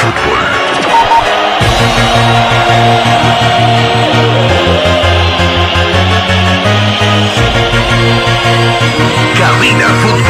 Fútbol. Cabina.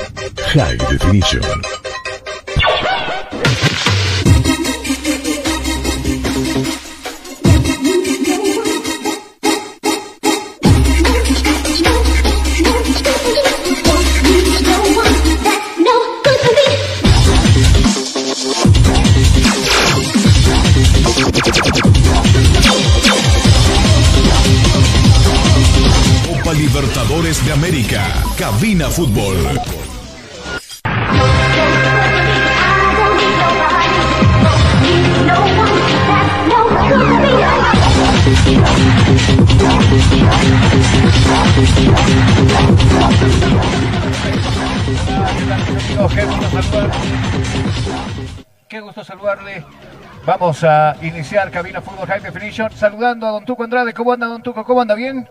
High Definition. Copa Libertadores de América. Cabina Fútbol. Qué gusto saludarle. Vamos a iniciar Cabina Fútbol High Definition saludando a Don Tuco Andrade. ¿Cómo anda, Don Tuco? ¿Cómo anda? ¿Bien?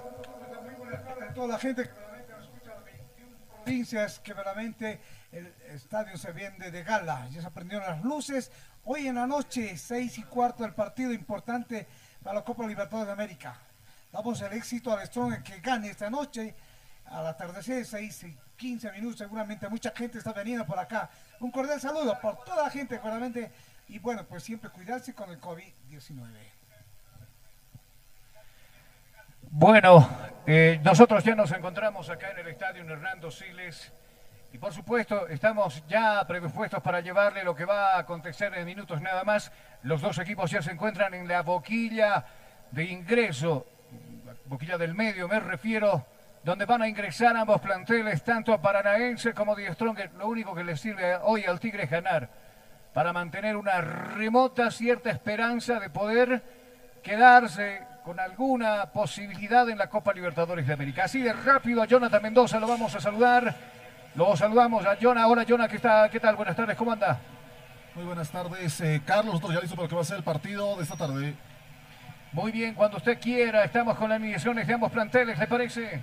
a toda la gente que verdaderamente nos escucha las 21 provincias, que verdaderamente el estadio se vende de gala. Ya se prendieron las luces. Hoy en la noche, 6 y cuarto, el partido importante para la Copa Libertadores de América. Damos el éxito al Strong que gane esta noche. Al atardecer, 6 y 15 minutos, seguramente mucha gente está veniendo por acá. Un cordial saludo por toda la gente, verdaderamente. Y bueno, pues siempre cuidarse con el COVID-19. Bueno, eh, nosotros ya nos encontramos acá en el estadio Hernando Siles y por supuesto estamos ya predispuestos para llevarle lo que va a acontecer en minutos nada más. Los dos equipos ya se encuentran en la boquilla de ingreso, boquilla del medio me refiero, donde van a ingresar ambos planteles, tanto a Paranaense como Die Strong. que Lo único que les sirve hoy al Tigre es ganar para mantener una remota cierta esperanza de poder quedarse con alguna posibilidad en la Copa Libertadores de América. Así de rápido a Jonathan Mendoza lo vamos a saludar. Lo saludamos a Jonah. Ahora, Jonah, ¿qué, está, ¿qué tal? Buenas tardes, ¿cómo anda? Muy buenas tardes, eh, Carlos. Nosotros ya listos para lo que va a ser el partido de esta tarde. Muy bien, cuando usted quiera, estamos con las mediciones de ambos planteles, ¿le parece?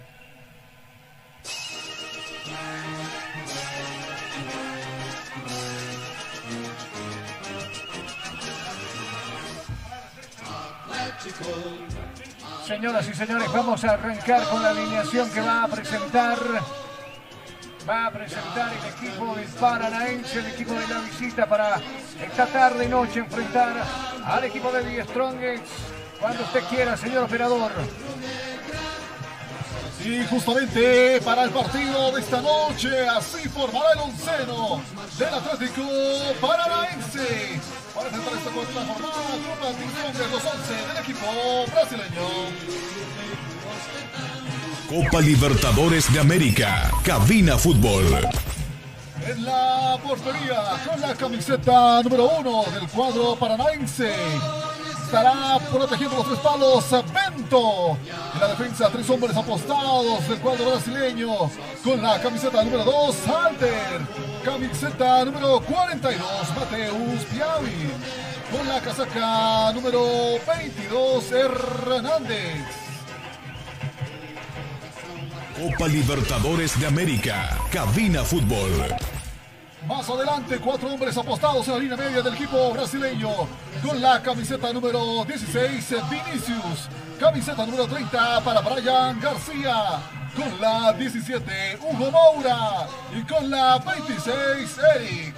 Señoras y señores, vamos a arrancar con la alineación que va a presentar. Va a presentar el equipo del Paranaense, el equipo de la visita para esta tarde y noche enfrentar al equipo de Die Strongest. Cuando usted quiera, señor operador. Y justamente para el partido de esta noche, así formará el onceno del Atlético Paranaense. Para enfrentar esta cuarta jornada, de los 11 del equipo brasileño. Copa Libertadores de América. Cabina Fútbol. En la portería, con la camiseta número uno del cuadro paranaense, estará protegiendo los tres palos Bento. En la defensa, tres hombres apostados del cuadro brasileño, con la camiseta número dos, Alder. Camiseta número 42, Mateus Piavi. Con la casaca número 22, Hernández. Copa Libertadores de América. Cabina Fútbol. Más adelante, cuatro hombres apostados en la línea media del equipo brasileño. Con la camiseta número 16, Vinicius. Camiseta número 30 para Brian García. Con la 17, Hugo Moura. Y con la 26, Eric.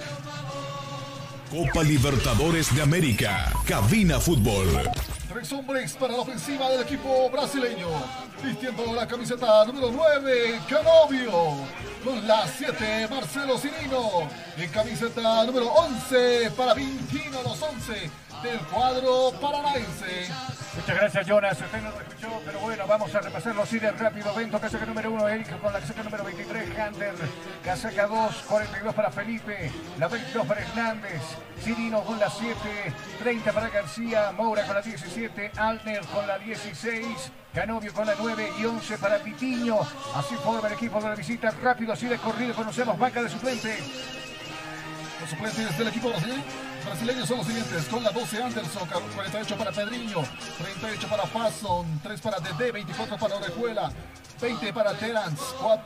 Copa Libertadores de América. Cabina Fútbol. Tres hombres para la ofensiva del equipo brasileño. Vistiendo la camiseta número 9, Canovio. Con la 7, Marcelo Cirino. Y camiseta número 11 para Vintino, los 11 del cuadro paranaense. Muchas gracias, Jonas. Usted no lo escuchó, pero bueno, vamos a repasar los ítems rápido. Vento, casaca número 1, Eric con la casaca número 23, Hunter. Casaca 2, 42 para Felipe. La 22 para Hernández. Cirino con la 7, 30 para García. Moura con la 17, Alner con la 16. Canovio con la 9 y 11 para Pitiño. Así forma el equipo de la visita. Rápido, así de corrido. Conocemos banca de suplente. Los suplentes del equipo brasileño, brasileño son los siguientes. Con la 12 Anderson, 48 para Pedriño, 38 para Fasson, 3 para Dede, 24 para Orejuela, 20 para Terence,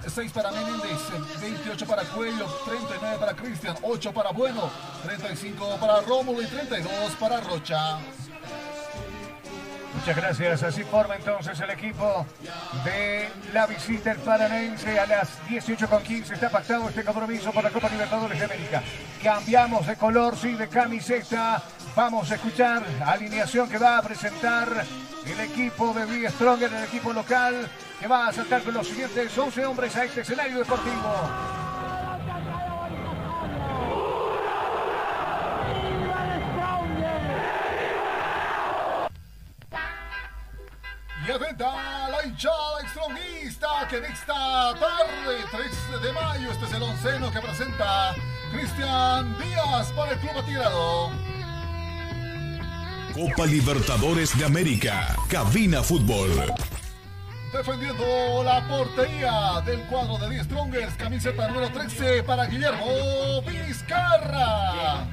6 para Menéndez, 28 para Cuello, 39 para Cristian, 8 para Bueno, 35 para Rómulo y 32 para Rocha. Muchas gracias. Así forma entonces el equipo de la visita el Paranaense a las 18.15. Está pactado este compromiso por la Copa Libertadores de América. Cambiamos de color, sí, de camiseta. Vamos a escuchar alineación que va a presentar el equipo de Big Stronger, el equipo local, que va a saltar con los siguientes 11 hombres a este escenario deportivo. Y atenta la hinchada extronguista que en esta tarde, 3 de mayo, este es el onceno que presenta Cristian Díaz para el Club Atirado. Copa Libertadores de América. Cabina Fútbol. Defendiendo la portería del cuadro de 10 Strongers, camiseta número 13 para Guillermo Vizcarra.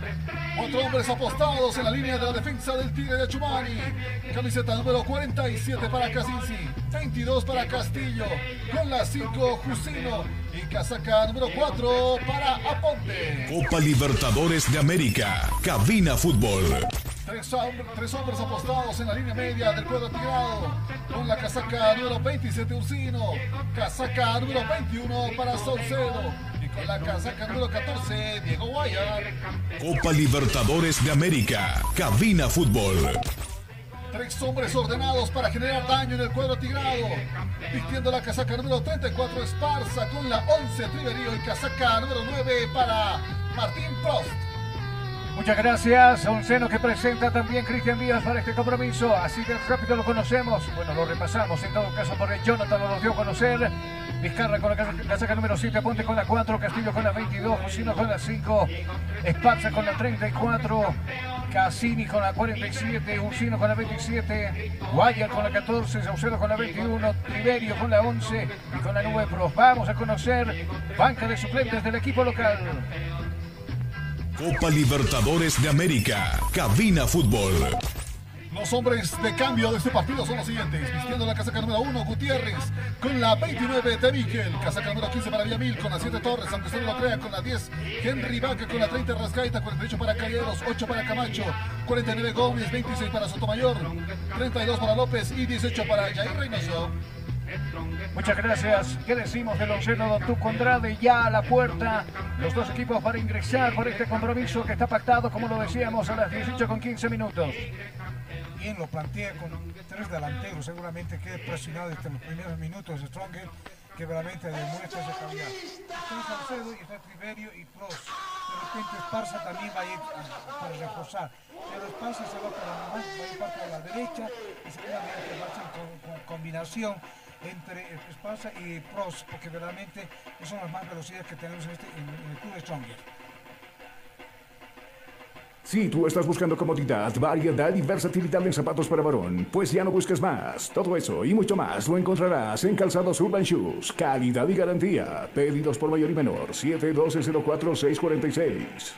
Cuatro hombres apostados en la línea de la defensa del Tigre de Chumani. Camiseta número 47 para Casinci, 22 para Castillo, con la 5 Jusino y casaca número 4 para Aponte. Copa Libertadores de América. Cabina Fútbol. Tres, hom- tres hombres apostados en la línea media del cuadro tirado. Con la casaca número 27 Ursino. Casaca número 21 para Saucedo. Y con la casaca número 14 Diego Guayar. Copa Libertadores de América. Cabina Fútbol. Tres hombres ordenados para generar daño en el cuadro tigrado. Vistiendo la casaca número 34 Esparza. Con la 11 Triverío. Y casaca número 9 para Martín Prost. Muchas gracias. Onceno que presenta también Cristian Díaz para este compromiso. Así de rápido lo conocemos. Bueno, lo repasamos en todo caso porque Jonathan nos dio a conocer. Vizcarra con la casa- casaca número 7, Aponte con la 4, Castillo con la 22, Josino con la 5, Esparza con la 34, Cassini con la 47, Ursino con la 27, Guayar con la 14, Saucedo con la 21, Triverio con la 11 y con la 9 Pros. Vamos a conocer banca de suplentes del equipo local. Copa Libertadores de América. Cabina Fútbol. Los hombres de cambio de este partido son los siguientes. Vistiendo la casaca número 1, Gutiérrez. Con la 29 de Miquel. Casaca número 15 para Villamil. Con la 7 Torres, aunque usted no crea. Con la 10 Henry Vaca. Con la 30 Rascaita. 48 para Calleros. 8 para Camacho. 49 Gómez. 26 para Sotomayor. 32 para López. Y 18 para Jair Reynoso. Muchas gracias. ¿Qué decimos del onceno Don Tuco Andrade? Ya a la puerta. Los dos equipos para ingresar por este compromiso que está pactado, como lo decíamos, a las 18 con 15 minutos. Bien, lo plantea con tres delanteros, seguramente quede presionado desde los primeros minutos Stronger, que realmente demuestra esa calidad. Salcedo y está y Pros. De repente Esparza también va a ir para reforzar. Pero Esparza se va para la derecha y seguramente va a ser con combinación entre Esparza y Pros, porque realmente son las más velocidades que tenemos en, este, en, en el club Stronger. Si tú estás buscando comodidad, variedad y versatilidad en zapatos para varón, pues ya no busques más. Todo eso y mucho más lo encontrarás en Calzados Urban Shoes. Calidad y garantía. Pedidos por mayor y menor. 712-04-646.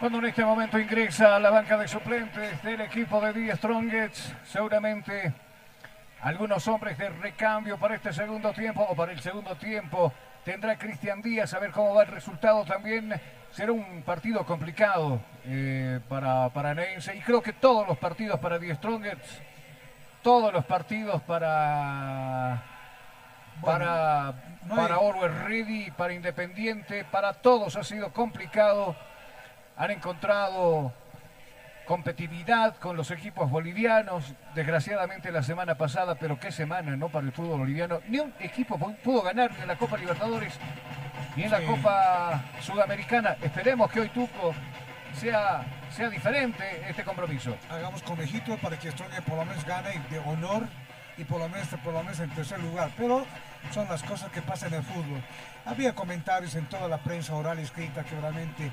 Cuando en este momento ingresa a la banca de suplentes del equipo de The Strongets, seguramente algunos hombres de recambio para este segundo tiempo o para el segundo tiempo tendrá Cristian Díaz, a ver cómo va el resultado también. Será un partido complicado eh, para, para Neinse y creo que todos los partidos para Die Strongers, todos los partidos para para, no para Always Ready, para Independiente, para todos ha sido complicado. Han encontrado competitividad con los equipos bolivianos, desgraciadamente la semana pasada, pero qué semana, ¿no? Para el fútbol boliviano. Ni un equipo pu- pudo ganar ni en la Copa Libertadores ni en la Sí. Copa Sudamericana. Esperemos que hoy Tuco sea, sea diferente este compromiso. hagamos conejito para que Strong por lo menos gane de honor y por lo menos, por lo menos en tercer lugar. Pero son las cosas que pasan en el fútbol. Había comentarios en toda la prensa oral y escrita que realmente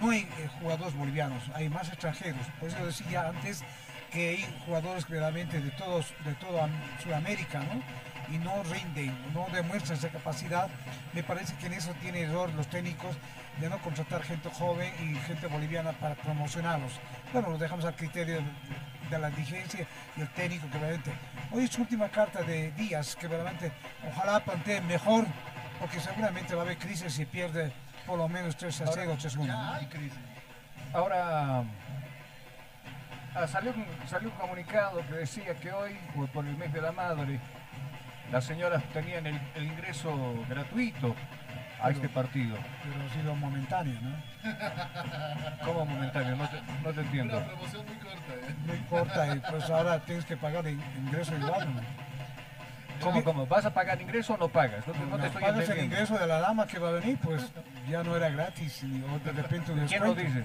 no hay jugadores bolivianos, hay más extranjeros. Por eso decía antes que hay jugadores que realmente de todos, de toda Sudamérica, ¿no? Y no rinden, no demuestran esa capacidad. Me parece que en eso tiene error los técnicos de no contratar gente joven y gente boliviana para promocionarlos. Bueno, lo dejamos al criterio de la dirigencia y el técnico que realmente. Hoy es su última carta de Díaz, que realmente ojalá plantee mejor, porque seguramente va a haber crisis si pierde por lo menos 3 a 0 3 a 1. Ya hay crisis. Ahora ah, salió, un, salió un comunicado que decía que hoy, por- por el mes de la madre, las señoras tenían el, el ingreso gratuito a este partido. Pero ha sido momentáneo, ¿no? ¿Cómo momentáneo? No te, no te entiendo. Una promoción muy corta. ¿eh? No importa, y pues ahora tienes que pagar el ingreso igual. ¿no? ¿Cómo, cómo? ¿Vas a pagar ingreso o no pagas? No te, no te Cuando estoy pagas el ingreso de la dama que va a venir, pues ya no era gratis y o de repente un ¿Quién lo dice?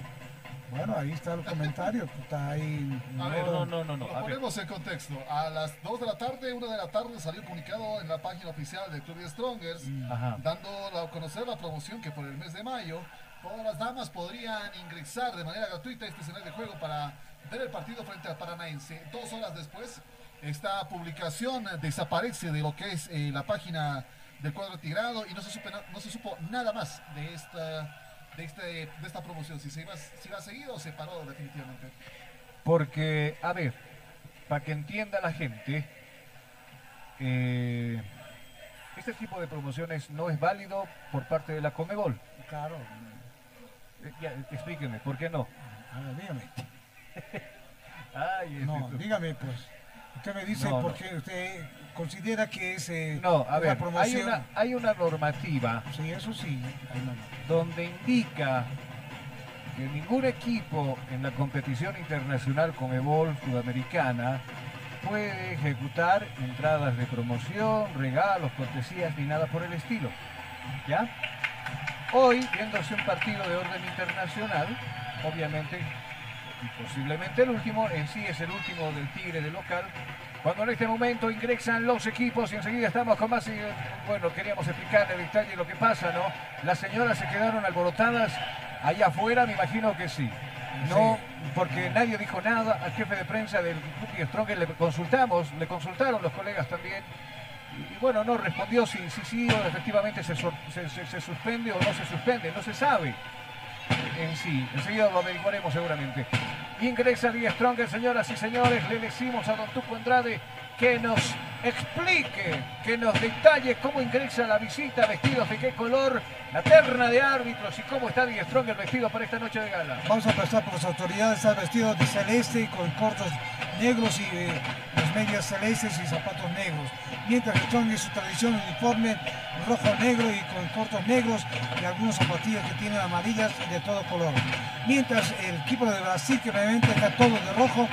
Bueno, ahí está el comentario, está ahí. A ver, No, no, no, no. Lo ponemos en contexto. A las 2 de la tarde, 1 de la tarde, salió un comunicado en la página oficial de Club de Strongers Ajá. dando a conocer la promoción que por el mes de mayo todas las damas podrían ingresar de manera gratuita a este escenario de juego para ver el partido frente al Paranaense. Dos horas después, esta publicación desaparece de lo que es eh, la página del cuadro tigrado y no se, supe no se supo nada más de esta, de este, de esta promoción. Si se iba, si iba a seguir o se paró definitivamente. Porque, a ver, para que entienda la gente, eh, este tipo de promociones no es válido por parte de la Comebol. Claro, Eh, ya, explíqueme, ¿por qué no? a ver, dígame. Ay, No, dígame pues. Usted me dice No, no. por qué usted considera que es eh, No, a ver, hay una, hay una normativa Sí, eso sí. donde indica que ningún equipo en la competición internacional Comebol sudamericana puede ejecutar entradas de promoción, regalos, cortesías ni nada por el estilo. ¿Ya? Hoy, viéndose un partido de orden internacional, obviamente, y posiblemente el último, en sí es el último del Tigre de local, cuando en este momento ingresan los equipos y enseguida estamos con más, eh, bueno, queríamos explicarle en detalle lo que pasa, ¿no? Las señoras se quedaron alborotadas allá afuera, me imagino que sí. No, porque nadie dijo nada al jefe de prensa del Club y Stronger, le consultamos, le consultaron los colegas también, y, y bueno, no respondió si sí si, o efectivamente se, sor- se- se- se suspende o no se suspende, no se sabe en sí. Enseguida lo averiguaremos seguramente. Ingresa Díaz Stronger, señoras y señores. Le decimos a don Tuco Andrade que nos explique, que nos detalle cómo ingresa la visita, vestidos de qué color, la terna de árbitros y cómo está Díaz Stronger vestido para esta noche de gala. Vamos a empezar por las autoridades. Está vestido de celeste con cortos negros y eh, las medias celestes y zapatos negros. Mientras Strong es su tradición uniforme rojo negro y con cortos negros y algunos zapatillas que tienen amarillas de todo color. Mientras el equipo de Brasil que realmente está todo de rojo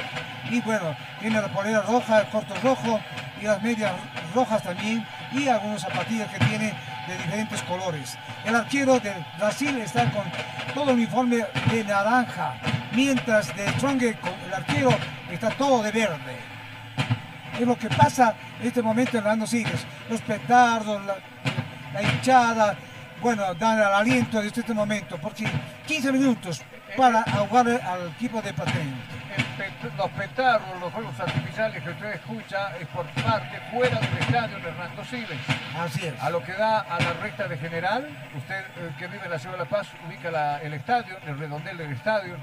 y bueno, tiene la polera roja, el corto rojo y las medias rojas también y algunas zapatillas que tiene de diferentes colores. El arquero de Brasil está con todo el uniforme de naranja, mientras de Strong con el arquero está todo de verde. Es lo que pasa en este momento en Orlando Sigles. Los petardos, la, hinchada, bueno, dan el aliento de este momento, porque 15 minutos para ahogar al equipo de Patén. El los petardos, los juegos artificiales que usted escucha es por parte fuera del estadio de Hernando Siles. Así es. A lo que da a la recta de general, usted eh, que vive en la ciudad de La Paz ubica la- el estadio, el redondel del estadio.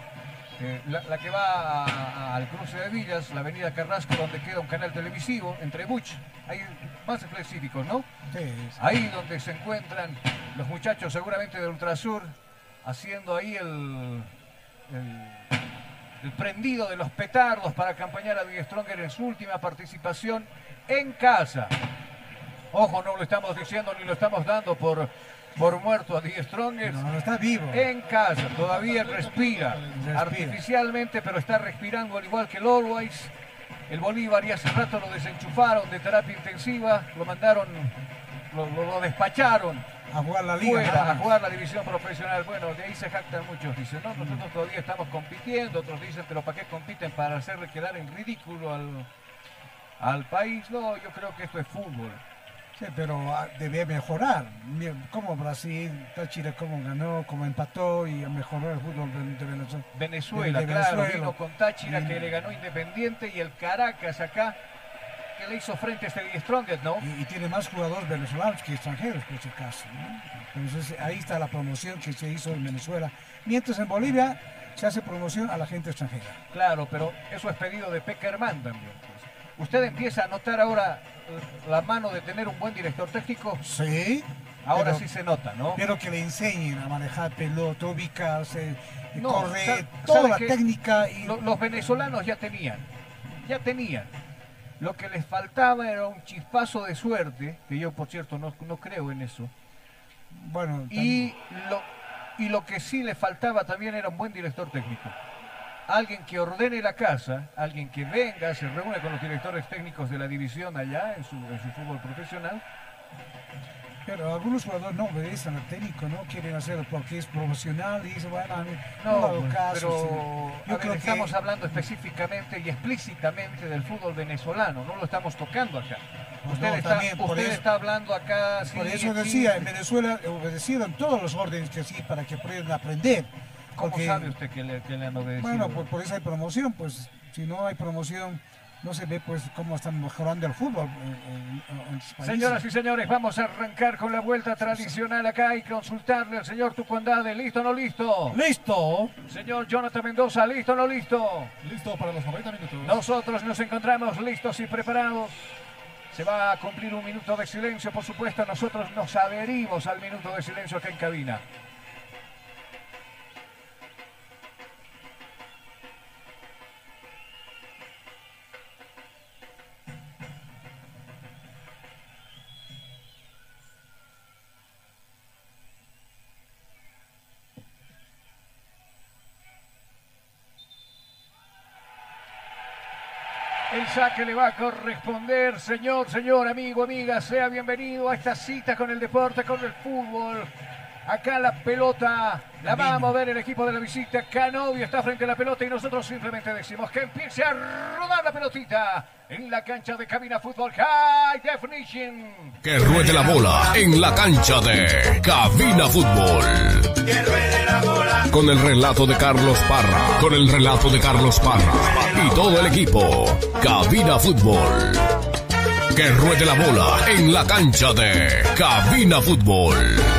eh, la, la que va a- a- al cruce de Villas, la avenida Carrasco, donde queda un canal televisivo, entre Buch, hay más específicos, ¿no? Sí, sí. Ahí donde se encuentran los muchachos seguramente de Ultrasur, haciendo ahí el, el, el prendido de los petardos para acompañar a Die Stronger en su última participación en casa. Ojo, no lo estamos diciendo ni lo estamos dando por, por muerto a Die Stronger. No, no está vivo. En casa, todavía respira, Respira. artificialmente, pero está respirando al igual que el Always. El Bolívar y hace rato lo desenchufaron de terapia intensiva, lo mandaron, lo, lo- lo despacharon A jugar la liga. fuera a jugar la división profesional. Bueno, de ahí se jactan muchos, dicen, no, nosotros todavía estamos compitiendo, otros dicen, pero ¿para qué compiten? Para hacerle quedar en ridículo al, al país. No, yo creo que esto es fútbol. Sí, pero ah, debe mejorar. Como Brasil, Táchira, cómo ganó, cómo empató y mejoró el fútbol de, Venezuela. Venezuela, De- de claro, vino con Táchira Y- que le ganó Independiente y el Caracas acá que le hizo frente a este Die Strongest, ¿no? Y, y tiene más jugadores venezolanos que extranjeros, por si acaso. ¿no? Entonces ahí está la promoción que se hizo en Venezuela. Mientras en Bolivia se hace promoción a la gente extranjera. Claro, pero eso es pedido de Peckerman también. pues. Usted empieza a notar ahora eh, la mano de tener un buen director técnico. Sí. Ahora pero- sí se nota, ¿no? Pero que le enseñen a manejar pelota, ubicarse, No, correr, toda la técnica. Y, lo- los venezolanos ya tenían, ya tenían. Lo que les faltaba era un chispazo de suerte, que yo por cierto no, no creo en eso. bueno, Y lo, y lo que sí le faltaba también era un buen director técnico. Alguien que ordene la casa, alguien que venga, se reúne con los directores técnicos de la división allá en su, en su fútbol profesional. Pero algunos jugadores no obedecen al técnico, no quieren hacerlo porque es profesional y dicen, bueno, a mí no, No, hago pues, caso. pero sí. a Yo ver, creo que estamos hablando específicamente y explícitamente del fútbol venezolano, no lo estamos tocando acá. Pues Usted, no, está, también, por usted eso- está hablando acá. por sí, eso sí. decía, en Venezuela obedecieron todos los órdenes que sí para que puedan aprender. ¿Cómo Porque, sabe usted que le, que le han obedecido? Bueno, por, por eso hay promoción, pues si no hay promoción no se ve pues cómo están mejorando el fútbol en, en-. Señoras y señores, vamos a arrancar con la vuelta tradicional acá y consultarle al señor Tucuandade. ¿Listo o no listo? ¡Listo! Señor Jonathan Mendoza, ¿listo o no listo? Listo para los 90 minutos. Nosotros nos encontramos listos y preparados. Se va a cumplir un minuto de silencio, por supuesto. Nosotros nos adherimos al minuto de silencio acá en cabina. Saque le va a corresponder, señor, señor, amigo, amiga. Sea bienvenido a esta cita con el deporte, con el fútbol. Acá la pelota la va a mover el equipo de la visita. Canovio está frente a la pelota y nosotros simplemente decimos que empiece a rodar la pelotita en la cancha de Cabina Fútbol High Definition. Que ruede la bola en la cancha de Cabina Fútbol. Con el relato de Carlos Parra. Con el relato de Carlos Parra. Y todo el equipo. Cabina Fútbol. Que ruede la bola en la cancha de Cabina Fútbol.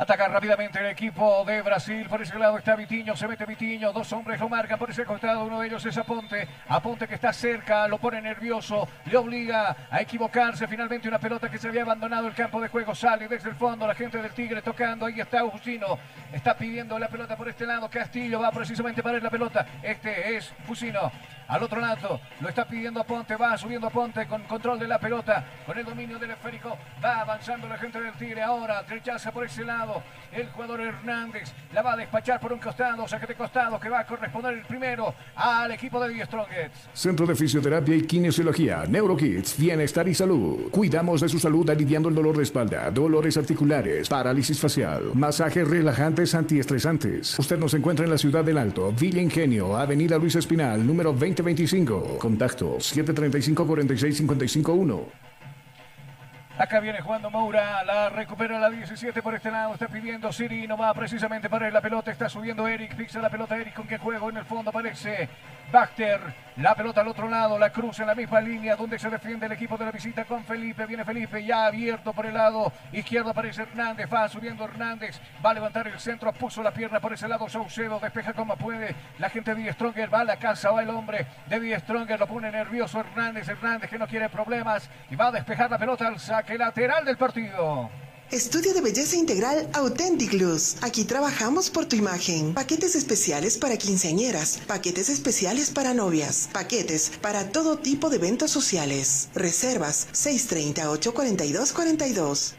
Ataca rápidamente el equipo de Brasil. Por ese lado está Vitiño. Se mete Vitiño. Dos hombres lo marcan por ese costado. Uno de ellos es Aponte. Aponte que está cerca. Lo pone nervioso. Le obliga a equivocarse. Finalmente una pelota que se había abandonado el campo de juego. Sale desde el fondo. La gente del Tigre tocando. Ahí está Fusino. Está pidiendo la pelota por este lado. Castillo va precisamente para la pelota. Este es Fusino. Al otro lado lo está pidiendo Aponte. Va subiendo Aponte con control de la pelota. Con el dominio del esférico. Va avanzando la gente del Tigre. Ahora rechaza por ese lado. El jugador Hernández la va a despachar por un costado. Saque de costado que va a corresponder el primero al equipo de Die Strongest. Centro de Fisioterapia y Kinesiología, NeuroKids, Bienestar y Salud. Cuidamos de su salud aliviando el dolor de espalda, dolores articulares, parálisis facial, masajes relajantes antiestresantes. Usted nos encuentra en la ciudad del Alto, Villa Ingenio, Avenida Luis Espinal, número 2025. Contacto 735-46551. Acá viene jugando Moura, la recupera la 17 por este lado, está pidiendo Siri, no va precisamente para él la pelota, está subiendo Eric, fixa la pelota Eric con qué juego en el fondo aparece Baxter, la pelota al otro lado, la cruza en la misma línea donde se defiende el equipo de la visita con Felipe, viene Felipe ya abierto por el lado izquierdo aparece Hernández, va subiendo Hernández, va a levantar el centro, puso la pierna por ese lado Saucedo, despeja como puede, la gente de Die Stronger va a la casa, va el hombre de Die Stronger, lo pone nervioso Hernández, Hernández que no quiere problemas y va a despejar la pelota al saque lateral del partido. Estudio de belleza integral Authentic Luz. Aquí trabajamos por tu imagen. Paquetes especiales para quinceañeras, paquetes especiales para novias, paquetes para todo tipo de eventos sociales. Reservas 630-842-42.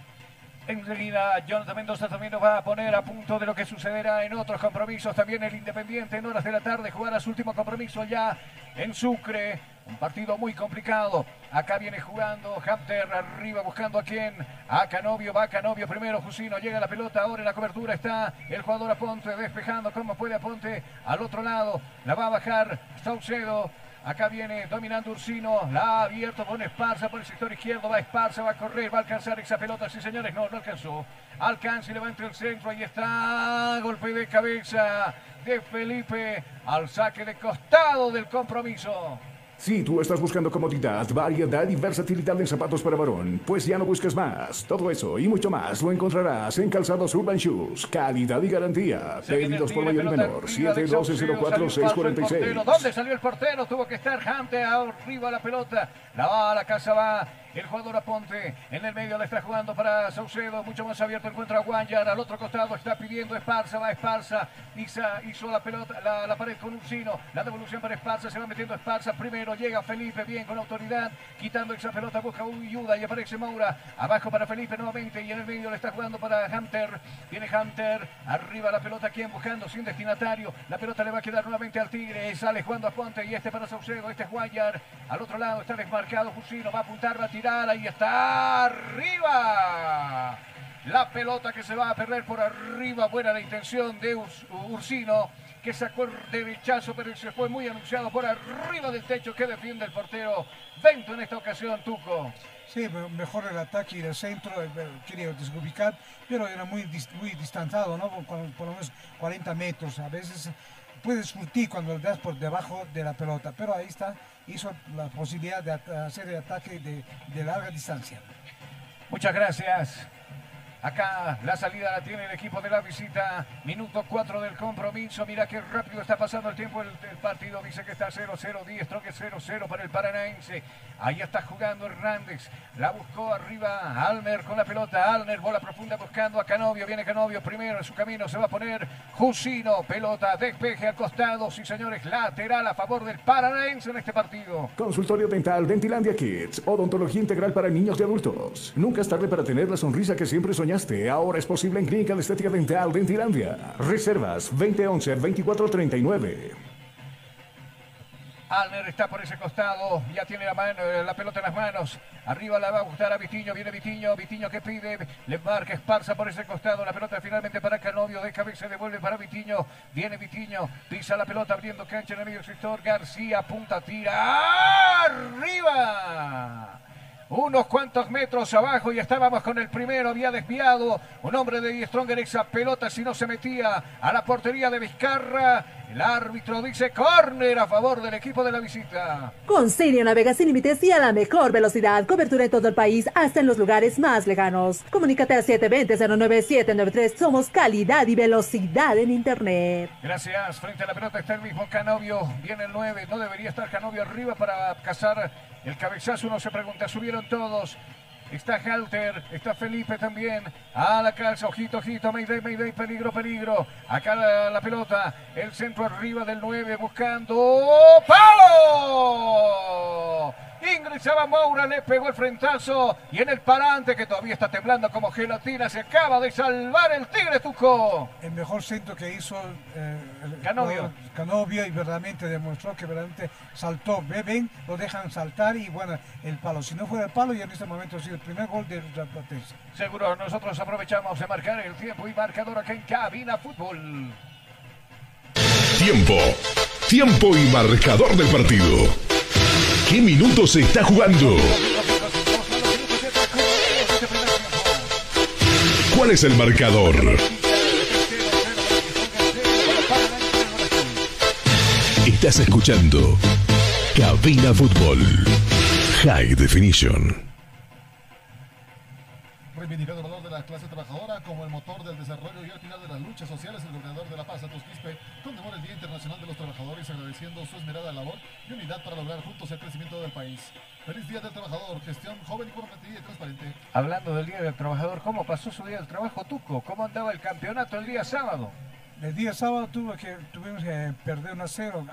Enseguida, Jonathan Mendoza también nos va a poner a punto de lo que sucederá en otros compromisos. También el Independiente en horas de la tarde jugará su último compromiso ya en Sucre. Un partido muy complicado. Acá viene jugando Hunter arriba buscando a quién. A Canovio, va Canovio primero. Jusino llega la pelota. Ahora en la cobertura está el jugador Aponte despejando como puede Aponte. Al otro lado la va a bajar Saucedo. Acá viene dominando Ursino, la ha abierto con Esparza por el sector izquierdo, va Esparza, va a correr, va a alcanzar esa pelota, sí señores, no, no alcanzó. Alcanza y levanta el centro, ahí está, golpe de cabeza de Felipe al saque de costado del compromiso. Si tú estás buscando comodidad, variedad y versatilidad en zapatos para varón, pues ya no busques más. Todo eso y mucho más lo encontrarás en Calzados Urban Shoes. Calidad y garantía. Pedidos por mayor y menor. 712-04-646. ¿Dónde salió el portero? Tuvo que estar Jante arriba la pelota. La va a la casa, va el jugador Aponte en el medio la está jugando para Saucedo, mucho más abierto encuentra a Guanyar, al otro costado está pidiendo Esparza, va Esparza, Isa hizo la pelota, la, pared con Ursino, la devolución para Esparza, se va metiendo Esparza, primero llega Felipe bien con autoridad, quitando esa pelota, busca ayuda y aparece Maura, abajo para Felipe nuevamente y en el medio le está jugando para Hunter, viene Hunter, arriba la pelota, quien buscando sin destinatario, la pelota le va a quedar nuevamente al Tigre, sale jugando a Ponte y este para Saucedo, este es Guanyar, al otro lado está desmarcado Ursino, va a apuntar, va ahí está arriba. La pelota que se va a perder por arriba, buena la intención de Ursino, que sacó el derechazo, pero se fue muy anunciado por arriba del techo que defiende el portero Vento en esta ocasión, Tuco. Sí, mejor el ataque y el centro, quería desubicar, pero era muy, muy distanciado, ¿no? Por, por, lo menos 40 metros. A veces puedes surtir cuando le das por debajo de la pelota, pero ahí está hizo la posibilidad de hacer el ataque de, de larga distancia. Muchas gracias. Acá la salida la tiene el equipo de la visita. Minuto 4 del compromiso. Mira qué rápido está pasando el tiempo el, partido. Dice que está 0-0. 10 troque 0-0 para el Paranaense. Ahí está jugando Hernández. La buscó arriba Almer con la pelota. Almer, bola profunda buscando a Canovio. Viene Canovio primero en su camino. Se va a poner Jusino. Pelota, despeje al costado. Sí, señores, lateral a favor del Paranaense en este partido. Consultorio Dental Dentilandia Kids. Odontología integral para niños y adultos. Nunca es tarde para tener la sonrisa que siempre soñamos ahora es posible en Clínica de Estética Dental de Intilandia. Reservas 2011-2439. Alner está por ese costado, ya tiene la, mano, la pelota en las manos. Arriba la va a gustar a Vitiño, viene Vitiño, Vitiño que pide, le marca Esparza por ese costado, la pelota finalmente para Canovio, de cabeza devuelve para Vitiño, viene Vitiño, pisa la pelota abriendo cancha en el medio sector, García, punta, tira, arriba unos cuantos metros abajo y estábamos con el primero, había desviado un hombre de Stronger esa pelota si no se metía a la portería de Vizcarra. El árbitro dice córner a favor del equipo de la visita. Con Sirio navega sin límites y a la mejor velocidad. Cobertura en todo el país, hasta en los lugares más lejanos. Comunícate al 720-09793. Somos calidad y velocidad en Internet. Gracias. Frente a la pelota está el mismo Canovio. Viene el 9. No debería estar Canovio arriba para cazar el cabezazo. Uno se pregunta, subieron todos. Está Halter, está Felipe también. A la calza, ojito, ojito, Mayday, Mayday, peligro, peligro. Acá la, pelota, el centro arriba del 9 buscando. ¡Palo! Ingresaba Moura, le pegó el frentazo y en el parante que todavía está temblando como gelatina se acaba de salvar el Tigre Tuco. El mejor centro que hizo eh, Canovio. Canovio y verdaderamente demostró que verdaderamente saltó. Ven, lo dejan saltar y bueno, el palo. Si no fuera el palo, ya en este momento ha sido el primer gol de Platense. Seguro, nosotros aprovechamos de marcar el tiempo y marcador acá en Cabina Fútbol. Tiempo. Tiempo y marcador del partido qué minutos se está jugando? ¿Cuál es el marcador? Estás escuchando Cabina Fútbol High Definition. Reivindicado el valor de la clase trabajadora como el motor del desarrollo y al final de las luchas sociales, el gobernador de La Paz, Santos Quispe, conmemora el Día Internacional de los Trabajadores agradeciendo su esmerada labor y unidad para lograr juntos el crecimiento del país. Feliz Día del Trabajador, gestión joven, comprometida y transparente. Hablando del Día del Trabajador, ¿cómo pasó su Día del Trabajo, Tuco? ¿Cómo andaba el campeonato el día sábado? El día sábado tuve que, tuvimos que perder 1 a 0.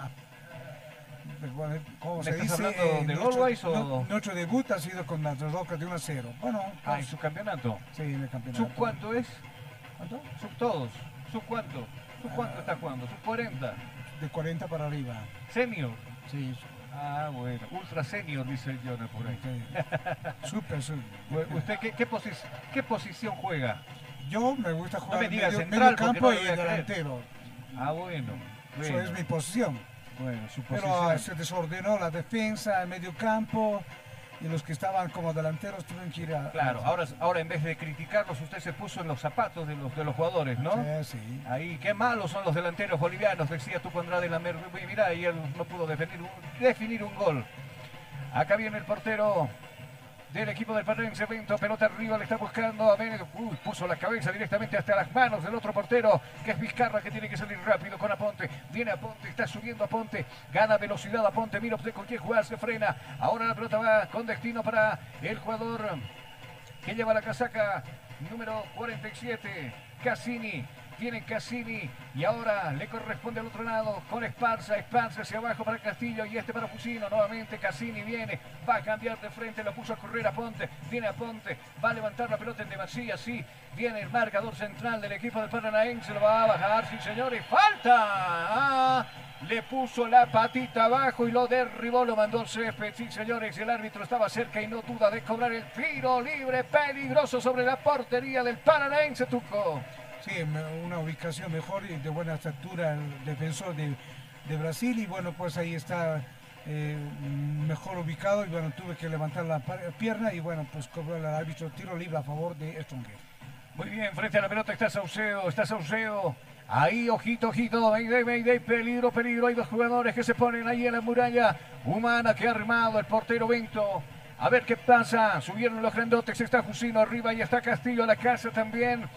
¿Cómo ¿Me se estás dice? hablando Eh, del nuestro- Always o- nu- Nuestro debut ha sido con las rocas de 1 a 0. Bueno, Ah, ¿en pues, su campeonato? sí, en el campeonato. ¿Sub cuánto es? ¿Cuánto? ¿Sub todos? ¿Sub cuánto? ¿Sub cuánto está jugando? ¿Sub 40? De 40 para arriba. ¿Senior? Sí, Ah, bueno. Ultra senior, dice el Jonas por ahí. sí. súper, súper. Bueno, ¿Usted qué, qué, posi- qué posición juega? Yo me gusta jugar me digas medio, central, medio campo no y delantero. Ah, bueno. Eso bueno, es mi posición. Bueno, su Pero ah, se desordenó la defensa, el medio campo y los que estaban como delanteros tuvieron que ir a... Claro, ahora, ahora en vez de criticarlos, usted se puso en los zapatos de los, de los jugadores, ¿no? Sí, sí. Ahí, qué malos son los delanteros bolivianos, decía tú Andrade la. Mirá, y él no pudo definir un, definir un gol. Acá viene el portero del equipo del Parrense Vento, pelota arriba, le está buscando a Vélez. Uy, puso la cabeza directamente hasta las manos del otro portero, que es Vizcarra, que tiene que salir rápido con Aponte. Viene Aponte, está subiendo Aponte, gana velocidad Aponte, mira usted con quién jugar, se frena. Ahora la pelota va con destino para el jugador que lleva la casaca número 47, Cassini. Viene Cassini y ahora le corresponde al otro lado con Esparza. Esparza hacia abajo para Castillo y este para Fusino. Nuevamente Cassini viene, va a cambiar de frente, lo puso a correr a Ponte. Viene a Ponte, va a levantar la pelota en demasía. Sí, viene el marcador central del equipo del Paranaense, lo va a bajar. Sí, señores, falta. Ah, le puso la patita abajo y lo derribó, lo mandó al césped. Sí, señores, el árbitro estaba cerca y no duda de cobrar el tiro libre peligroso sobre la portería del Paranaense Tuco. Sí, una ubicación mejor y de buena estatura el defensor de, de Brasil y bueno, pues ahí está eh, mejor ubicado y bueno, tuve que levantar la pierna y bueno, pues cobró el árbitro tiro libre a favor de Stronger. Muy bien, frente a la pelota está Sauceo, está Sauceo. Ahí, ojito, ojito, Mayday, Mayday, peligro, peligro. Hay dos jugadores que se ponen ahí en la muralla humana que ha armado el portero Vento. A ver qué pasa. Subieron los grandotes, está Jusino arriba y está Castillo a la casa también.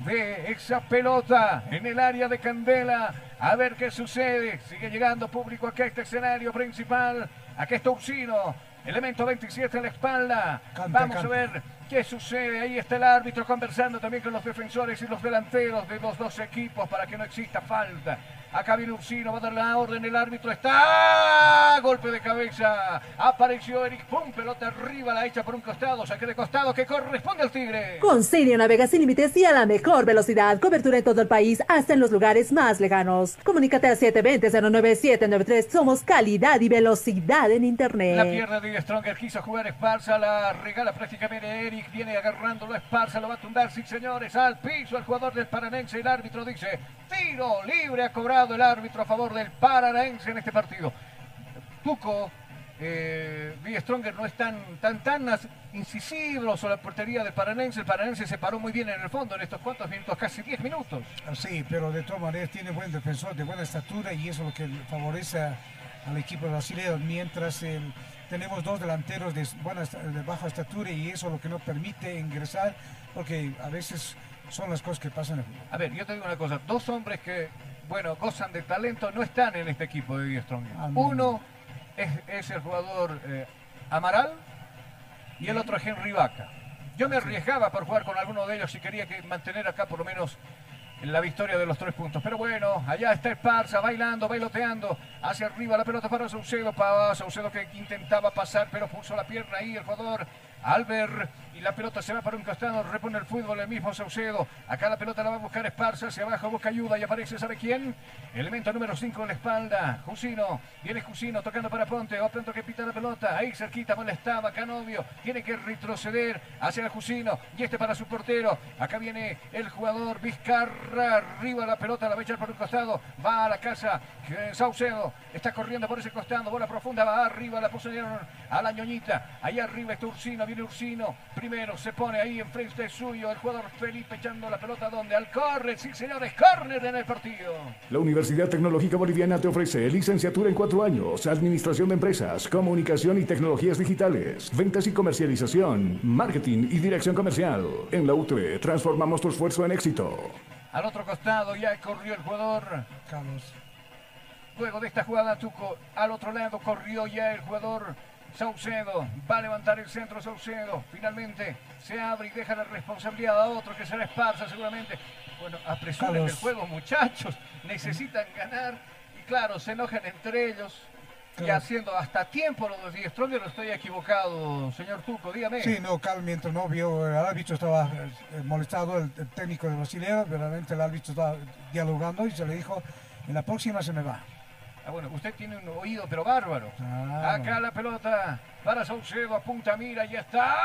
De esa pelota en el área de Candela. A ver qué sucede. Sigue llegando público acá a este escenario principal. Aquí está Ursino. Elemento 27 en la espalda. Vamos a ver qué sucede. Ahí está el árbitro conversando también con los defensores y los delanteros de los dos equipos para que no exista falta. Acá viene Ursino, va a dar la orden, el árbitro está. Golpe de cabeza. Apareció Eric Pum, pelota arriba, la echa por un costado, saque de costado que corresponde al Tigre. Con Sirio navega sin límites y a la mejor velocidad. Cobertura en todo el país, hasta en los lugares más lejanos. Comunícate al 720-09793. Somos calidad y velocidad en La Internet. pierna de Stronger quiso jugar Esparza, la regala prácticamente Eric, viene agarrándolo Esparza, lo va a tumbar, sí señores, al piso el jugador del Paranense, el árbitro dice, tiro libre ha cobrado el árbitro a favor del Paranense en este partido. Tuco, eh. Stronger no es tan, tan, tan incisivo sobre la portería del Paranense, el Paranense se paró muy bien en el fondo en estos cuantos minutos, casi 10 minutos. Ah, Sí, pero de todas maneras tiene buen defensor de buena estatura y eso es lo que favorece a- al equipo brasileño, mientras el- tenemos dos delanteros de, buena, de baja estatura y eso es lo que no permite ingresar, porque a veces son las cosas que pasan. A ver, yo te digo una cosa, dos hombres que, bueno, gozan de talento no están en este equipo de V. Stronger. Ah, no. Uno es, es el jugador eh, Amaral y el otro es Henry Vaca. Yo me arriesgaba por jugar con alguno de ellos y quería que mantener acá por lo menos en la victoria de los tres puntos. Pero bueno, allá está Esparza bailando, bailoteando, hacia arriba la pelota para Saucedo, para Saucedo que intentaba pasar, pero puso la pierna ahí el jugador Albert y la pelota se va para un costado, repone el fútbol el mismo Saucedo. Acá la pelota la va a buscar Esparza, hacia abajo busca ayuda y aparece, ¿sabe quién? Elemento número 5 en la espalda, Jusino, viene Jusino tocando para Ponte, va pronto que pita la pelota, ahí cerquita molestaba Canovio, tiene que retroceder hacia el Jusino. Y este para su portero. Acá viene el jugador Vizcarra, arriba la pelota, la va a echar por un costado, va a la casa, Saucedo está corriendo por ese costado, bola profunda, va arriba, la pusieron a la ñoñita, ahí arriba está Ursino, viene Ursino, primero, se pone ahí enfrente suyo el jugador Felipe echando la pelota donde al corre, sí señores, córner en el partido. La Universidad Tecnológica Boliviana te ofrece licenciatura en cuatro años, administración de empresas, comunicación y tecnologías digitales, ventas y comercialización, marketing y dirección comercial. En la UTE transformamos tu esfuerzo en éxito. Al otro costado ya corrió el jugador Carlos. Luego de esta jugada, Tuco, al otro lado corrió ya el jugador Saucedo. Va a levantar el centro Saucedo. Finalmente se abre y deja la responsabilidad a otro que será Esparza seguramente. Bueno, apresuren el juego, muchachos. Necesitan ganar. Y claro, se enojan entre ellos. Y Claro. haciendo hasta tiempo lo de Die Stronger, no estoy equivocado, señor Tuco, dígame. Sí, no, Carlos, mientras no vio, el árbitro estaba eh, molestado, el, el técnico de brasileño, verdaderamente el árbitro estaba dialogando y se le dijo, en la próxima se me va. Ah, bueno, usted tiene un oído, pero bárbaro. Acá la pelota para Saucedo, apunta, mira, ya está.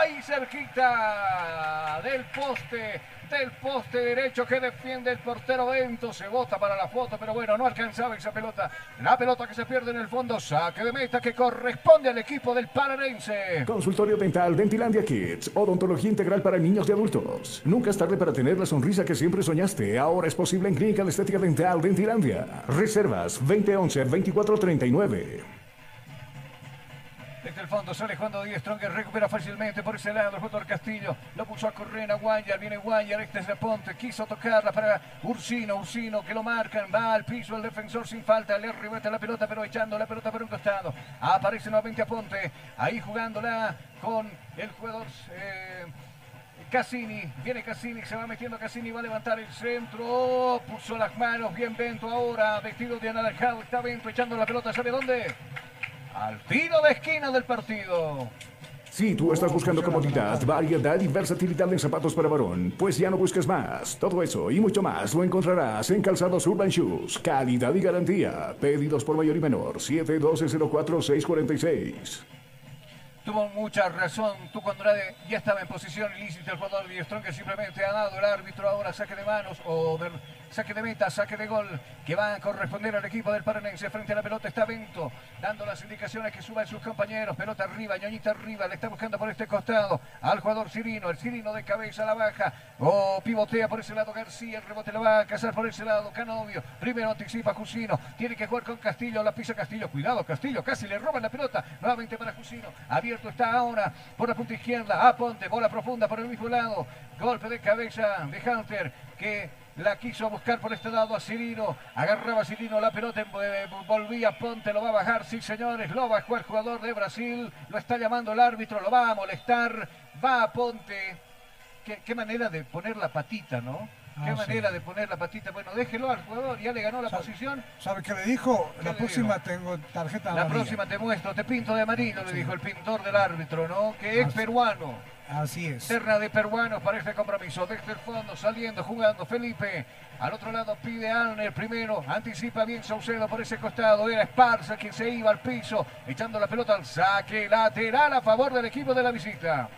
¡Ay, cerquita! Del poste, del poste derecho que defiende el portero Bento. Se bota para la foto, pero bueno, no alcanzaba esa pelota. La pelota que se pierde en el fondo, saque de meta que corresponde al equipo del Paranense. Consultorio Dental Dentilandia Kids. Odontología integral para niños y adultos. Nunca es tarde para tener la sonrisa que siempre soñaste. Ahora es posible en Clínica de Estética Dental Dentilandia. Reservas 2011-2439. Desde el fondo sale jugando Díaz Stronger, recupera fácilmente por ese lado el jugador Castillo, lo puso a correr a Guayar, viene Guayar, este es de Ponte, quiso tocarla para Ursino, Ursino que lo marcan, va al piso el defensor sin falta, le rebota la pelota pero echando la pelota por un costado, aparece nuevamente a Ponte, ahí jugándola con el jugador... eh, Cassini, viene Cassini, se va metiendo Cassini, va a levantar el centro, puso las manos, bien Bento ahora, vestido de anaranjado, está Bento echando la pelota, ¿sabe dónde? Al tiro de esquina del partido. Si tú estás buscando comodidad, variedad y versatilidad en zapatos para varón, pues ya no busques más. Todo eso y mucho más lo encontrarás en Calzados Urban Shoes. Calidad y garantía. Pedidos por mayor y menor. 712-04-646. Tuvo mucha razón. Tuco Andrade ya estaba en posición ilícita. El jugador de Strong que simplemente ha dado el árbitro ahora saque de manos o de- saque de meta, saque de gol que va a corresponder al equipo del Paranense. Frente a la pelota está Bento dando las indicaciones que suban sus compañeros. Pelota arriba, ñoñita arriba. Le está buscando por este costado al jugador Cirino. El Cirino de cabeza la baja. O pivotea por ese lado García. El rebote le va a cazar por ese lado Canovio. Primero anticipa Jusino. Tiene que jugar con Castillo. La pisa Castillo. Cuidado Castillo. Casi le roban la pelota. Nuevamente para Jusino. Abierto está ahora por la punta izquierda. A Ponte. Bola profunda por el mismo lado. Golpe de cabeza de Hunter que la quiso buscar por este lado a Cirino. Agarraba Cirino la pelota. Volvía Ponte. Lo va a bajar. Sí, señores. Lo bajó el jugador de Brasil. Lo está llamando el árbitro. Lo va a molestar. Va a Ponte. Qué manera de poner la patita, ¿no? Qué Ah, sí. manera de poner la patita. Bueno, déjelo al jugador. Ya le ganó la Sabe- posición. ¿Sabe qué le dijo? ¿Qué La le próxima tengo tarjeta La próxima te muestro, te pinto de amarillo, le dijo el pintor del árbitro, ¿no? Que es Así- peruano. Así es. Terna de peruanos para este compromiso. Desde el fondo, saliendo, jugando Felipe. Al otro lado pide Alner primero. Anticipa bien Saucedo por ese costado. Era Esparza quien se iba al piso. Echando la pelota al saque lateral a favor del equipo de la visita.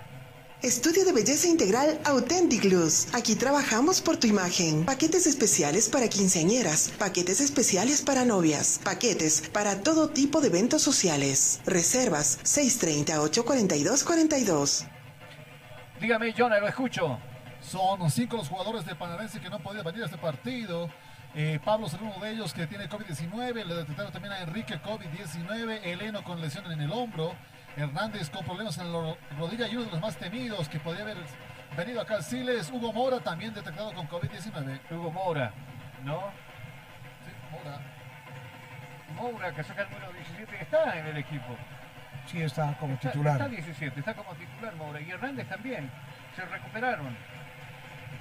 Estudio de belleza integral Authentic Luz. Aquí trabajamos por tu imagen. Paquetes especiales para quinceañeras, paquetes especiales para novias, paquetes para todo tipo de eventos sociales. Reservas 630-842-42. Dígame, Jonah, lo escucho. Son cinco los jugadores de Panarense que no podido venir a este partido. Eh, Pablo será uno de ellos que tiene COVID-19. Le detectaron también a Enrique COVID-19. Eleno con lesión en el hombro. Hernández con problemas en la ro- rodilla y uno de los más temidos que podría haber venido acá al Siles. Hugo Mora también detectado con COVID-19. Hugo Mora, ¿no? Sí, Mora. Moura, que saca el número 17, está en el equipo. Sí, está como Está, titular. está 17, está como titular Moura. Y Hernández también. Se recuperaron.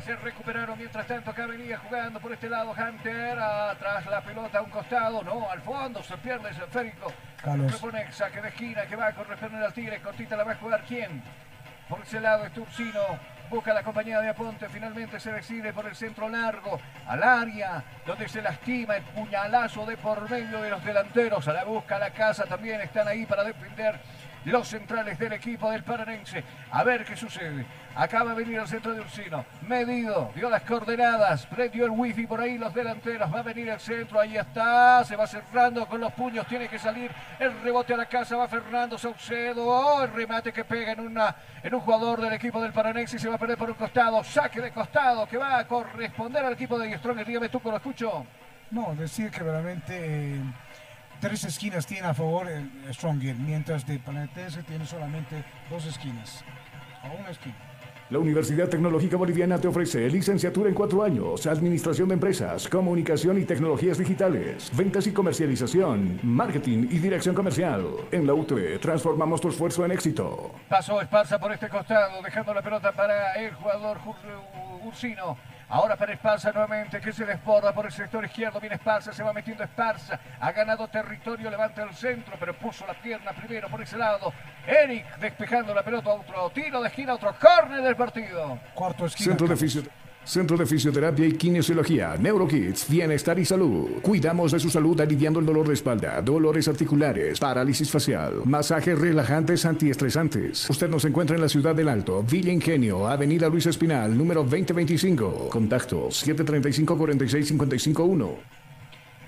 Se recuperaron mientras tanto acá venía jugando por este lado Hunter, atrás la pelota a un costado, no, al fondo se pierde ese esférico. Carlos. Propone saque de esquina que va a corresponder al Tigre, cortita la va a jugar quién. Por ese lado es Tursino, busca la compañía de Aponte, finalmente se decide por el centro largo, al área, donde se lastima el puñalazo de por medio de los delanteros, a la busca la casa también, están ahí para defender los centrales del equipo del Paranense. A ver qué sucede. Acaba de venir al centro de Ursino. Medido, dio las coordenadas, prendió el wifi por ahí los delanteros. Va a venir el centro, ahí está. Se va cerrando con los puños, tiene que salir. El rebote a la casa va Fernando Saucedo. Oh, el remate que pega en, una, en un jugador del equipo del Paranense y se va a perder por un costado. Saque de costado que va a corresponder al equipo de Strong. Dígame tú, lo escucho. No, decir que realmente tres esquinas tiene a favor el Stronger, mientras de Paranense tiene solamente dos esquinas, o una esquina. La Universidad Tecnológica Boliviana te ofrece licenciatura en cuatro años, administración de empresas, comunicación y tecnologías digitales, ventas y comercialización, marketing y dirección comercial. En la UTE transformamos tu esfuerzo en éxito. Pasó Esparza por este costado, dejando la pelota para el jugador Ursino. Ahora para Esparza nuevamente, que se desborda por el sector izquierdo. Viene Esparza, se va metiendo Esparza. Ha ganado territorio, levanta el centro, pero puso la pierna primero por ese lado. Eric despejando la pelota, otro tiro de esquina, otro córner del partido. Cuarto esquina. Centro de Centro de Fisioterapia y Kinesiología, NeuroKids, Bienestar y Salud. Cuidamos de su salud aliviando el dolor de espalda, dolores articulares, parálisis facial, masajes relajantes antiestresantes. Usted nos encuentra en la ciudad del Alto, Villa Ingenio, Avenida Luis Espinal, número 2025. Contacto 735-4655-1.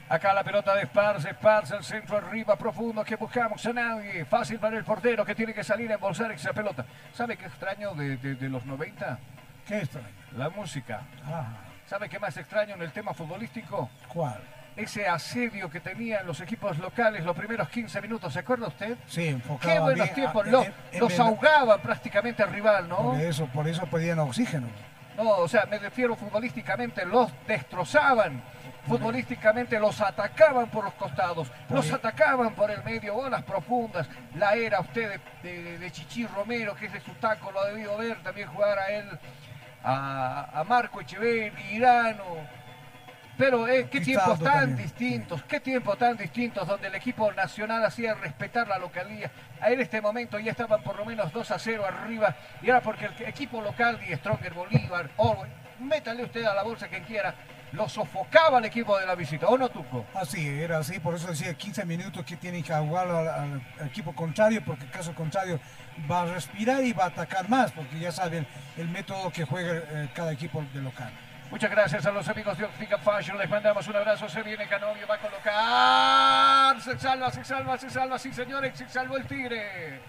Acá la pelota de Esparza, Esparza, el centro arriba, profundo, que buscamos a nadie. Fácil para el portero que tiene que salir a embolsar esa pelota. ¿Sabe qué extraño de, de los 90? ¿Qué extraño? La música. ¿Sabe qué más extraño en el tema futbolístico? ¿Cuál? Ese asedio que tenían los equipos locales los primeros 15 minutos, ¿se acuerda usted? Sí, enfocaba Qué buenos tiempos, los, los ahogaban prácticamente al rival, ¿no? Por eso, por eso pedían oxígeno. No, o sea, me refiero futbolísticamente, los destrozaban. Futbolísticamente los atacaban por los costados, los atacaban por el medio, bolas profundas. La era usted de, Chichi Romero, que es de su taco, lo ha debido ver también jugar a él a, Marco Echeverri, Irano. Pero eh, qué tiempos tan distintos, qué tiempos tan distintos donde el equipo nacional hacía respetar la localía. En este momento ya estaban por lo menos 2 a 0 arriba y ahora porque el equipo local de Stronger Bolívar, o métale usted a la bolsa quien quiera, lo sofocaba el equipo de la visita, ¿o no, Tuco? Así, era así, por eso decía 15 minutos que tienen que jugar al, equipo contrario, porque en caso contrario va a respirar y va a atacar más, porque ya saben el método que juega eh, cada equipo de local. Muchas gracias a los amigos de Optica Fashion. Les mandamos un abrazo. Se viene Canovio, va a colocar. Se salva, se salva, se salva. Sí, señores, se salvó el Tigre.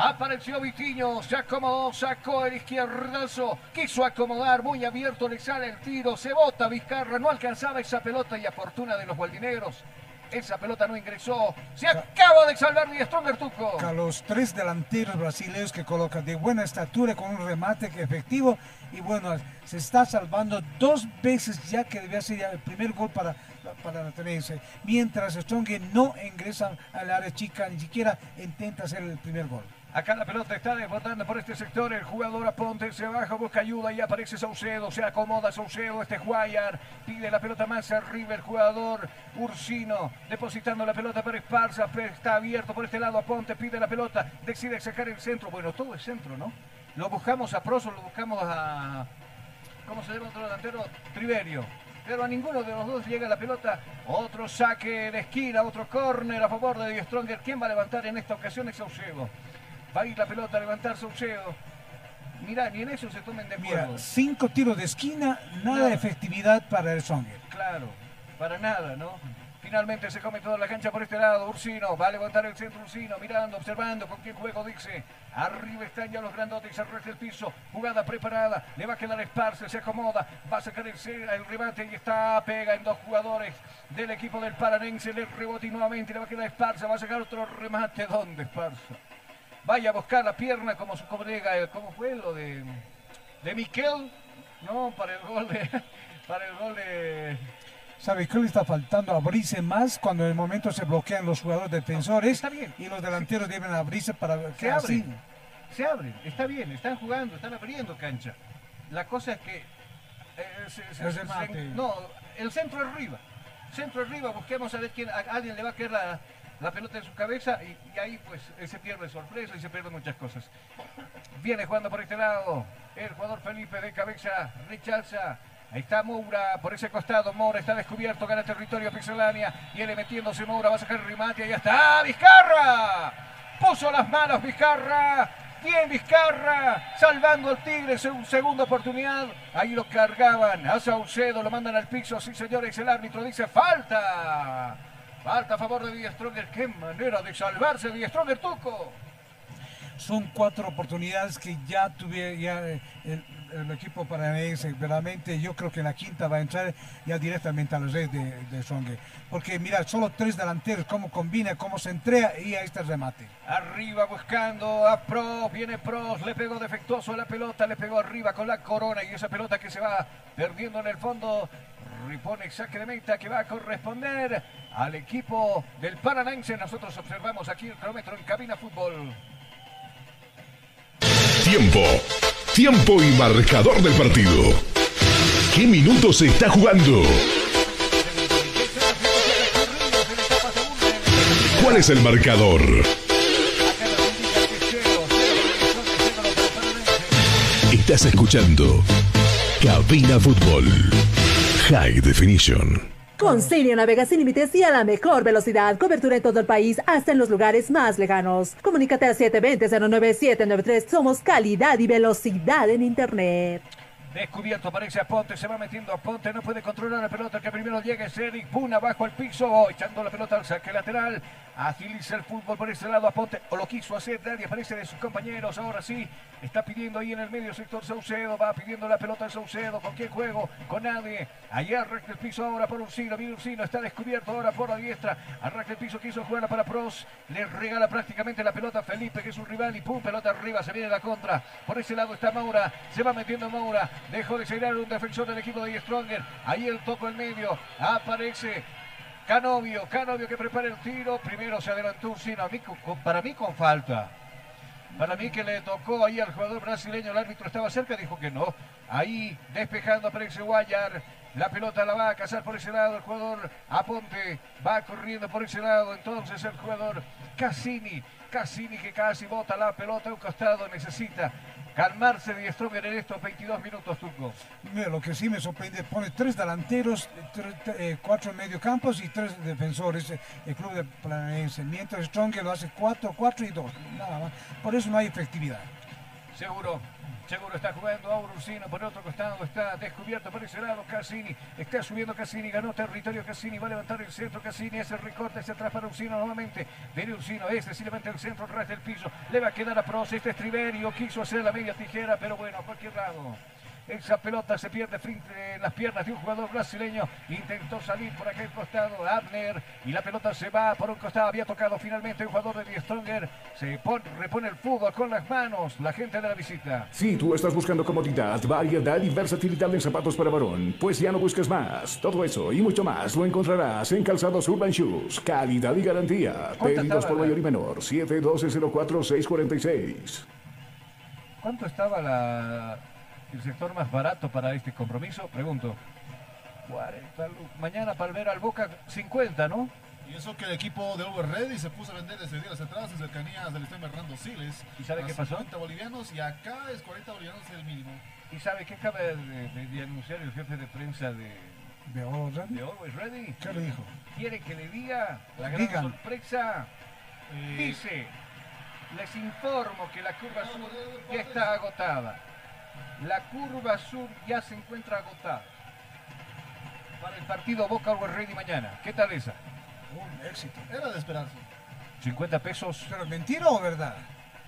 Apareció Vitiño, se acomodó, sacó el izquierdazo, quiso acomodar, muy abierto, le sale el tiro, se bota Vizcarra, no alcanzaba esa pelota y a fortuna de los gualdinegros. Esa pelota no ingresó. Se acaba de salvar Di Stronger Tuco. A los tres delanteros brasileños que colocan de buena estatura con un remate efectivo. Y bueno, se está salvando dos veces ya que debía ser el primer gol para, para la Tenerife. Mientras Stronger no ingresa al área chica, ni siquiera intenta hacer el primer gol. Acá la pelota está desbordando por este sector. El jugador aponte, se baja, busca ayuda y aparece Saucedo. Se acomoda Saucedo. Este Guayar pide la pelota más arriba. El jugador Ursino depositando la pelota para Esparza. Está abierto por este lado. Aponte pide la pelota. Decide sacar el centro. Bueno, todo es centro, ¿no? Lo buscamos a Proso, lo buscamos a. ¿Cómo se llama otro delantero? Triverio pero a ninguno de los dos llega la pelota. Otro saque de esquina, otro córner a favor de Die Stronger. ¿Quién va a levantar en esta ocasión es Saucedo? Va a ir la pelota a levantar Saucedo. Mirá, ni en eso se tomen de acuerdo. Cinco tiros de esquina, nada de efectividad para el Songer. Claro, para nada, ¿no? Finalmente se come toda la cancha por este lado. Ursino va a levantar el centro Ursino, mirando, observando con qué juego dice. Arriba están ya los grandotes, se el piso. Jugada preparada, le va a quedar Esparce, se acomoda, va a sacar el, el remate y está, pega en dos jugadores del equipo del Paranense. Le rebote y nuevamente le va a quedar Esparce, va a sacar otro remate. ¿Dónde Esparza? Vaya a buscar la pierna como su colega, ¿cómo fue lo de, de Miquel? No, para el gol de, para el gol de... ¿Sabe qué le está faltando? Abrirse más cuando en el momento se bloquean los jugadores defensores está bien. y los delanteros deben abrirse para se abren, se abren, está bien, están jugando, están abriendo cancha. La cosa es que eh, no, el centro arriba, centro arriba, busquemos a ver quién, a alguien le va a quedar la, la pelota en su cabeza y, ahí pues se pierde sorpresa y se pierden muchas cosas. Viene jugando por este lado el jugador Felipe de cabeza, rechaza. Ahí está Moura por ese costado. Moura está descubierto, gana territorio Pixelania. Viene metiéndose Moura, va a sacar remate. Ahí está ¡Ah, Vizcarra. puso las manos Vizcarra. Bien Vizcarra, salvando al Tigre, en segunda oportunidad. Ahí lo cargaban a Saucedo, lo mandan al piso. Sí, señores, el árbitro dice falta. Falta a favor de Die Stronger. Qué manera de salvarse Die Stronger, Tuco. Son cuatro oportunidades que ya tuve ya eh, el equipo paranaense. Realmente yo creo que la quinta va a entrar ya directamente a la red de, de Stronger. Porque mira, solo tres delanteros, cómo combina, cómo se entrega y ahí está el remate. Arriba buscando a Pros, viene Pros, le pegó defectuoso la pelota, le pegó arriba con la corona y esa pelota que se va perdiendo en el fondo. Ripone saque de meta que va a corresponder al equipo del Paranaense. Nosotros observamos aquí el cronómetro en cabina fútbol. Tiempo. Tiempo y marcador del partido. ¿Qué minutos se está jugando? ¿Cuál es el marcador? Estás escuchando Cabina Fútbol. High Definition. Con navega sin límites y a la mejor velocidad. Cobertura en todo el país, hasta en los lugares más lejanos. Comunícate al 720-09793. Somos calidad y velocidad en Internet. Descubierto, aparece Aponte, se va metiendo Aponte, no puede controlar la pelota, el que primero llega es Eric Puna bajo al piso, echando la pelota al saque lateral, agiliza el fútbol por ese lado Aponte, o lo quiso hacer, nadie aparece de sus compañeros, ahora sí, está pidiendo ahí en el medio sector Saucedo, va pidiendo la pelota a Saucedo, ¿con quién juego? Con nadie, allá arranca el piso ahora por Ursino, viene Ursino, está descubierto ahora por la diestra, arranca el piso, quiso jugar para Pros, le regala prácticamente la pelota a Felipe, que es un rival, y pum, pelota arriba, se viene la contra, por ese lado está Maura, se va metiendo Maura, Dejó de seguir un defensor del equipo de Stronger. Ahí el toco en medio. Aparece Canovio. Canovio que prepara el tiro. Primero se adelantó Ursino. A mí, para mí con falta. Para mí que le tocó ahí al jugador brasileño. El árbitro estaba cerca. Dijo que no. Ahí despejando aparece Guayar. La pelota la va a cazar por ese lado el jugador Aponte. Va corriendo por ese lado. Entonces el jugador Cassini. Cassini que casi bota la pelota a un costado. Necesita calmarse de Stronger en estos 22 minutos, Turco. Mira, lo que sí me sorprende, pone tres delanteros, tres, eh, cuatro mediocampos y tres defensores, eh, el club de Planaense, mientras Stronger lo hace cuatro, cuatro y dos, nada más. Por eso no hay efectividad. Seguro. Seguro está jugando Auro Ursino, por otro costado está descubierto por ese lado Cassini, está subiendo Cassini, ganó territorio Cassini, va a levantar el centro Cassini, ese recorte hacia atrás para Ursino nuevamente, viene Ursino, este sí levanta el centro, ras del piso, le va a quedar a Pros, este es Triverio, quiso hacer la media tijera, pero bueno, a cualquier lado. Esa pelota se pierde frente en las piernas de un jugador brasileño. Intentó salir por aquel costado Abner y la pelota se va por un costado. Había tocado finalmente un jugador de Die Stronger. Se pone, repone el fútbol con las manos. La gente de la visita. Si tú estás buscando comodidad, variedad y versatilidad en zapatos para varón, pues ya no busques más. Todo eso y mucho más lo encontrarás en Calzados Urban Shoes. Calidad y garantía. Pedidos por mayor y menor. 712-04-646. ¿Cuánto estaba la, el sector más barato para este compromiso? Pregunto. 40, mañana Palmera al Boca 50, ¿no? Y eso que el equipo de Over Ready se puso a vender desde días atrás en cercanías del estadio Hernando Siles. ¿Y sabe a qué pasó? 50 bolivianos y acá es 40 bolivianos el mínimo. ¿Y sabe qué acaba de, de- de anunciar el jefe de prensa de, ¿De Oro Ready? de Always Ready? ¿Qué le dijo? ¿Quiere que le diga la gran Digan. sorpresa? Eh, Dice, les informo que la curva sur ya está agotada. La curva sur ya se encuentra agotada. Para el partido Boca Ready mañana. ¿Qué tal esa? Un éxito. Era de esperarse. 50 pesos. ¿Pero mentira o verdad?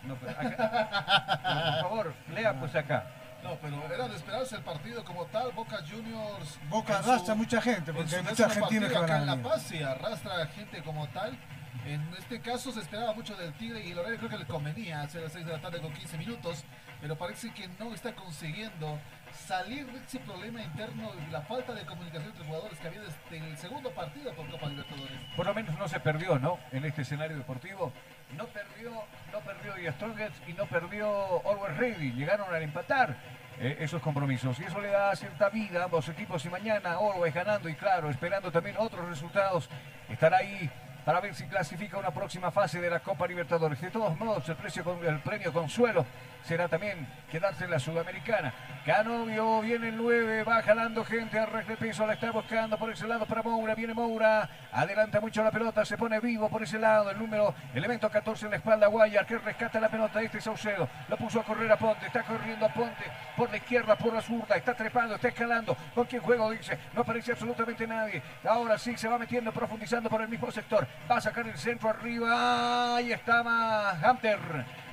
No, pero acá- pero por favor, lea pues acá. No, pero era de esperarse el partido como tal. Boca Juniors. Boca su- arrastra mucha gente, en porque hay mucha argentina que acá en La. Paz arrastra gente como tal. En este caso se esperaba mucho del Tigre y el horario creo que le convenía hacer a las 6 de la tarde con 15 minutos, pero parece que no está consiguiendo salir de ese problema interno y la falta de comunicación entre jugadores que había desde el segundo partido por Copa Libertadores. Por lo menos no se perdió, ¿no? En este escenario deportivo. No perdió, no perdió The Strongest y no perdió Always Ready. Llegaron a empatar eh, esos compromisos. Y eso le da cierta vida a ambos equipos. Y mañana Always ganando y claro, esperando también otros resultados. Estar ahí para ver si clasifica una próxima fase de la Copa Libertadores. De todos modos, el premio consuelo será también quedarse en la Sudamericana. Canovio viene el 9, va jalando gente al de piso, la está buscando por ese lado para Moura, viene Moura, adelanta mucho la pelota, se pone vivo por ese lado, el número, elemento 14 en la espalda, Guayar, que rescata la pelota, este Saucedo, lo puso a correr a Ponte, está corriendo a Ponte, por la izquierda, por la zurda, está trepando, está escalando, con quien juego dice, no aparece absolutamente nadie, ahora sí se va metiendo, profundizando por el mismo sector, va a sacar el centro arriba, ahí estaba Hunter,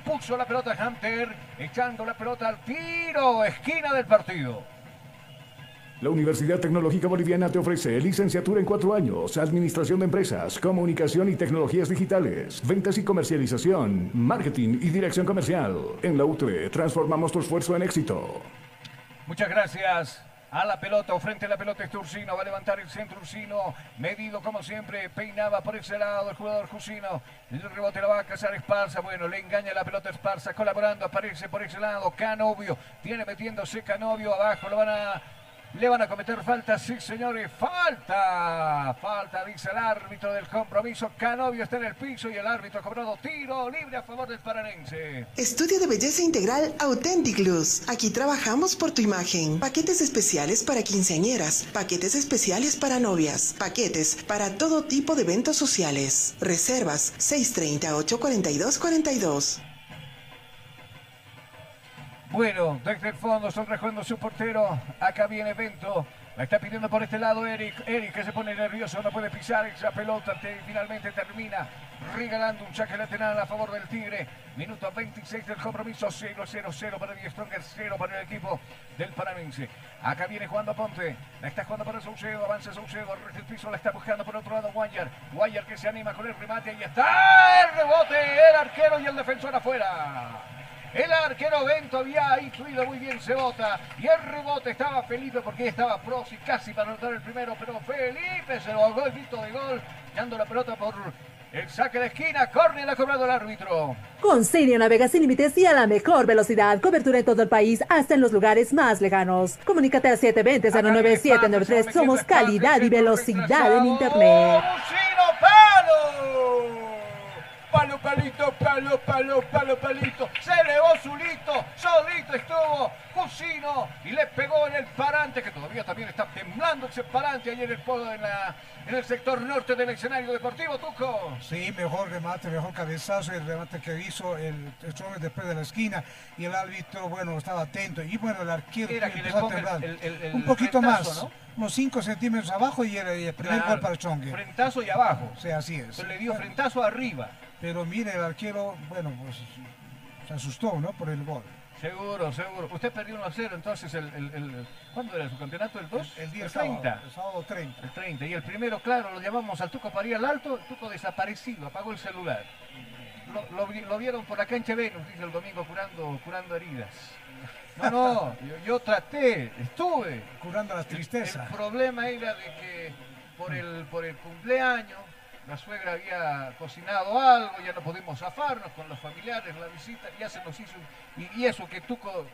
puso la pelota Hunter, echando la pelota al tiro, esquina del partido. La Universidad Tecnológica Boliviana te ofrece licenciatura en cuatro años, Administración de Empresas, Comunicación y Tecnologías Digitales, Ventas y Comercialización, Marketing y Dirección Comercial. En la UTE transformamos tu esfuerzo en éxito. Muchas gracias a la pelota o frente a la pelota este Ursino, va a levantar el centro Ursino, medido como siempre, peinaba por ese lado el jugador Jusino, el rebote la va a cazar Esparza, bueno, le engaña la pelota Esparza, colaborando, aparece por ese lado, Canovio, tiene metiéndose Canovio abajo, lo van a le van a cometer falta, sí señores, falta. Falta, dice el árbitro del compromiso. Canovio está en el piso y el árbitro ha cobrado tiro libre a favor del paranense. Estudio de belleza integral Authentic Luz. Aquí trabajamos por tu imagen. Paquetes especiales para quinceañeras, paquetes especiales para novias, paquetes para todo tipo de eventos sociales. Reservas 630 842 42. Bueno, desde el fondo, sonrejando su portero. Acá viene Bento. La está pidiendo por este lado Eric. Eric que se pone nervioso, no puede pisar esa pelota. finalmente termina regalando un saque lateral a favor del Tigre. Minuto 26 del compromiso. 0-0-0 para Die Stronger, 0 para el equipo del Panamense. Acá viene jugando Ponte. La está jugando para Saucedo. Avanza Saucedo. El piso la está buscando por otro lado Guayar. Guayar que se anima con el remate. Ahí está el rebote. El arquero y el defensor afuera. El arquero Bento había incluido muy bien Cebota. Y el rebote estaba Felipe porque estaba Prosi casi para anotar el primero. Pero Felipe se lo ahogó el grito de gol. Dando la pelota por el saque de esquina. Córner ha cobrado el árbitro. Con Sirio navega sin límites y a la mejor velocidad. Cobertura en todo el país, hasta en los lugares más lejanos. Comunícate al 720-09793. Somos calidad y velocidad en Internet. palo! Palo, palito, palo, palo, palo, palito. Se elevó Zulito, solito estuvo Cusino y le pegó en el parante, que todavía también está temblando ese parante ahí en el, en, la, en el sector norte del escenario deportivo, Tuco. Sí, mejor remate, mejor cabezazo, el remate que hizo el, el después de la esquina y el árbitro, bueno, estaba atento. Y bueno, el arquero Era que le ponga el, un poquito más. unos 5 centímetros abajo y el, primer gol para Chongue. Frentazo y abajo. Sí, así es. le dio frentazo arriba. Pero mire, el arquero, bueno, pues se asustó, ¿no? Por el gol. Seguro, seguro. Usted perdió 1 a 0, entonces, el, el, ¿cuándo era su campeonato? ¿El 2? El, día 30. el sábado 30. El 30. Y el primero, claro, lo llamamos al Tuco para ir al alto, el Tuco desaparecido, apagó el celular. Lo, vieron por la cancha Venus, dice el domingo, curando, curando heridas. No, no, yo, traté, estuve. Curando las tristezas. El, problema era de que por el, por el cumpleaños la suegra había cocinado algo, ya no pudimos zafarnos con los familiares, la visita, ya se nos hizo, y, eso que Tuco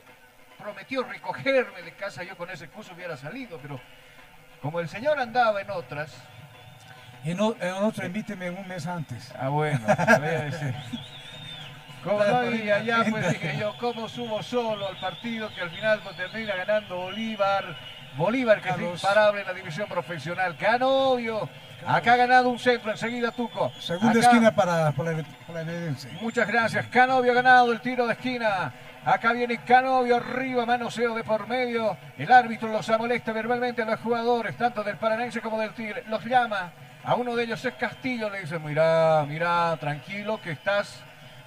prometió recogerme de casa, yo con ese curso hubiera salido, pero como el señor andaba en otras... En, otra invíteme un mes antes. Ah, bueno, a ver, Como no había allá, pues dije yo, ¿cómo subo solo al partido que al final pues, termina ganando Bolívar? Bolívar que es imparable en la división profesional. Canovio Acá ha ganado un centro enseguida Tuco. Segunda esquina para, para, Muchas gracias. Canovio ha ganado el tiro de esquina. Acá viene Canovio arriba, manoseo de por medio. El árbitro los molesta verbalmente a los jugadores, tanto del Paranense como del Tigre. Los llama. A uno de ellos es Castillo, le dice, mira, mira, tranquilo que estás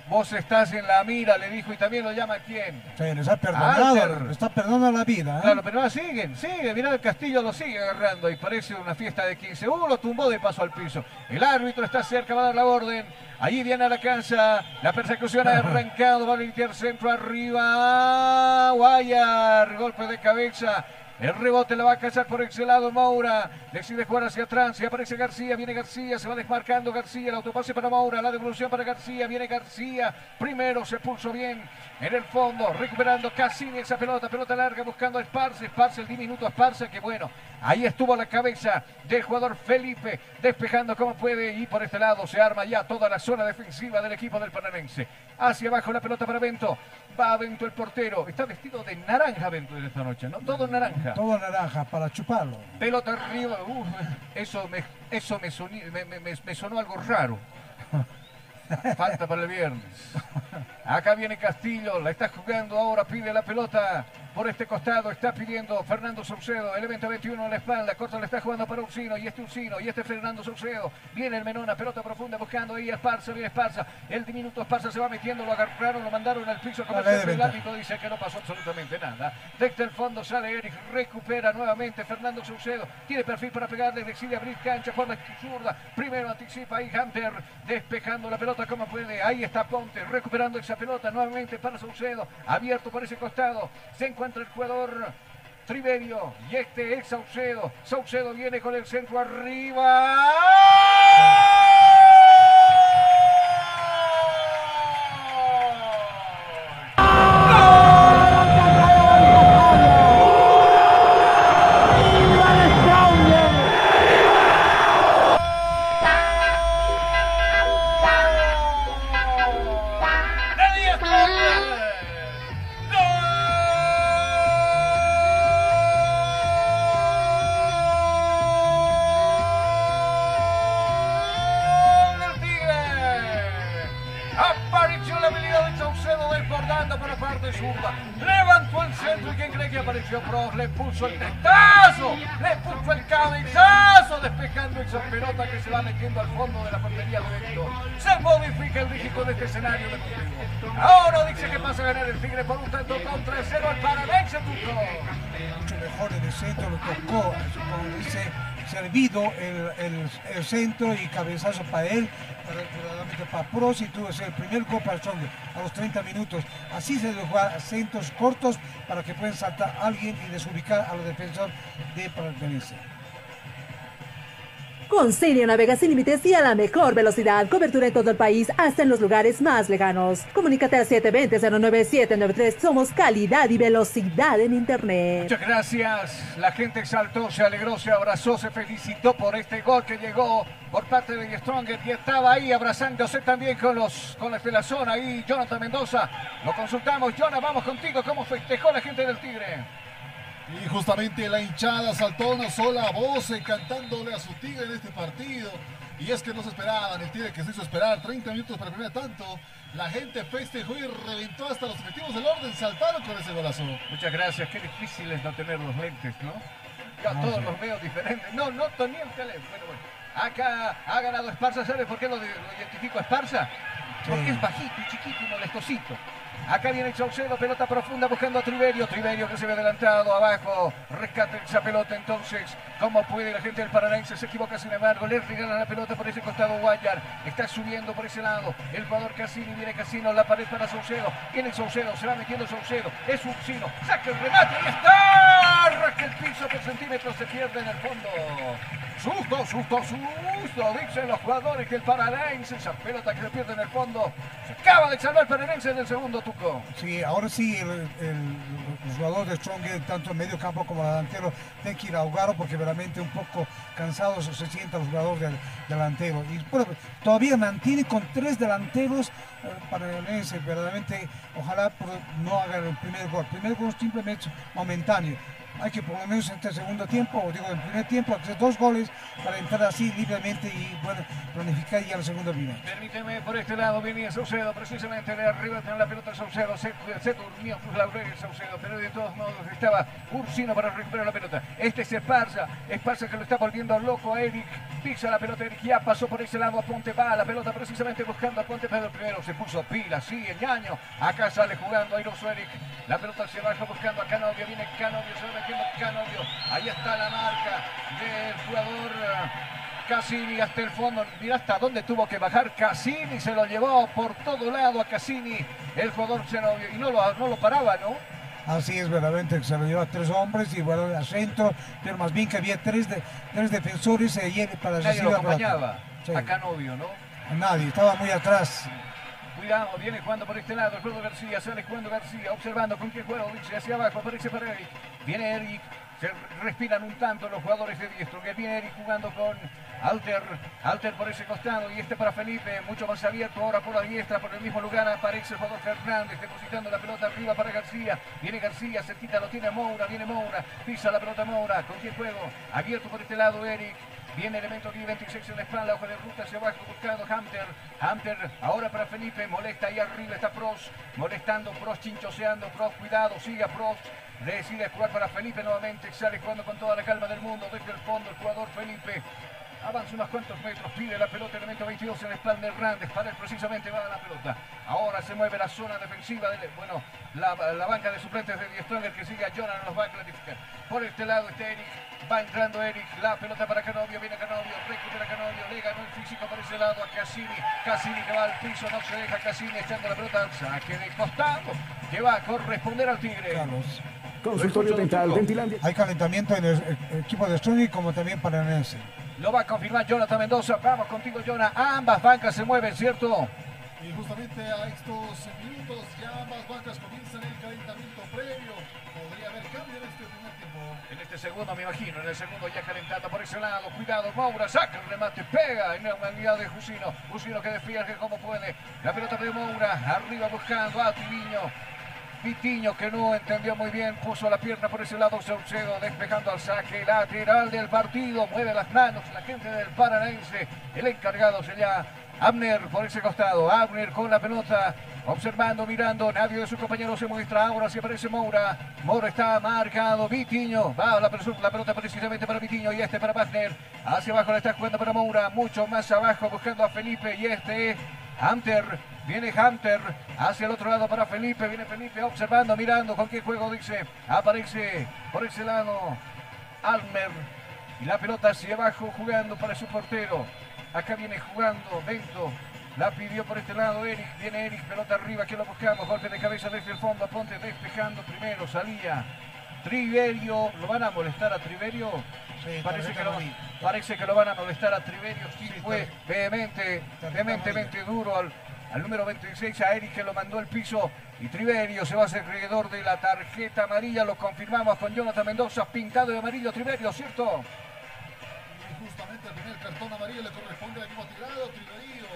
Vos estás en la mira, le dijo, y también lo llama quién. Sí, les ha perdonado, está perdonando la vida. ¿eh? Claro, pero no, siguen, sigue, mirá, el Castillo lo sigue agarrando y parece una fiesta de 15. Uno lo tumbó de paso al piso. El árbitro está cerca, va a dar la orden. Allí viene a la cancha, la persecución ha arrancado, va a limpiar centro arriba. Guayar, golpe de cabeza. El rebote la va a cazar por ese lado Maura. Decide jugar hacia atrás. Y aparece García. Viene García. Se va desmarcando García. El autopase para Maura. La devolución para García. Viene García. Primero se puso bien en el fondo. Recuperando casi esa pelota. Pelota larga buscando a Esparce. Esparce el diminuto Esparce. Que bueno. Ahí estuvo la cabeza del jugador Felipe. Despejando como puede. Y por este lado se arma ya toda la zona defensiva del equipo del Panamense. Hacia abajo la pelota para Bento. Va Bento el portero. Está vestido de naranja Bento esta noche, ¿no? Todo naranja. Todo naranja para chuparlo. Pelota arriba. Uf, eso me, eso me, soní- me- me- me sonó algo raro. Falta para el viernes. Acá viene Castillo, la está jugando ahora, pide la pelota por este costado, está pidiendo Fernando Saucedo, elemento 21 en la espalda, corta le está jugando para Ursino, y este Ursino, y este Fernando Saucedo, viene el Menona, pelota profunda buscando ahí a Esparza, viene Esparza, el diminuto Esparza se va metiendo, lo agarraron, lo mandaron al piso, como el árbitro dice que no pasó absolutamente nada. Desde el fondo sale Eric, recupera nuevamente Fernando Saucedo, tiene perfil para pegarle, decide abrir cancha por la zurda, primero anticipa ahí Hunter, despejando la pelota como puede, ahí está Ponte, recuperando esa pelota nuevamente para Saucedo, abierto por ese costado, se encuentra el jugador Triverio y este es Saucedo, Saucedo viene con el centro arriba. ¡Gol el- centro y cabezazo para él, para, para Pros y tuvo el primer gol para Chongue a los 30 minutos. Así se debe jugar centros cortos para que puedan saltar a alguien y desubicar a los defensores de Paranaense. Consigue navega sin límites y a la mejor velocidad. Cobertura en todo el país, hasta en los lugares más lejanos. Comunícate al 720-09793. Somos calidad y velocidad en Internet. Muchas gracias. La gente exaltó, se alegró, se abrazó, se felicitó por este gol que llegó por parte de Stronger y estaba ahí abrazándose también con los con la zona ahí Jonathan Mendoza. Lo consultamos. Jonathan, vamos contigo. ¿Cómo festejó la gente del Tigre? Y justamente la hinchada saltó una sola voz cantándole a su tigre en este partido. Y es que no se esperaban, el tigre que se hizo esperar 30 minutos para el primer tanto. La gente festejó y reventó hasta los objetivos del orden, saltaron con ese golazo. Muchas gracias. Qué difícil es no tener los lentes, ¿no? Yo a todos los veo diferentes. No, no tenía el teléfono. Bueno, bueno. Acá ha ganado Esparza. ¿Sabe por qué lo, lo identifico a Esparza? Porque es bajito y chiquito y molestosito. Acá viene Saucedo, pelota profunda buscando a Triverio. Triverio que se ve adelantado, abajo. Rescata esa pelota entonces. ¿Cómo puede la gente del Paranaense? Se equivoca sin embargo. Le regala la pelota por ese costado Guayar. Está subiendo por ese lado. El jugador Cassini viene Casino. La pared para Saucedo. Viene Saucedo. Se va metiendo Saucedo. Es Ursino. Saca el remate. Ahí está. Rasca el piso por centímetros. Se pierde en el fondo. Susto, susto, susto. Dicen los jugadores que el Paranaense. Esa pelota que se pierde en el fondo. Se acaba de salvar el Paranaense en el segundo Sí, ahora sí, el, el- los jugadores de Strong, tanto en medio campo como delantero, tienen que ir a ahogarlo porque verdaderamente un poco cansados se sientan los jugadores del delantero. Y todavía mantiene con tres delanteros eh, paranaenses, verdaderamente, ojalá no hagan el primer gol. El primer gol simplemente momentáneo. Hay que por lo menos en este segundo tiempo, o digo en el primer tiempo, hacer dos goles para entrar así libremente y bueno, planificar ya la segunda vida. Permíteme, por este lado venía Saucedo, precisamente de arriba tiene la pelota Saucedo, se, se durmió pues, Laurel Saucedo, pero de todos modos estaba Ursino para recuperar la pelota. Este es Esparza, Esparza que lo está volviendo loco a Eric, pisa la pelota Eric, ya pasó por ese lado a Ponte, va la pelota precisamente buscando a Ponte, pero primero se puso pila, sigue el ñaño, acá sale jugando airoso Eric, la pelota se baja buscando a Canovio, viene Canovio, se Canovio, ahí está la marca del jugador... eh, Cassini hasta el fondo, mira hasta dónde tuvo que bajar Cassini, se lo llevó por todo lado a Cassini, el jugador Zenobio, y no lo, no lo paraba, ¿no? Así es, verdaderamente se lo lleva a tres hombres y bueno, al centro, pero más bien que había tres, de- tres defensores ayer para Nadie lo acompañaba, Sí. a Canovio, ¿no? Nadie, estaba muy atrás. Viene jugando por este lado, el juego García, sale jugando García, observando con qué juego, dice hacia abajo, aparece para Eric, viene Eric, Se respiran un tanto los jugadores de diestro. Que viene Eric jugando con Alter. Alter por ese costado y este para Felipe. Mucho más abierto ahora por la diestra. Por el mismo lugar aparece el jugador Fernández depositando la pelota arriba para García. Viene García, cerquita lo tiene Moura. Viene Moura. Pisa la pelota Moura. Con quien juego. Abierto por este lado Eric. Viene elemento 26 en la espalda, ojo de ruta hacia abajo buscando Hunter. Hunter ahora para Felipe, molesta ahí arriba está Prost, molestando Prost, chinchoseando Prost, cuidado, sigue a Prost. Decide jugar para Felipe nuevamente, sale jugando con toda la calma del mundo desde el fondo el jugador Felipe. Avanza unos cuantos metros, pide la pelota, elemento 22 en el plan de Hernández, para él precisamente va a la pelota. Ahora se mueve la zona defensiva, de, bueno, la, la banca de suplentes de Die Stronger que sigue a Jonathan, nos va a clarificar. Por este lado está Eric, va entrando Eric, la pelota para Canovio, viene Canovio, recupera Canovio, le ganó el físico por ese lado a Cassini, Cassini que va al piso, no se deja Cassini echando la pelota al saque de costado, que va a corresponder al Tigre. Carlos. Consultorio Dental. Hay calentamiento en el, el equipo de Sony como también para Nense. Lo va a confirmar Jonathan Mendoza. Vamos contigo, Jonah. Ambas bancas se mueven, ¿cierto? Y justamente a estos minutos ya ambas bancas comienzan el calentamiento previo. Podría haber cambio en este primer tiempo. En este segundo, me imagino. En el segundo ya calentando por ese lado. Cuidado, Moura. Saca el remate. Pega en la humanidad de Jusino. Jusino que despliega como puede. La pelota de Moura. Arriba buscando a Tiviño. Vitiño que no entendió muy bien, puso la pierna por ese lado, Saucedo despejando al saque lateral del partido, mueve las manos la gente del Paranaense, el encargado sería Abner por ese costado, Abner con la pelota, observando, mirando, nadie de sus compañeros se muestra, ahora se aparece Moura, Moura está marcado, Vitiño, va la, la pelota precisamente para Vitiño y este para Wagner, hacia abajo la está jugando para Moura, mucho más abajo buscando a Felipe y este es Hunter, viene Hunter hacia el otro lado para Felipe, viene Felipe observando, mirando con qué juego dice, aparece por ese lado Almer y la pelota hacia abajo jugando para su portero, acá viene jugando Bento, la pidió por este lado Eric, viene Eric, pelota arriba, que lo buscamos, golpe de cabeza desde el fondo, Ponte despejando primero, salía Triverio, ¿lo van a molestar a Triverio? Sí, parece, que lo, parece que lo van a molestar a Triverio, sí, fue vehemente, vehementemente duro al, al número 26, a Eric que lo mandó al piso. Y Triverio se va a hacer creador de la tarjeta amarilla, lo confirmamos con Jonathan Mendoza, pintado de amarillo. Triverio, ¿cierto? Y justamente el primer cartón amarillo le corresponde al equipo tirado, Triverio,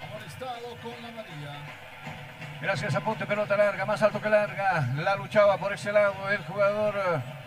amonestado con la amarilla. Gracias a Ponte, pelota larga, más alto que larga. La luchaba por ese lado el jugador eh,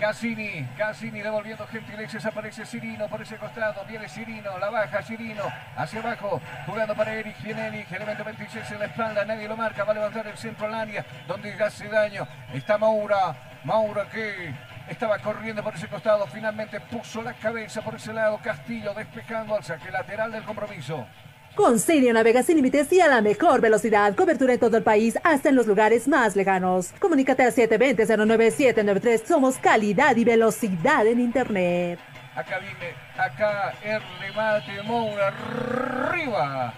Cassini. Cassini devolviendo gentilezas. Aparece Cirino por ese costado. Viene Cirino, la baja Cirino. Hacia abajo, jugando para Eric. Eric, elemento 26 en la espalda. Nadie lo marca. Va a levantar el centro al área, donde hace daño. Está Maura. Maura que estaba corriendo por ese costado. Finalmente puso la cabeza por ese lado. Castillo despejando al saque lateral del compromiso. Con Sirio navega sin límites y a la mejor velocidad. Cobertura en todo el país, hasta en los lugares más lejanos. Comunícate al 720-09793. Somos calidad y velocidad en Internet. Acá viene, acá el remate Moura arriba.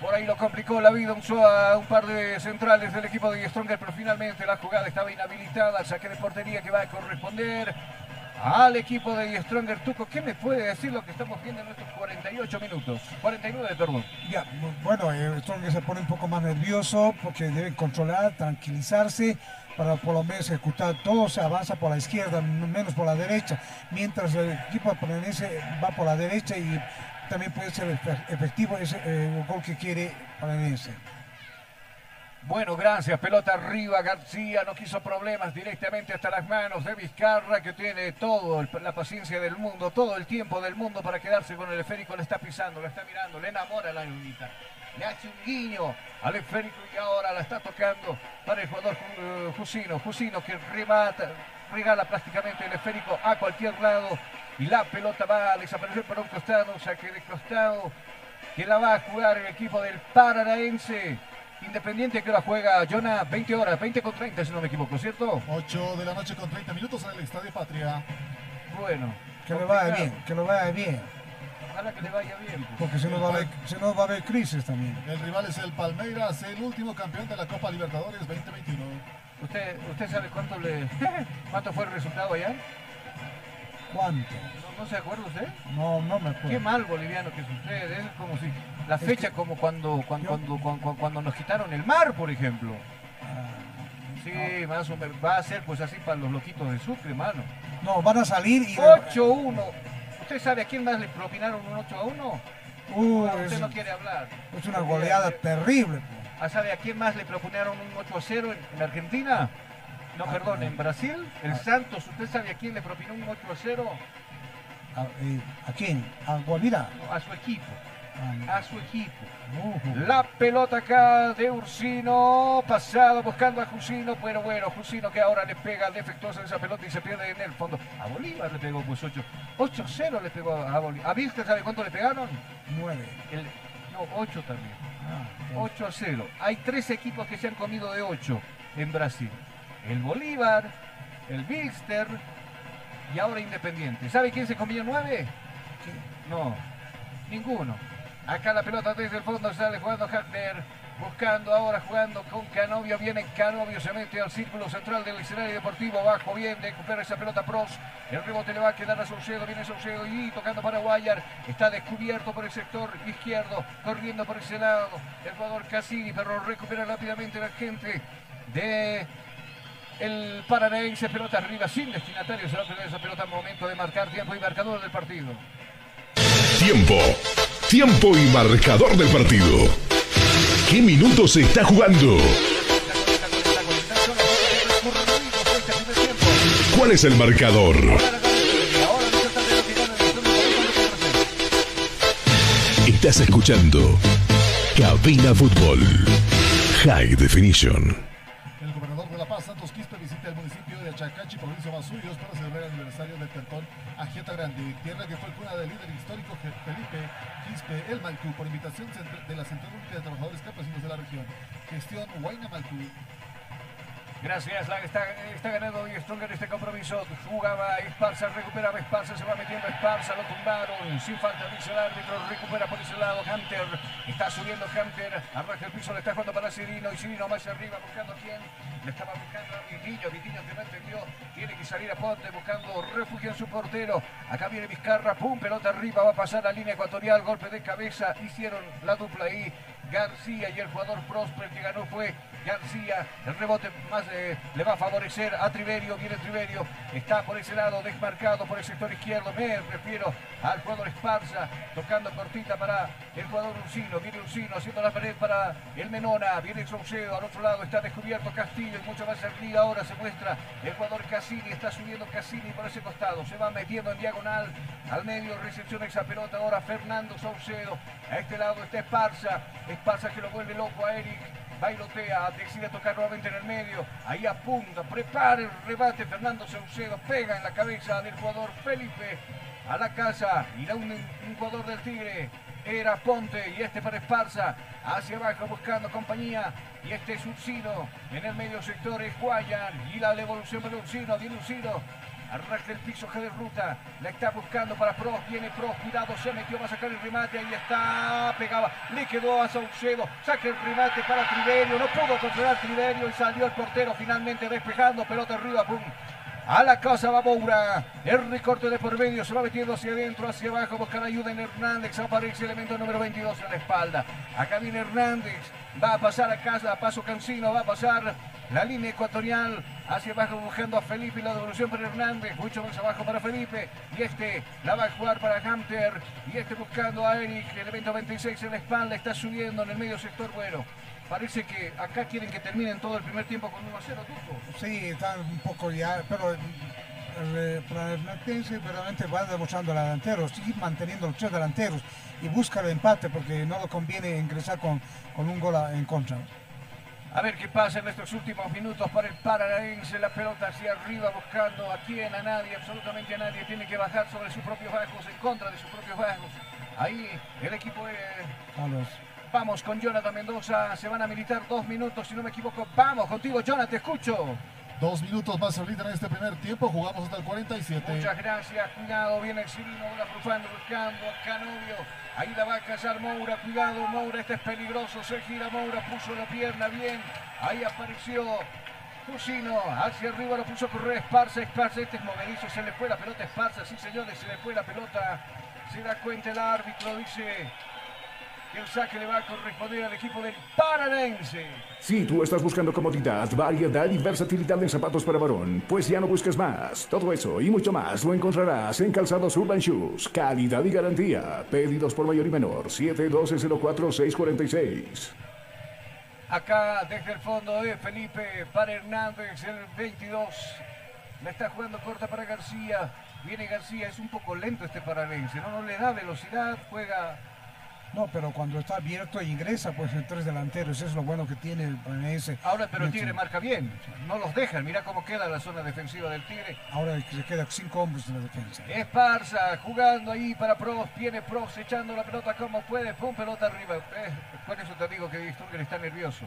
Por ahí lo complicó la vida, usó a un par de centrales del equipo de Stronger, pero finalmente la jugada estaba inhabilitada. Saque de portería que va a corresponder al equipo de Stronger. Tuco, ¿qué me puede decir lo que estamos viendo en estos 48 minutos? 49, perdón. Ya, bueno, eh, Stronger se pone un poco más nervioso porque debe controlar, tranquilizarse para por lo menos ejecutar todo, se avanza por la izquierda, menos por la derecha, mientras el equipo paranense va por la derecha y también puede ser efe- efectivo ese eh, gol que quiere paranense. Bueno, gracias. Pelota arriba. García no quiso problemas directamente hasta las manos de Vizcarra, que tiene todo el- la paciencia del mundo, todo el tiempo del mundo para quedarse con el esférico. Le está pisando, le está mirando, le enamora la lunita. Le hace un guiño al esférico y ahora la está tocando para el jugador Ju- eh, Jusino. Jusino que remata, regala prácticamente el esférico a cualquier lado y la pelota va a desaparecer por un costado, saque de costado que la va a jugar el equipo del Paranaense. Independiente que la juega Jonah 20 horas, 20 con 30 si no me equivoco, ¿cierto? 8 de la noche con 30 minutos en el Estadio Patria. Bueno. Que le vaya complicado. bien, que le vaya bien, Ojalá que le vaya bien. pues. porque si no va a haber, si no va a haber crisis también. El rival es el Palmeiras, el último campeón de la Copa Libertadores 2021. ¿Usted, ¿Usted sabe cuánto le cuánto fue el resultado allá? ¿Cuánto? ¿No, se acuerda usted? No, no me Qué acuerdo. mal boliviano que usted. Es como si la fecha como cuando cuando, cuando, cuando, cuando- nos quitaron el mar, por ejemplo. Ah, Sí, más o menos. Va a ser pues así para los loquitos de Sucre, hermano. No, van a salir y... 8-1. ¿Usted sabe a quién más le propinaron un 8 a 1? Uh, usted es, no quiere hablar. es una goleada terrible. Ah, ¿Sabe a quién más le propinaron un 8 a 0 en, en Argentina? No, Ah, perdón, en Brasil, el Ah. Santos. ¿Usted sabe a quién le propinó un 8 a 0? ¿A, eh, ¿a quién? ¿A Guavira? No, a su equipo. Ah, A su equipo. La pelota acá de Ursino, pasado buscando a Jusino, pero bueno, Jusino que ahora le pega defectuosa esa pelota y se pierde en el fondo. A Bolívar le pegó pues 8. 8-0 le pegó a Bolívar. ¿A Vilca sabe cuánto le pegaron? Nueve. El- no, 8 también. Ah, 8 a 0. Hay tres equipos que se han comido de 8 en Brasil. El Bolívar, el Bilster y ahora Independiente. ¿Sabe quién se comió 9? No, ninguno. Acá la pelota desde el fondo sale jugando Hagner. Buscando ahora, jugando con Canovio. Viene Canovio, se mete al círculo central del escenario deportivo. Bajo bien, recupera esa pelota Pros. El rebote le va a quedar a Saucedo. Viene Saucedo y tocando para Guayar. Está descubierto por el sector izquierdo. Corriendo por ese lado. El jugador Cassini, pero recupera rápidamente la gente de el Paranaense. Pelota arriba, sin destinatario. Se va esa pelota. Momento de marcar tiempo y marcador del partido. Tiempo. Tiempo y marcador del partido. ¿Qué minutos se está jugando? ¿Cuál es el marcador? Estás escuchando Cabina Fútbol. High Definition. El gobernador de La Paz, Santos Quispe, visita el provincia de Masuyos, para celebrar el aniversario del cantón Ajieta Grande, tierra que fue cuna del líder histórico Felipe Quispe El Malcú, por invitación de la Central Única de Trabajadores Campesinos de la región. Gestión Huayna Malcú. Gracias, la está, ganando hoy Stronger este compromiso. Jugaba Esparza, recuperaba Esparza, se va metiendo Esparza, lo tumbaron. Sin falta, dice el árbitro, recupera por ese lado Hunter. Está subiendo Hunter, arranca el piso, le está jugando para Cirino y Cirino más arriba buscando a quién. Le estaba buscando a Vitiño, Vitiño que no entendió, tiene que salir a Ponte buscando refugio en su portero. Acá viene Vizcarra, pum, pelota arriba, va a pasar la línea ecuatorial, golpe de cabeza, hicieron la dupla ahí. García y el jugador Prosper que ganó fue García. El rebote más eh, le va a favorecer a Triverio. Viene Triverio. Está por ese lado desmarcado por el sector izquierdo. Me refiero al jugador Esparza. Tocando cortita para el jugador Ursino. Viene Ursino haciendo la pared para el Menona. Viene Saucedo. Al otro lado está descubierto Castillo. Y mucho más arriba ahora se muestra el jugador Cassini. Está subiendo Cassini por ese costado. Se va metiendo en diagonal al medio. Recepciona esa pelota ahora Fernando Saucedo. A este lado está Esparza. Esparza que lo vuelve loco a Eric. Bailotea, decide tocar nuevamente en el medio. Ahí apunta, prepara el rebate. Fernando Saucedo pega en la cabeza del jugador Felipe. A la casa, irá un, un jugador del Tigre. Era Ponte y este para Esparza. Hacia abajo buscando compañía. Y este es Ursino. En el medio sector es Guayan. Y la devolución para Ursino. Viene Ursino. Arranca el piso que de ruta. La está buscando para Pros. Viene Pros. Cuidado. Se metió. Va a sacar el remate. Ahí está. Pegaba. Le quedó a Saucedo. Saca el remate para Triverio. No pudo controlar Triverio. Y salió el portero finalmente despejando. Pelota arriba. Pum. A la casa va Moura. El recorte de por medio se va metiendo hacia adentro, hacia abajo. Buscar ayuda en Hernández. Aparece elemento número 22 en la espalda. Acá viene Hernández. Va a pasar a casa. Paso Cancino. Va a pasar la línea ecuatorial. Hacia abajo buscando a Felipe. La devolución para Hernández. Mucho más abajo para Felipe. Y este la va a jugar para Hunter. Y este buscando a Eric. Elemento 26 en la espalda. Está subiendo en el medio sector. Bueno. Parece que acá quieren que terminen todo el primer tiempo con 1 a 0, Tuco. Sí, están un poco ya, pero eh, Martense verdaderamente va demostrando delanteros, sigue manteniendo los tres delanteros y busca el empate porque no le conviene ingresar con, con un gol a- en contra. A ver qué pasa en estos últimos minutos para el Paranaense. La pelota hacia arriba buscando a quién, a nadie, absolutamente a nadie. Tiene que bajar sobre sus propios bajos, en contra de sus propios bajos. Ahí el equipo de... Carlos. Vamos con Jonathan Mendoza. Se van a militar dos minutos, si no me equivoco. Vamos contigo, Jonathan, te escucho. Dos minutos más ahorita en este primer tiempo. Jugamos hasta el 47. Muchas gracias, cuidado, viene el Cirino, profando, buscando a Canovio. Ahí la va a cazar Moura, cuidado Moura, este es peligroso, se gira Moura, puso la pierna bien. Ahí apareció Jusino, hacia arriba lo puso a correr Esparza, Esparza, este es movedizo, se le fue la pelota Esparza, sí señores, se le fue la pelota. Se da cuenta el árbitro, dice El saque le va a corresponder al equipo del Paranense. Si tú estás buscando comodidad, variedad y versatilidad en zapatos para varón, pues ya no busques más. Todo eso y mucho más lo encontrarás en Calzados Urban Shoes. Calidad y garantía. Pedidos por mayor y menor. 712-04-646. Acá desde el fondo de Felipe para Hernández, el 22. La está jugando corta para García. Viene García, es un poco lento este paranense, ¿no? No le da velocidad, juega no, pero cuando está abierto e ingresa, pues en tres delanteros, eso es lo bueno que tiene el Paranense. Ahora, pero el Tigre marca bien, no los dejan, mira cómo queda la zona defensiva del Tigre. Ahora se queda cinco hombres en la defensa. Esparza jugando ahí para Pros, viene Pros echando la pelota como puede, pum, pelota arriba. Eh, por eso te digo que Sturger está nervioso.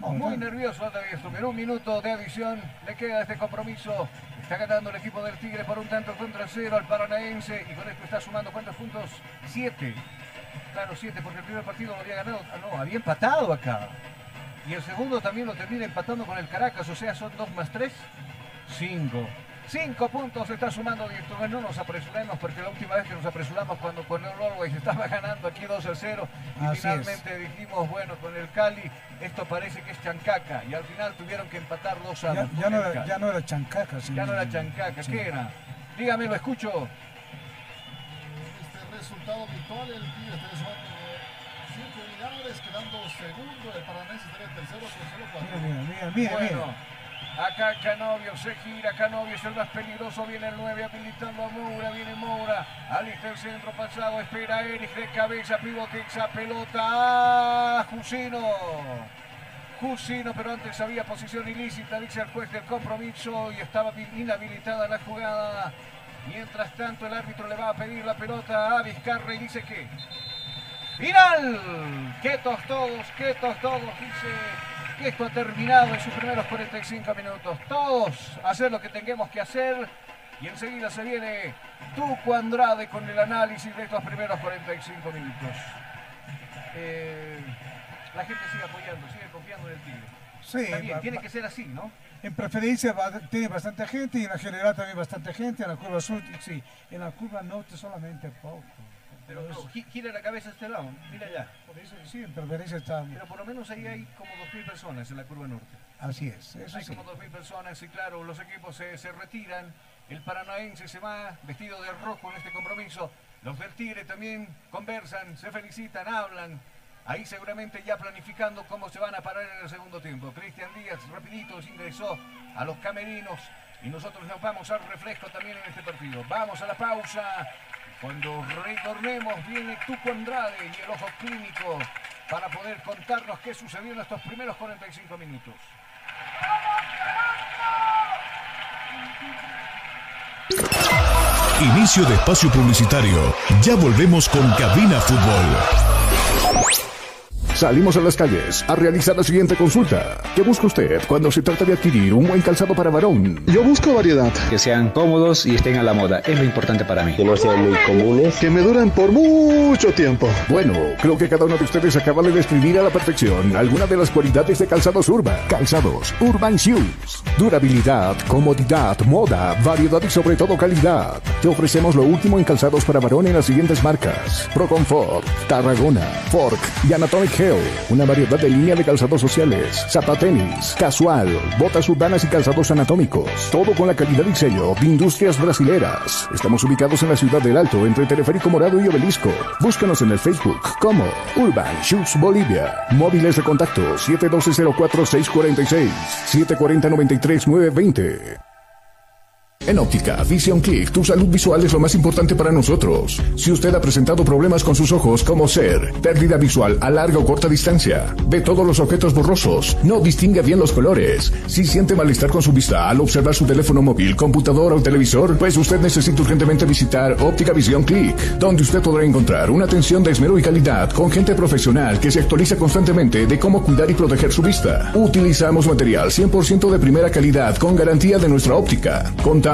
Muy nervioso anda En Un minuto de adición le queda este compromiso. Está ganando el equipo del Tigre por un tanto contra cero al Paranaense y con esto está sumando cuántos puntos? Siete. Claro, siete, porque el primer partido lo había ganado. Ah, no, había empatado acá. Y el segundo también lo termina empatando con el Caracas, o sea, son dos más tres, cinco. Cinco puntos está sumando Director. No nos apresuremos porque la última vez que nos apresuramos cuando con el Norway se estaba ganando aquí 2 a 0 y finalmente dijimos, bueno, con el Cali esto parece que es chancaca y al final tuvieron que empatar 2 a 2. Ya, no era, ya, no era, chancaca. Ya no era chancaca, ¿qué era? Dígame, lo escucho resultado virtual. El Tigre está sumando 5 unidades, quedando segundo. El Paranense estaría tercero con solo 4. Mira, mira, mira, bueno, Acá Canovio se gira, Canovio es el más peligroso, viene el 9 habilitando a Moura, viene Moura, alista el centro pasado, espera Erich de cabeza, pivote esa pelota, ¡ah! Jusino. Jusino, pero antes había posición ilícita, dice el juez del compromiso y estaba inhabilitada la jugada. Mientras tanto, el árbitro le va a pedir la pelota a Vizcarra y dice que. ¡Final! ¡Quietos todos! ¡Quietos todos! Dice que esto ha terminado en sus primeros 45 minutos. Todos hacer lo que tengamos que hacer. Y enseguida se viene Tuco Andrade con el análisis de estos primeros 45 minutos. Eh, la gente sigue apoyando, sigue confiando en el Tigre. Sí, tiene que ser así, ¿no? En preferencia tiene bastante gente y en la general también bastante gente, en la curva sur sí, en la curva norte solamente poco. Pero no, gira la cabeza a este lado, mira allá. Por eso sí, en preferencia está... Pero por lo menos ahí hay como 2.000 personas en la curva norte. Así es, eso Hay como 2.000 personas y claro, los equipos se, se retiran, el paranaense se va vestido de rojo en este compromiso, los del Tigre también conversan, se felicitan, hablan, Ahí seguramente ya planificando cómo se van a parar en el segundo tiempo. Cristian Díaz rapidito ingresó a los camerinos y nosotros nos vamos al reflejo también en este partido. Vamos a la pausa. Cuando retornemos viene Tuco Andrade y el ojo clínico para poder contarnos qué sucedió en estos primeros 45 minutos. Inicio de espacio publicitario. Ya volvemos con Cabina Fútbol. Salimos a las calles a realizar la siguiente consulta. ¿Qué busca usted cuando se trata de adquirir un buen calzado para varón? Yo busco variedad. Que sean cómodos y estén a la moda. Es lo importante para mí. Que no sean muy comunes. Que me duran por mucho tiempo. Bueno, creo que cada uno de ustedes acaba de describir a la perfección alguna de las cualidades de calzados Urban. Calzados Urban Shoes. Durabilidad, comodidad, moda, variedad y sobre todo calidad. Te ofrecemos lo último en calzados para varón en las siguientes marcas. Pro Comfort, Tarragona, Fork y Anatomic una variedad de línea de calzados sociales, zapatenis, casual, botas urbanas y calzados anatómicos. Todo con la calidad y sello de Industrias Brasileras. Estamos ubicados en la ciudad del Alto, entre Teleférico Morado y Obelisco. Búscanos en el Facebook como Urban Shoes Bolivia. Móviles de contacto 712-04-646, 740-93-920. En óptica, Vision Click, tu salud visual es lo más importante para nosotros. Si usted ha presentado problemas con sus ojos, como ser pérdida visual a larga o corta distancia, ve todos los objetos borrosos, no distingue bien los colores, si siente malestar con su vista al observar su teléfono móvil, computador o televisor, pues usted necesita urgentemente visitar Óptica Vision Click, donde usted podrá encontrar una atención de esmero y calidad con gente profesional que se actualiza constantemente de cómo cuidar y proteger su vista. Utilizamos material 100% de primera calidad con garantía de nuestra óptica. Contamos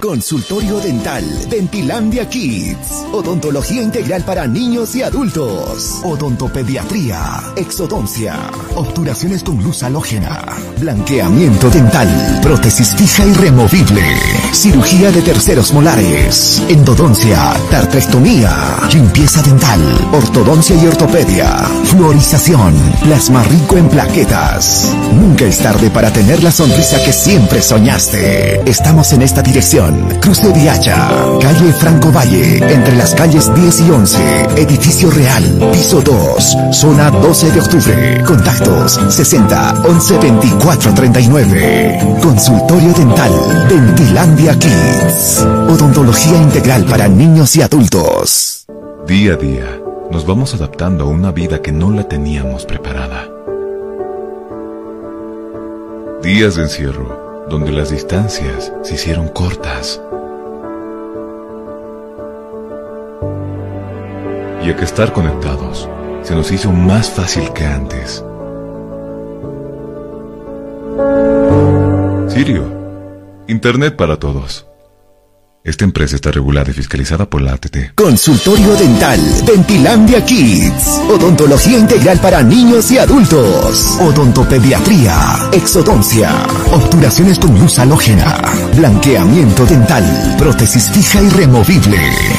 Consultorio Dental Dentilandia Kids. Odontología integral para niños y adultos. Odontopediatría. Exodoncia. Obturaciones con luz halógena. Blanqueamiento dental. Prótesis fija y removible. Cirugía de terceros molares. Endodoncia. Tartrectomía. Limpieza dental. Ortodoncia y ortopedia. Fluorización. Plasma rico en plaquetas. Nunca es tarde para tener la sonrisa que siempre soñaste. Estamos en esta dirección. Cruce Viacha, calle Franco Valle, entre las calles 10 y 11, edificio real, piso 2, zona 12 de octubre. Contactos 60 11 24 39. Consultorio dental, Dentilandia Kids. Odontología integral para niños y adultos. Día a día, nos vamos adaptando a una vida que no la teníamos preparada. Días de encierro donde las distancias se hicieron cortas. Y a que estar conectados se nos hizo más fácil que antes. Sirio, Internet para todos. Esta empresa está regulada y fiscalizada por la ATT. Consultorio Dental, Dentilandia Kids. Odontología integral para niños y adultos. Odontopediatría, exodoncia, obturaciones con luz halógena, blanqueamiento dental, prótesis fija y removible,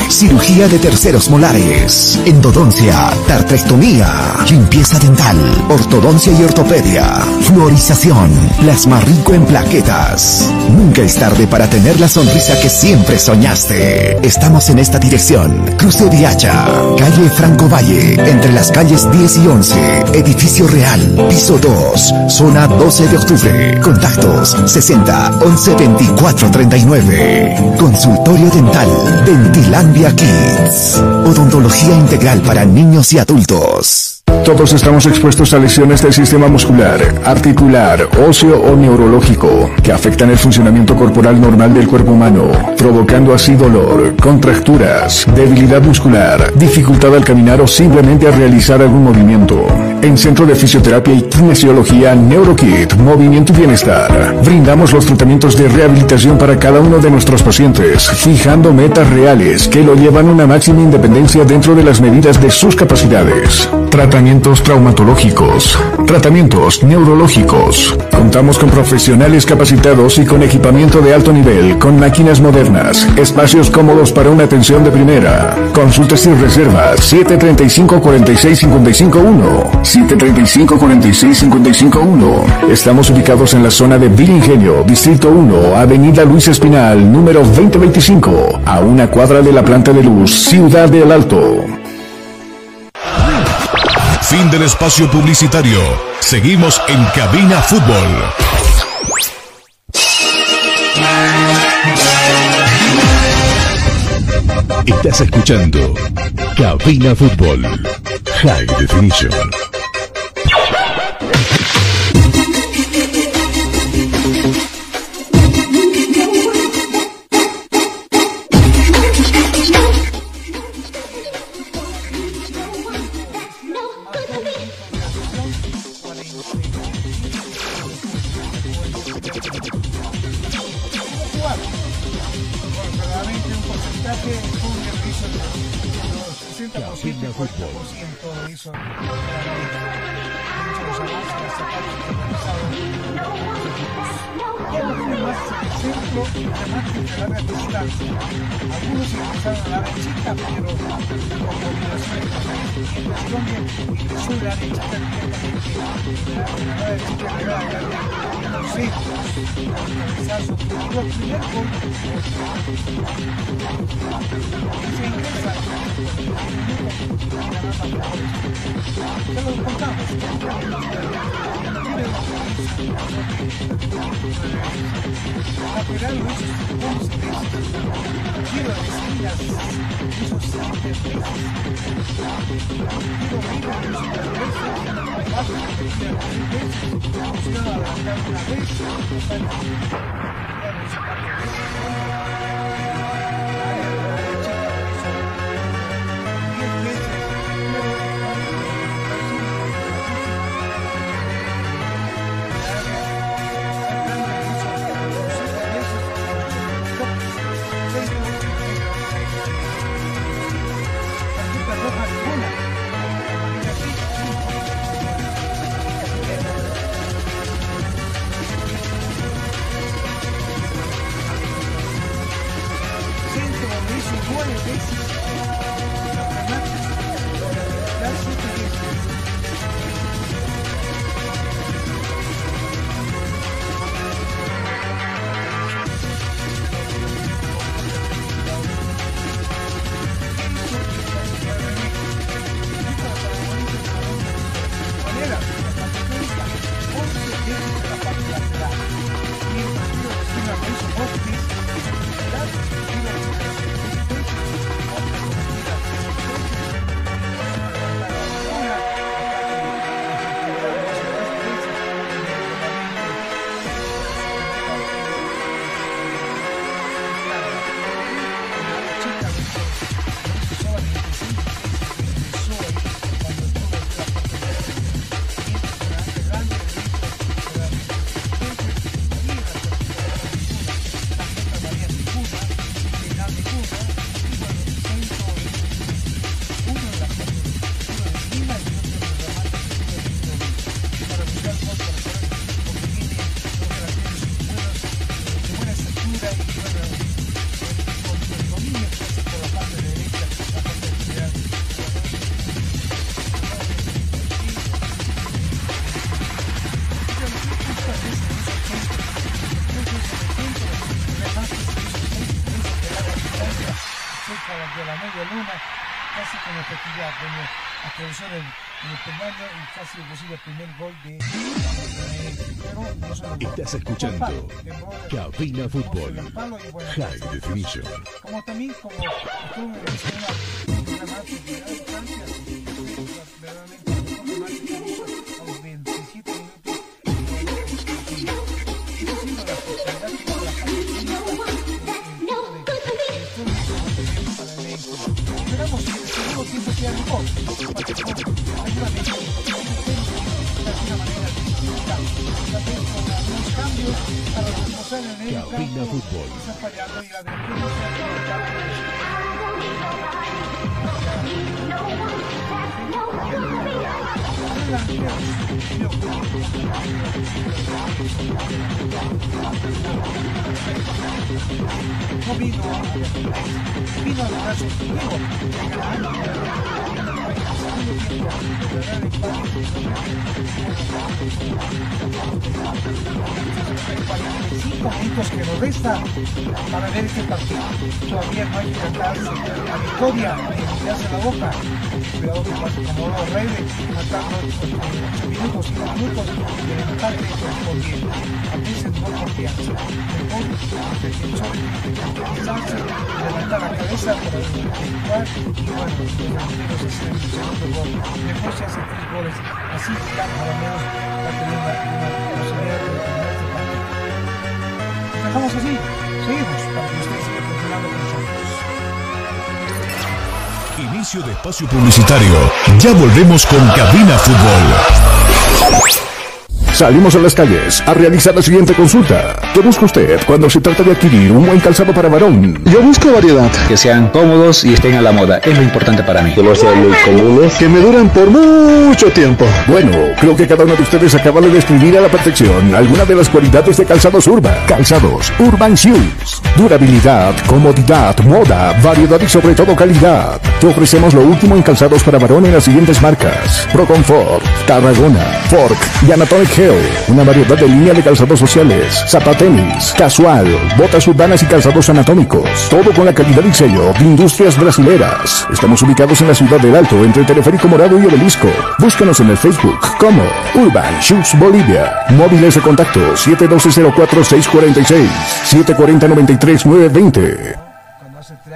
cirugía de terceros molares, endodoncia, tartrectomía, limpieza dental, ortodoncia y ortopedia, fluorización, plasma rico en plaquetas. Nunca es tarde para tener la sonrisa que siempre soñaste. Estamos en esta dirección. Cruce Viacha, calle Franco Valle, entre las calles 10 y 11, edificio real, piso 2, zona 12 de octubre. Contactos 60 11 24 39. Consultorio dental, Dentilandia Kids. Odontología integral para niños y adultos. Todos estamos expuestos a lesiones del sistema muscular, articular, óseo o neurológico que afectan el funcionamiento corporal normal del cuerpo humano, provocando así dolor, contracturas, debilidad muscular, dificultad al caminar o simplemente a realizar algún movimiento. En Centro de Fisioterapia y Kinesiología NeuroKit, Movimiento y Bienestar, brindamos los tratamientos de rehabilitación para cada uno de nuestros pacientes, fijando metas reales que lo llevan a una máxima independencia dentro de las medidas de sus capacidades. Tratamientos traumatológicos, tratamientos neurológicos. Contamos con profesionales capacitados y con equipamiento de alto nivel, con máquinas modernas, espacios cómodos para una atención de primera. Consultas y reservas 735 46 55 735 46 55 Estamos ubicados en la zona de Villa Ingenio, Distrito 1, Avenida Luis Espinal, número 2025, a una cuadra de la planta de luz, Ciudad del Alto. Fin del espacio publicitario. Seguimos en Cabina Fútbol. Estás escuchando Cabina Fútbol High Definition. Hizo 7 recibe el primer gol de... Estás escuchando Cabina Fútbol High Definition. Como también, como no vino a vino a lograr su objetivo cinco minutos que nos resta para ver este partido. Todavía no hay que cantarse la victoria y mirarse la boca. Cuidado que como lo reyes, matando 8 minutos, 5 minutos el confianza. Levantar la cabeza para los el gol. Mejor se hacen tres goles. Así ya por lo menos va a tener una, posibilidad de terminar este partido. Dejamos así, seguimos para que ustedes sigan continuando con nosotros. Inicio de espacio publicitario. Ya volvemos con Cabina Fútbol. Salimos a las calles a realizar la siguiente consulta. ¿Qué busca usted cuando se trata de adquirir un buen calzado para varón? Yo busco variedad. Que sean cómodos y estén a la moda. Es lo importante para mí. Que no sean muy comunes. Que me duren por mucho tiempo. Bueno, creo que cada uno de ustedes acaba de describir a la perfección alguna de las cualidades de calzados Urban. Calzados Urban Shoes. Durabilidad, comodidad, moda, variedad y sobre todo calidad. Te ofrecemos lo último en calzados para varón en las siguientes marcas. Pro Comfort, Tarragona, Fork y Anatomic Hair. Una variedad de línea de calzados sociales, zapatenis, casual, botas urbanas y calzados anatómicos. Todo con la calidad y sello de Industrias Brasileras. Estamos ubicados en la ciudad del Alto, entre Teleférico Morado y Obelisco. Búscanos en el Facebook como Urban Shoes Bolivia. Móviles de contacto 712-04-646, 740-93-920.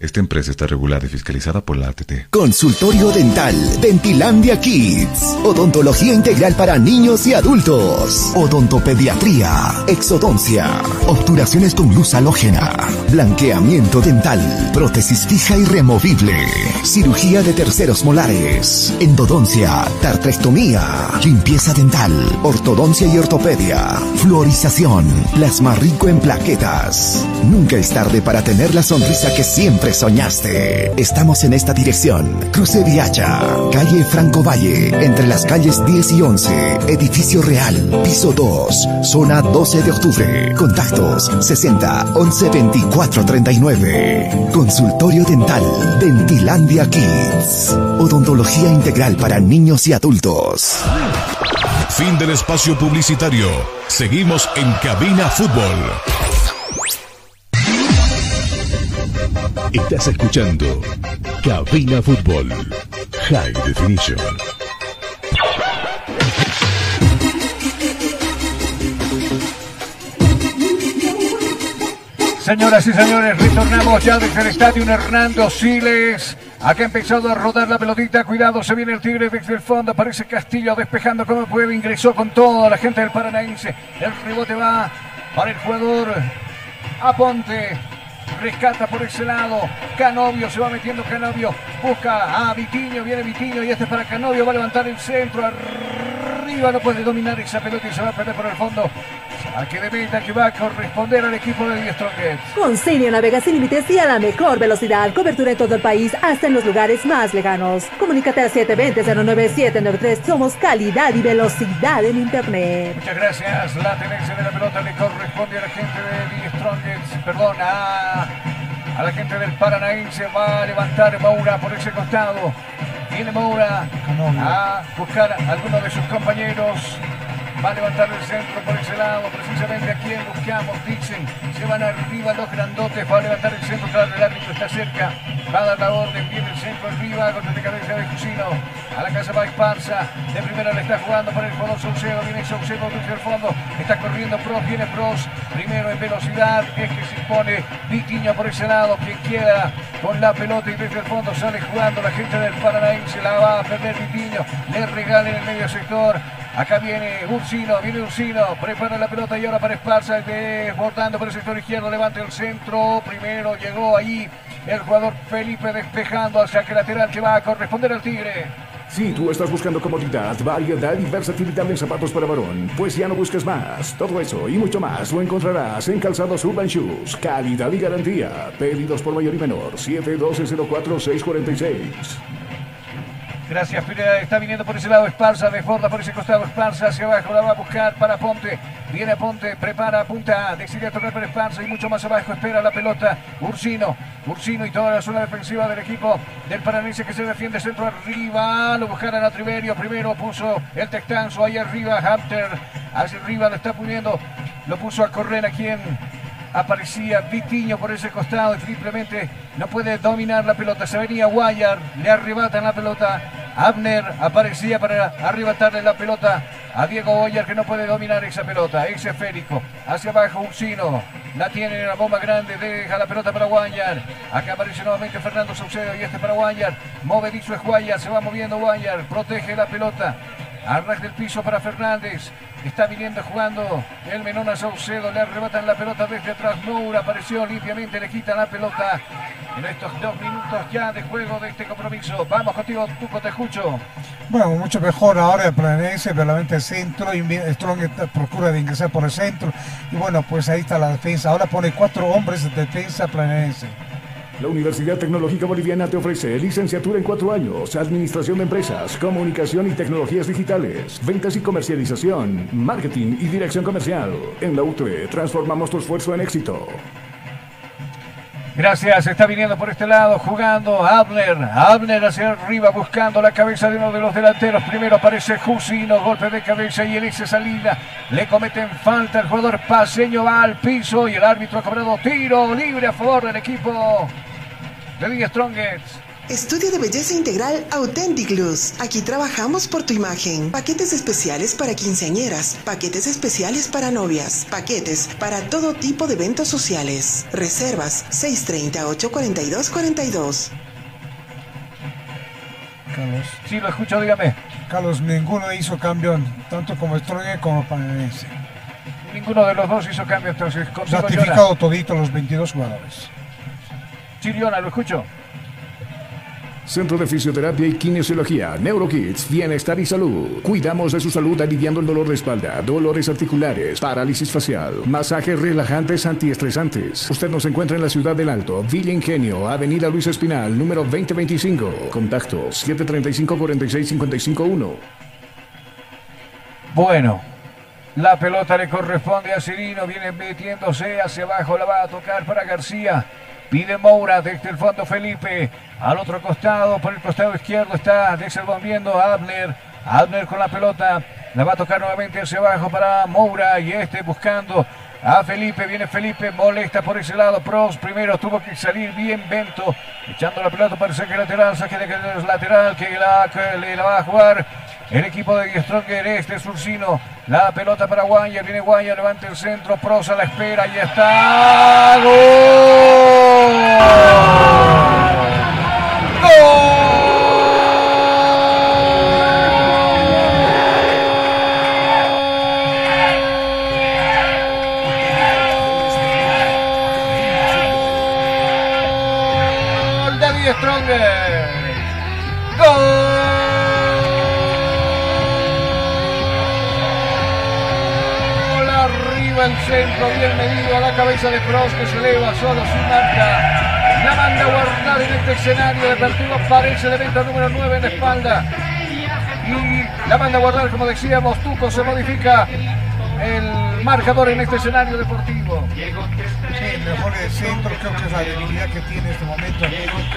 Esta empresa está regulada y fiscalizada por la ATT. Consultorio Dental, Dentilandia Kids. Odontología integral para niños y adultos. Odontopediatría, exodoncia, obturaciones con luz halógena, blanqueamiento dental, prótesis fija y removible, cirugía de terceros molares, endodoncia, tartrectomía, limpieza dental, ortodoncia y ortopedia, fluorización, plasma rico en plaquetas. Nunca es tarde para tener la sonrisa que siempre soñaste. Estamos en esta dirección. Cruce Viacha, calle Franco Valle, entre las calles 10 y 11, edificio real, piso 2, zona 12 de octubre. Contactos 60 11 24 39. Consultorio dental, Dentilandia Kids. Odontología integral para niños y adultos. Fin del espacio publicitario. Seguimos en Cabina Fútbol. Estás escuchando Cabina Fútbol High Definition. Señoras y señores, retornamos ya desde el estadio Hernando Siles. Aquí ha empezado a rodar la pelotita. Cuidado, se viene el Tigre desde el fondo. Aparece Castillo despejando como puede. Ingresó con toda la gente del Paranaense. El rebote va para el jugador Aponte. Rescata por ese lado. Canovio se va metiendo. Canovio busca a Vitiño. Viene Vitiño y este es para Canovio. Va a levantar el centro. Arriba no puede dominar esa pelota y se va a perder por el fondo. Saque de meta que va a corresponder al equipo de Strongest. Con Sirio navega sin límites y a la mejor velocidad. Cobertura en todo el país, hasta en los lugares más lejanos. Comunícate al 720-09793. Somos calidad y velocidad en Internet. Muchas gracias. La tenencia de la pelota le corresponde a la gente de Die Strongest. Perdón, a, a la gente del Paranaense. Va a levantar Maura por ese costado. Viene Moura a buscar a alguno de sus compañeros. Va a levantar el centro por ese lado, precisamente a quien buscamos, dicen. Se van arriba los grandotes, va a levantar el centro, claro, el árbitro está cerca. Va a dar la orden, viene el centro arriba, con de cabeza de Cusino. A la casa va Esparza, de primera le está jugando por el jugador Saucedo, viene Saucedo desde el fondo, está corriendo Pros, viene Pros, primero en velocidad, es que se impone Vitiño por ese lado, quien quiera con la pelota y desde el fondo sale jugando la gente del Paranaense, la va a perder Vitiño, le regala en el medio sector, Acá viene Ursino, viene Ursino, prepara la pelota y ahora para Esparza, desbordando por el sector izquierdo, levanta el centro, primero llegó ahí el jugador Felipe despejando al saque lateral que va a corresponder al Tigre. Si tú estás buscando comodidad, variedad y versatilidad en zapatos para varón, pues ya no busques más. Todo eso y mucho más lo encontrarás en Calzados Urban Shoes. Calidad y garantía. Pedidos por mayor y menor. 712-04-646. Gracias. Está viniendo por ese lado Esparza, desborda por ese costado Esparza, hacia abajo, la va a buscar para Ponte. Viene Ponte, prepara, apunta, decide tocar para Esparza y mucho más abajo espera la pelota Ursino. Ursino y toda la zona defensiva del equipo del Paranense que se defiende centro arriba. Lo buscará a Triverio. Primero puso el Tectanzo ahí arriba. Hunter hacia arriba lo está poniendo. Lo puso a correr aquí en aparecía Vitiño por ese costado y simplemente no puede dominar la pelota. Se venía Guayar, le arrebatan la pelota. Abner aparecía para arrebatarle la pelota a Diego Guayar que no puede dominar esa pelota. Ex esférico. Hacia abajo Ursino. La tiene en la bomba grande. Deja la pelota para Guayar. Acá aparece nuevamente Fernando Saucedo y este para Guayar. Movedizo es Guayar. Se va moviendo Guayar. Protege la pelota. Arras del piso para Fernández. Está viniendo jugando el Menona Saucedo. Le arrebatan la pelota desde atrás. Moura apareció limpiamente. Le quita la pelota en estos dos minutos ya de juego de este compromiso. Vamos contigo, Tuco, te escucho. Bueno, mucho mejor ahora el Planense, realmente el centro. Y Strong procura de ingresar por el centro. Y bueno, pues ahí está la defensa. Ahora pone cuatro hombres de defensa Planense. La Universidad Tecnológica Boliviana te ofrece licenciatura en cuatro años, administración de empresas, comunicación y tecnologías digitales, ventas y comercialización, marketing y dirección comercial. En la UTE transformamos tu esfuerzo en éxito. Gracias, está viniendo por este lado, jugando Abner. Abner hacia arriba, buscando la cabeza de uno de los delanteros. Primero aparece Jusino, golpe de cabeza y en esa salida le cometen falta. El jugador paseño va al piso y el árbitro ha cobrado tiro libre a favor del equipo de Strongest. Estudio de belleza integral Authentic Luz. Aquí trabajamos por tu imagen. Paquetes especiales para quinceañeras, paquetes especiales para novias, paquetes para todo tipo de eventos sociales. Reservas 630-842-42. Carlos. Sí, lo escucho, dígame. Carlos, ninguno hizo cambio, tanto como Strongest como Panense. Ninguno de los dos hizo cambio, entonces. Ratificado todito los 22 jugadores. Chiriona, lo escucho. Centro de Fisioterapia y Kinesiología, NeuroKids, Bienestar y Salud. Cuidamos de su salud aliviando el dolor de espalda, dolores articulares, parálisis facial, masajes relajantes antiestresantes. Usted nos encuentra en la ciudad del Alto, Villa Ingenio, Avenida Luis Espinal, número 2025. Contacto 735-4655-1. Bueno, la pelota le corresponde a Cirino, viene metiéndose hacia abajo, la va a tocar para García. Pide Moura desde el fondo Felipe. Al otro costado, por el costado izquierdo está viendo a Abner. Abner con la pelota. La va a tocar nuevamente hacia abajo para Moura. Y este buscando a Felipe. Viene Felipe. Molesta por ese lado. Pros primero tuvo que salir bien Bento. Echando la pelota para el saque lateral. Saque de lateral que la, que le la va a jugar el equipo de Stronger este Surcino. La pelota para Guaya. Viene Guaya, levanta el centro. Prosa la espera. Y está. ¡Gol! ¡Gol! Stronger. Centro, bien medido a la cabeza de Frost que se eleva solo sin marca. La manda a guardar en este escenario de partido aparece el evento número 9 en la espalda. Y la manda a guardar, como decíamos, Tuco se modifica el marcador en este escenario deportivo. Mejor el centro, creo que es la debilidad que tiene en este momento.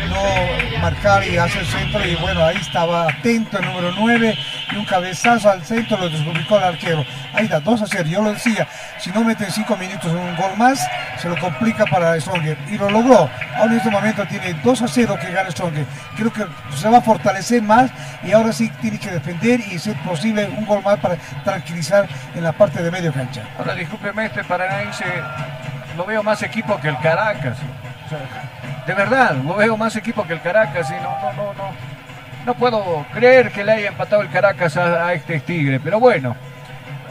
No marcar y hacer centro. Y bueno, ahí estaba atento el número 9 y un cabezazo al centro lo desubicó el arquero. Ahí da 2 a 0. Yo lo decía, si no mete 5 minutos un gol más, se lo complica para Stronger. Y lo logró. Ahora en este momento tiene 2 a 0 que gana Stronger. Creo que se va a fortalecer más y ahora sí tiene que defender y ser posible un gol más para tranquilizar en la parte de medio cancha. Ahora discúlpeme, este Paranaense lo veo más equipo que el Caracas. de verdad, lo veo más equipo que el Caracas y no, no, no, no. No puedo creer que le haya empatado el Caracas a, este Tigre, pero bueno.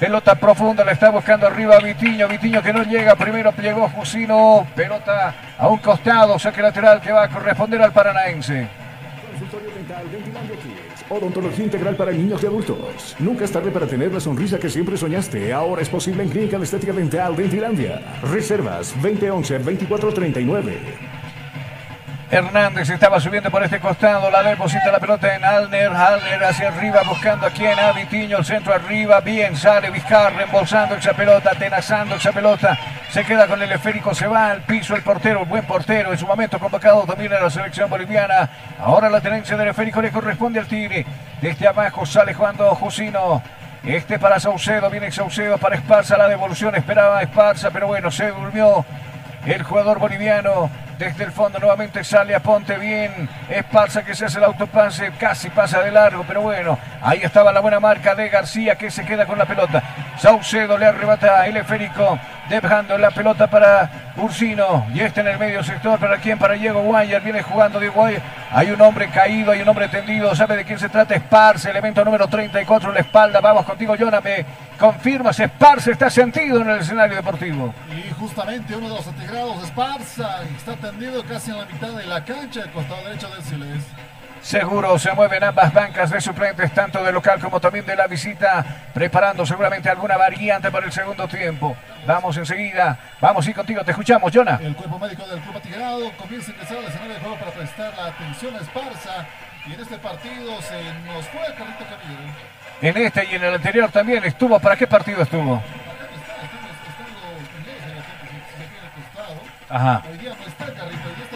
Pelota profunda, la está buscando arriba Vitiño. Vitiño que no llega. Primero llegó Jusino. Pelota a un costado. Saque lateral que va a corresponder al Paranaense. Odontología integral para niños y adultos. Nunca es tarde para tener la sonrisa que siempre soñaste. Ahora es posible en Clínica de Estética Dental Dentilandia. Reservas 2011-2439. Hernández estaba subiendo por este costado, la deposita la pelota en Alner, Alner hacia arriba buscando a quien, a Vitiño, el centro arriba, bien, sale Vizcarra embolsando esa pelota, atenazando esa pelota, se queda con el esférico, se va al piso el portero, el buen portero, en su momento convocado también a la selección boliviana, ahora la tenencia del esférico le corresponde al Tigre, desde abajo sale jugando Jusino, este para Saucedo, viene Saucedo para Esparza, la devolución esperaba Esparza, pero bueno, se durmió el jugador boliviano desde el fondo nuevamente sale a Ponte bien. Esparza que se hace el autopase. Casi pasa de largo. Pero bueno. Ahí estaba la buena marca de García que se queda con la pelota. Saucedo le arrebata el esférico. Dejando la pelota para Ursino. Y este en el medio sector. ¿Para quién? Para Diego Guayar. Viene jugando Diego Guayar. Hay un hombre caído. Hay un hombre tendido. ¿Sabe de quién se trata? Esparce. Elemento número 34 en la espalda. Vamos contigo, Jonah. Me confirmas. Esparce está sentido en el escenario deportivo. Y justamente uno de los integrados, Esparza, está tendido casi en la mitad de la cancha, el costado derecho del Siles. Seguro se mueven ambas bancas de suplentes, tanto de local como también de la visita, preparando seguramente alguna variante para el segundo tiempo. Vamos enseguida, vamos y contigo, te escuchamos, Jonah. El cuerpo médico del Club Atigrado comienza a ingresar al escenario de juego para prestar la atención a Esparza. Y en este partido se nos fue Carlito Camilo. En este y en el anterior también estuvo. ¿Para qué partido estuvo? Ajá. Hoy día no está Carrito, hoy día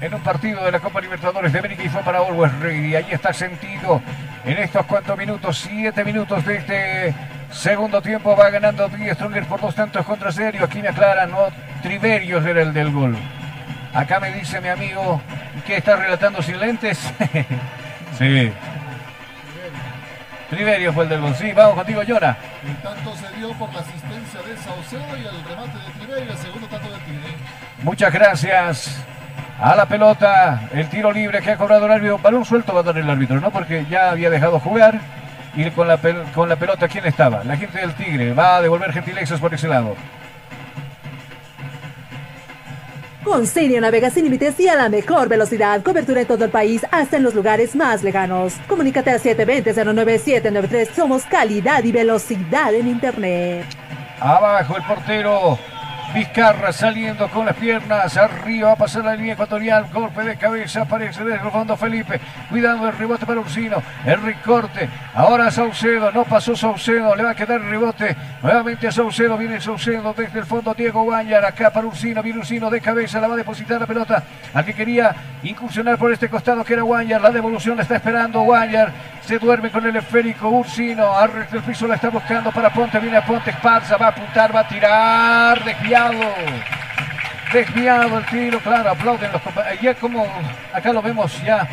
En un partido de la Copa Libertadores de América y fue para Always Ready. Ahí está sentido en estos cuantos minutos, siete minutos de este segundo tiempo. Va ganando Die Stronger por dos tantos contra serio. Aquí me aclaran, no, Triverios era el del gol. Acá me dice mi amigo que está relatando sin lentes. sí. Triverio fue el del gol. Sí, vamos contigo, Llora. El tanto se dio por la asistencia de Saucedo y el remate de Triverio, el segundo tanto de Tigre. Muchas gracias. A la pelota, el tiro libre que ha cobrado el árbitro. Balón suelto va a dar el árbitro, ¿no? Porque ya había dejado jugar. Y con la, con la pelota, ¿quién estaba? La gente del Tigre. Va a devolver gentilezas por ese lado. Con Sirio navega sin límites y a la mejor velocidad. Cobertura en todo el país, hasta en los lugares más lejanos. Comunícate al 720-09793. Somos calidad y velocidad en Internet. Abajo el portero. Vizcarra saliendo con las piernas arriba, va a pasar la línea ecuatorial, golpe de cabeza, aparece desde el fondo Felipe, cuidando el rebote para Ursino, el recorte, ahora Saucedo, no pasó Saucedo, le va a quedar el rebote, nuevamente a Saucedo, viene Saucedo desde el fondo, Diego Bañar, acá para Ursino, viene Ursino de cabeza, la va a depositar la pelota al que quería incursionar por este costado que era Guanyar, la devolución la está esperando Guanyar, se duerme con el esférico Ursino, arre el piso la está buscando para Ponte, viene a Ponte, Esparza, va a apuntar, va a tirar, desviado. Desviado el tiro, claro, aplauden los compañeros. Ya como acá lo vemos ya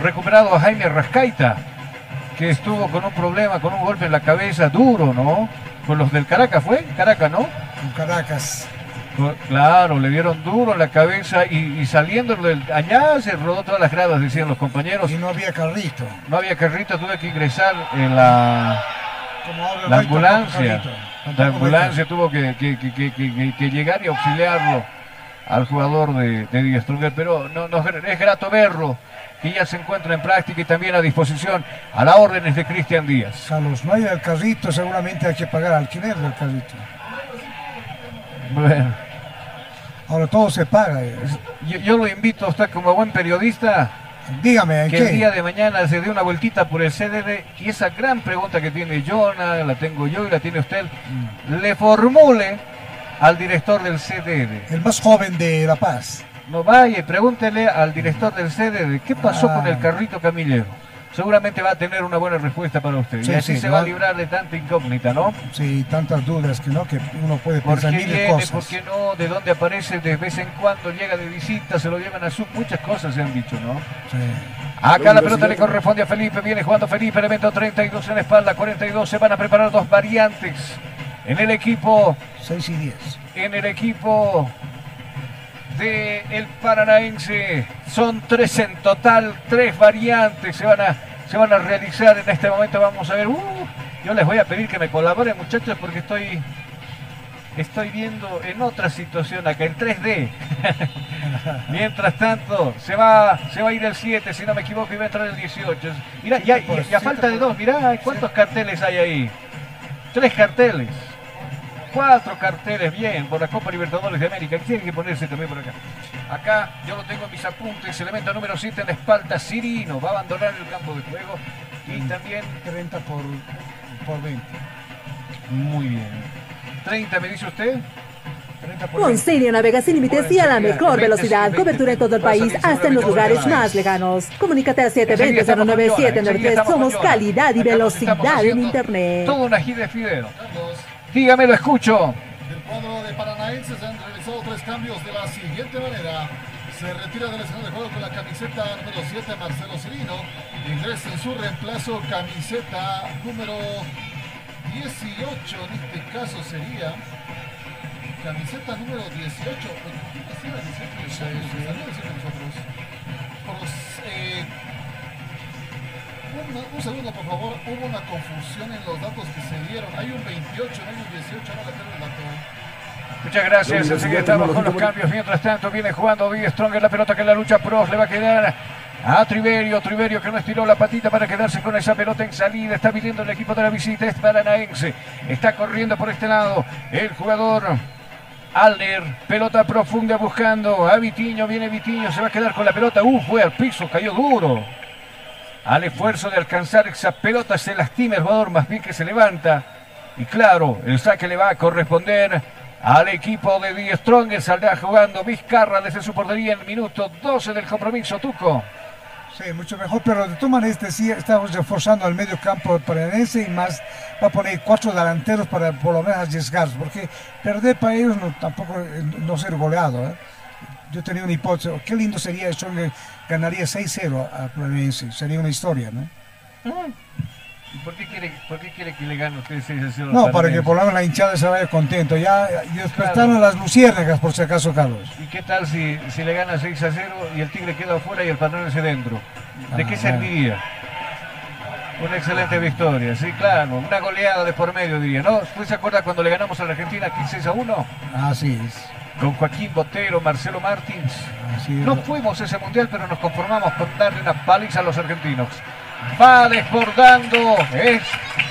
recuperado a Jaime Rascaita, que estuvo con un problema, con un golpe en la cabeza duro, ¿no? Con los del Caracas, ¿fue? Caracas, ¿no? Con Caracas. Claro, le dieron duro en la cabeza y, y, saliendo del allá se rodó todas las gradas, decían los compañeros. Y no había carrito. No había carrito, tuve que ingresar en la, la ambulancia. La ambulancia tuvo que, que, que, que, llegar y auxiliarlo al jugador de, de Díaz pero no, no, es grato verlo que ya se encuentra en práctica y también a disposición a las órdenes de Cristian Díaz. Carlos, no hay el carrito, seguramente hay que pagar alquiler del carrito. Bueno. Ahora todo se paga. Yo, yo lo invito a usted como buen periodista Dígame, que qué? el día de mañana se dé una vueltita por el CDD y esa gran pregunta que tiene Jonah, la tengo yo y la tiene usted, le formule al director del CDD. El más joven de La Paz. No vaya pregúntele al director del CDD qué pasó Ah. con el carrito camillero. Seguramente va a tener una buena respuesta para usted. Sí, y así sí, se no- va a librar de tanta incógnita, ¿no? Sí, tantas dudas que no, que uno puede ¿Por qué pensar mil viene? cosas. ¿Por qué no? ¿De dónde aparece? De vez en cuando llega de visita, se lo llevan a su... Muchas cosas se han dicho, ¿no? Acá la pelota le corresponde a Felipe, viene jugando Felipe, elemento 32 en la espalda, 42, se van a preparar dos variantes en el equipo. 6 y 10. En el equipo de el Paranaense son tres en total, tres variantes se van a, se van a realizar en este momento. Vamos a ver, uh, yo les voy a pedir que me colaboren muchachos porque estoy, estoy viendo en otra situación acá, en 3D. Mientras tanto, se va, se va a ir el 7, si no me equivoco, y va a entrar el 18. Mira, ya, por- y- y a falta de dos, mirá, ¿cuántos carteles hay ahí? Tres carteles. Cuatro carteles bien por la Copa Libertadores de América. Tiene que ponerse también por acá. Acá yo lo tengo en mis apuntes. Elemento número 7 en la espalda. Cirino va a abandonar el campo de juego. Y también 30 por, por 20. Muy bien. 30, me dice usted. Con Sirio navega sin límites y a la mejor velocidad. Cobertura en todo el país, hasta en los lugares más lejanos. Comunícate a 720-09793. Somos calidad y velocidad en Internet. Todo una gira de fideo. Dígame, lo escucho. Del cuadro de Paranaense se han realizado tres cambios de la siguiente manera. Se retira del escenario de juego con la camiseta número 7 Marcelo Cirino. Ingresa en su reemplazo camiseta número 18. En este caso sería camiseta número 18. ¿Qué era 18? Sí, sí. nosotros. Por los, eh, un, un, segundo, por favor. Hubo una confusión en los datos que se dieron. Hay un 28, no hay un 18. Ahora tengo el dato. Muchas gracias. Enseguida estamos con los cambios. Mientras tanto, viene jugando Big Stronger. La pelota que en la lucha Pros le va a quedar a Triverio. Triverio que no estiró la patita para quedarse con esa pelota en salida. Está pidiendo el equipo de la visita. Es paranaense. Está corriendo por este lado el jugador. Alder, pelota profunda buscando a Vitiño, viene Vitiño, se va a quedar con la pelota, uh, fue al piso, cayó duro. Al esfuerzo de alcanzar esa pelota se lastima el jugador, más bien que se levanta. Y claro, el saque le va a corresponder al equipo de Die Strong, saldrá jugando Vizcarra desde su portería en el minuto 12 del compromiso, Tuco. Sí, mucho mejor, pero de todas maneras decía, estamos reforzando al medio campo paranense y más va a poner cuatro delanteros para por lo menos arriesgar, porque perder para ellos no, tampoco no ser goleado. ¿eh? Yo tenía una hipótesis, qué lindo sería eso, ganaría 6-0 a Paranense, sería una historia, ¿no? ¿Y por qué quiere, por qué quiere que le gane usted 6 a 0? No, para que por lo menos la hinchada se vaya contento. Ya y despertaron claro. las luciérnagas, por si acaso, Carlos. ¿Y qué tal si, si le gana 6 a 0 y el Tigre queda afuera y el Paranense dentro? ¿De Ah, qué serviría? Una excelente victoria, sí, claro. Una goleada de por medio, diría, ¿no? ¿Usted se acuerda cuando le ganamos a la Argentina 15 a 1? Así es. Con Joaquín Botero, Marcelo Martins. Así es. No fuimos ese mundial, pero nos conformamos con darle una paliza a los argentinos. Va desbordando. Es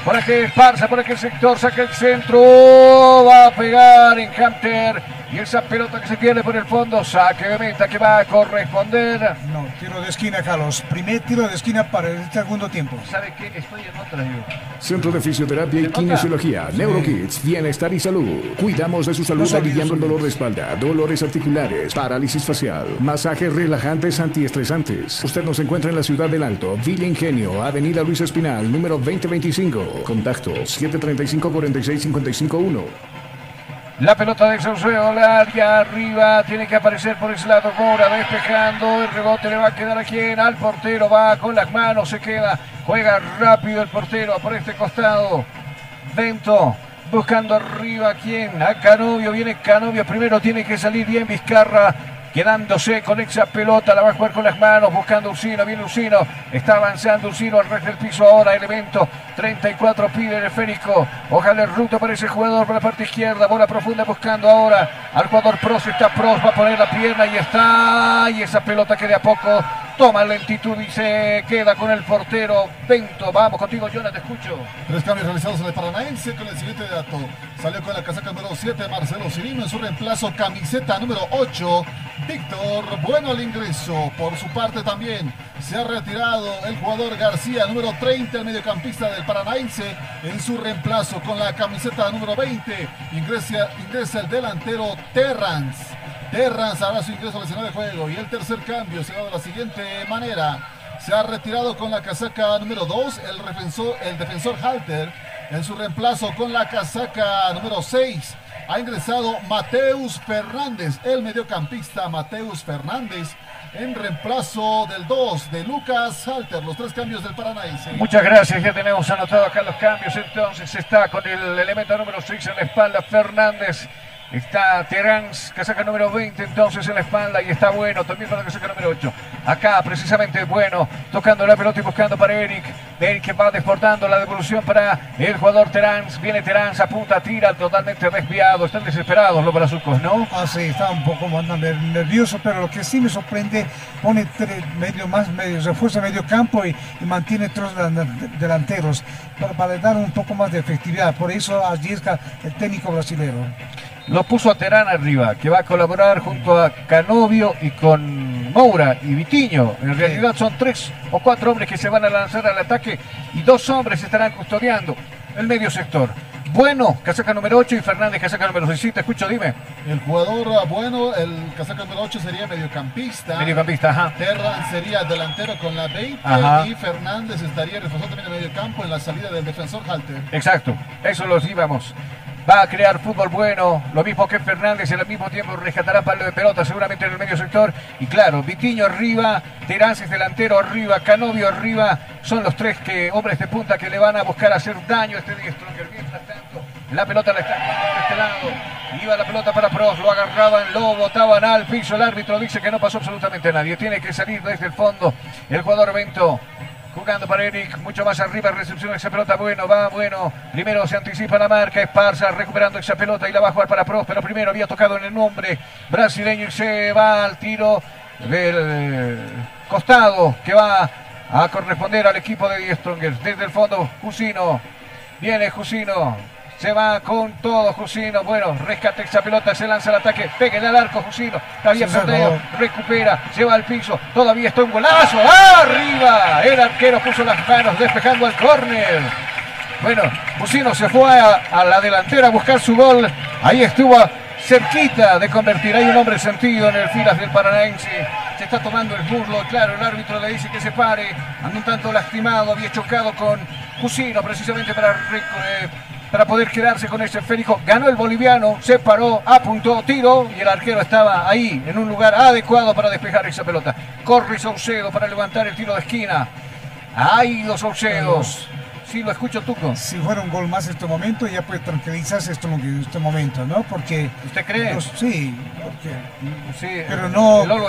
por aquí Esparza, por aquel sector, saca el centro. Va a pegar en Hunter. Y esa pelota que se pierde por el fondo, saque de meta que va a corresponder. No, tiro de esquina, Carlos. Primer tiro de esquina para el segundo tiempo. ¿Sabe qué? Estoy en otra yo. Centro de Fisioterapia y Kinesiología, NeuroKids, Bienestar y Salud. Cuidamos de su salud aliviando el dolor de espalda, dolores articulares, parálisis facial, masajes relajantes antiestresantes. Usted nos encuentra en la ciudad del Alto, Villa Ingenio, Avenida Luis Espinal, número 2025. Contacto 735-4655-1. La pelota de Sauceo, la área arriba, tiene que aparecer por ese lado Mora, despejando, el rebote le va a quedar a quien, al portero, va con las manos, se queda, juega rápido el portero por este costado, Bento, buscando arriba a quien, a Canovio, viene Canovio, primero tiene que salir bien Vizcarra, quedándose con esa pelota, la va a jugar con las manos, buscando Ursino, viene Ursino, está avanzando Ursino al resto del piso ahora, elemento 34 pide el esférico, ojalá el ruto para ese jugador por la parte izquierda, bola profunda buscando ahora al jugador Pros, está Pros, va a poner la pierna y está, y esa pelota que de a poco toma lentitud y se queda con el portero Bento, vamos contigo Jonah, te escucho. Tres cambios realizados en el Paranaense con el siguiente dato. Salió con la casaca número 7 Marcelo Cirino en su reemplazo camiseta número 8 Víctor Bueno al ingreso. Por su parte también se ha retirado el jugador García número 30 el mediocampista del Paranaense en su reemplazo con la camiseta número 20 ingresa, ingresa el delantero Terrance. Terrance hará su ingreso al escenario de juego y el tercer cambio se da de la siguiente manera. Se ha retirado con la casaca número 2 el el defensor Halter en su reemplazo con la casaca número 6. Ha ingresado Mateus Fernández, el mediocampista Mateus Fernández, en reemplazo del 2 de Lucas Halter. Los tres cambios del Paranaense. Muchas gracias, ya tenemos anotado acá los cambios. Entonces está con el elemento número 6 en la espalda Fernández. Está Terán, casaca número 20 entonces en la espalda y está bueno también para la casaca número 8. Acá precisamente bueno, tocando la pelota y buscando para Eric. Eric que va desportando la devolución para el jugador Terans. Viene Terans, apunta, tira, totalmente desviado. Están desesperados los brazucos, ¿no? Ah, sí, está un poco más nervioso, pero lo que sí me sorprende, pone medio más, medio, refuerza medio campo y, mantiene tres delanteros para, dar un poco más de efectividad. Por eso arriesga el técnico brasileño. Lo puso a Terán arriba, que va a colaborar junto a Canovio y con Moura y Vitiño. En realidad son tres o cuatro hombres que se van a lanzar al ataque y dos hombres estarán custodiando el medio sector. Bueno, casaca número 8 y Fernández, casaca número 6. Te escucho, dime. El jugador ah, bueno, el casaca número 8 sería mediocampista. Mediocampista, ajá. Terran sería delantero con la 20 y Fernández estaría reforzado también en medio campo en la salida del defensor Halter. Exacto, eso los íbamos va a crear fútbol bueno, lo mismo que Fernández, al mismo tiempo rescatará palo de pelota seguramente en el medio sector. Y claro, Vitiño arriba, Terances delantero arriba, Canovio arriba, son los tres que, hombres de punta que le van a buscar hacer daño a este diestro. Mientras tanto, la pelota la está jugando por este lado. Iba la pelota para Pros, lo agarraban, lo botaban al piso. El árbitro dice que no pasó absolutamente nadie. Tiene que salir desde el fondo el jugador Bento Jugando para Eric, mucho más arriba, recepción de esa pelota, bueno, va, bueno. Primero se anticipa la marca, Esparza recuperando esa pelota y la va a jugar para pero Primero había tocado en el nombre brasileño y se va al tiro del costado que va a corresponder al equipo de Die Strongers. Desde el fondo, Jusino. Viene Jusino. Se va con todo Jusino. Bueno, rescate esa pelota, se lanza el ataque. Pega al arco Jusino. Está bien recupera, se va al piso. Todavía está un golazo. ¡Arriba! El arquero puso las manos despejando al córner. Bueno, Jusino se fue a, la delantera a buscar su gol. Ahí estuvo cerquita de convertir. Hay un hombre sentido en el filas del Paranaense. Se está tomando el burlo. Claro, el árbitro le dice que se pare. Anda un tanto lastimado. Había chocado con Jusino precisamente para eh, para poder quedarse con ese esférico. Ganó el boliviano, se paró, apuntó, tiro y el arquero estaba ahí en un lugar adecuado para despejar esa pelota. Corre Saucedo para levantar el tiro de esquina. Hay dos Saucedos. Sí, lo escucho, Tuco. Si fuera un gol más en este momento, ya puede tranquilizarse esto en este momento, ¿no? Porque. ¿Usted cree? sí, sí, pero no. no,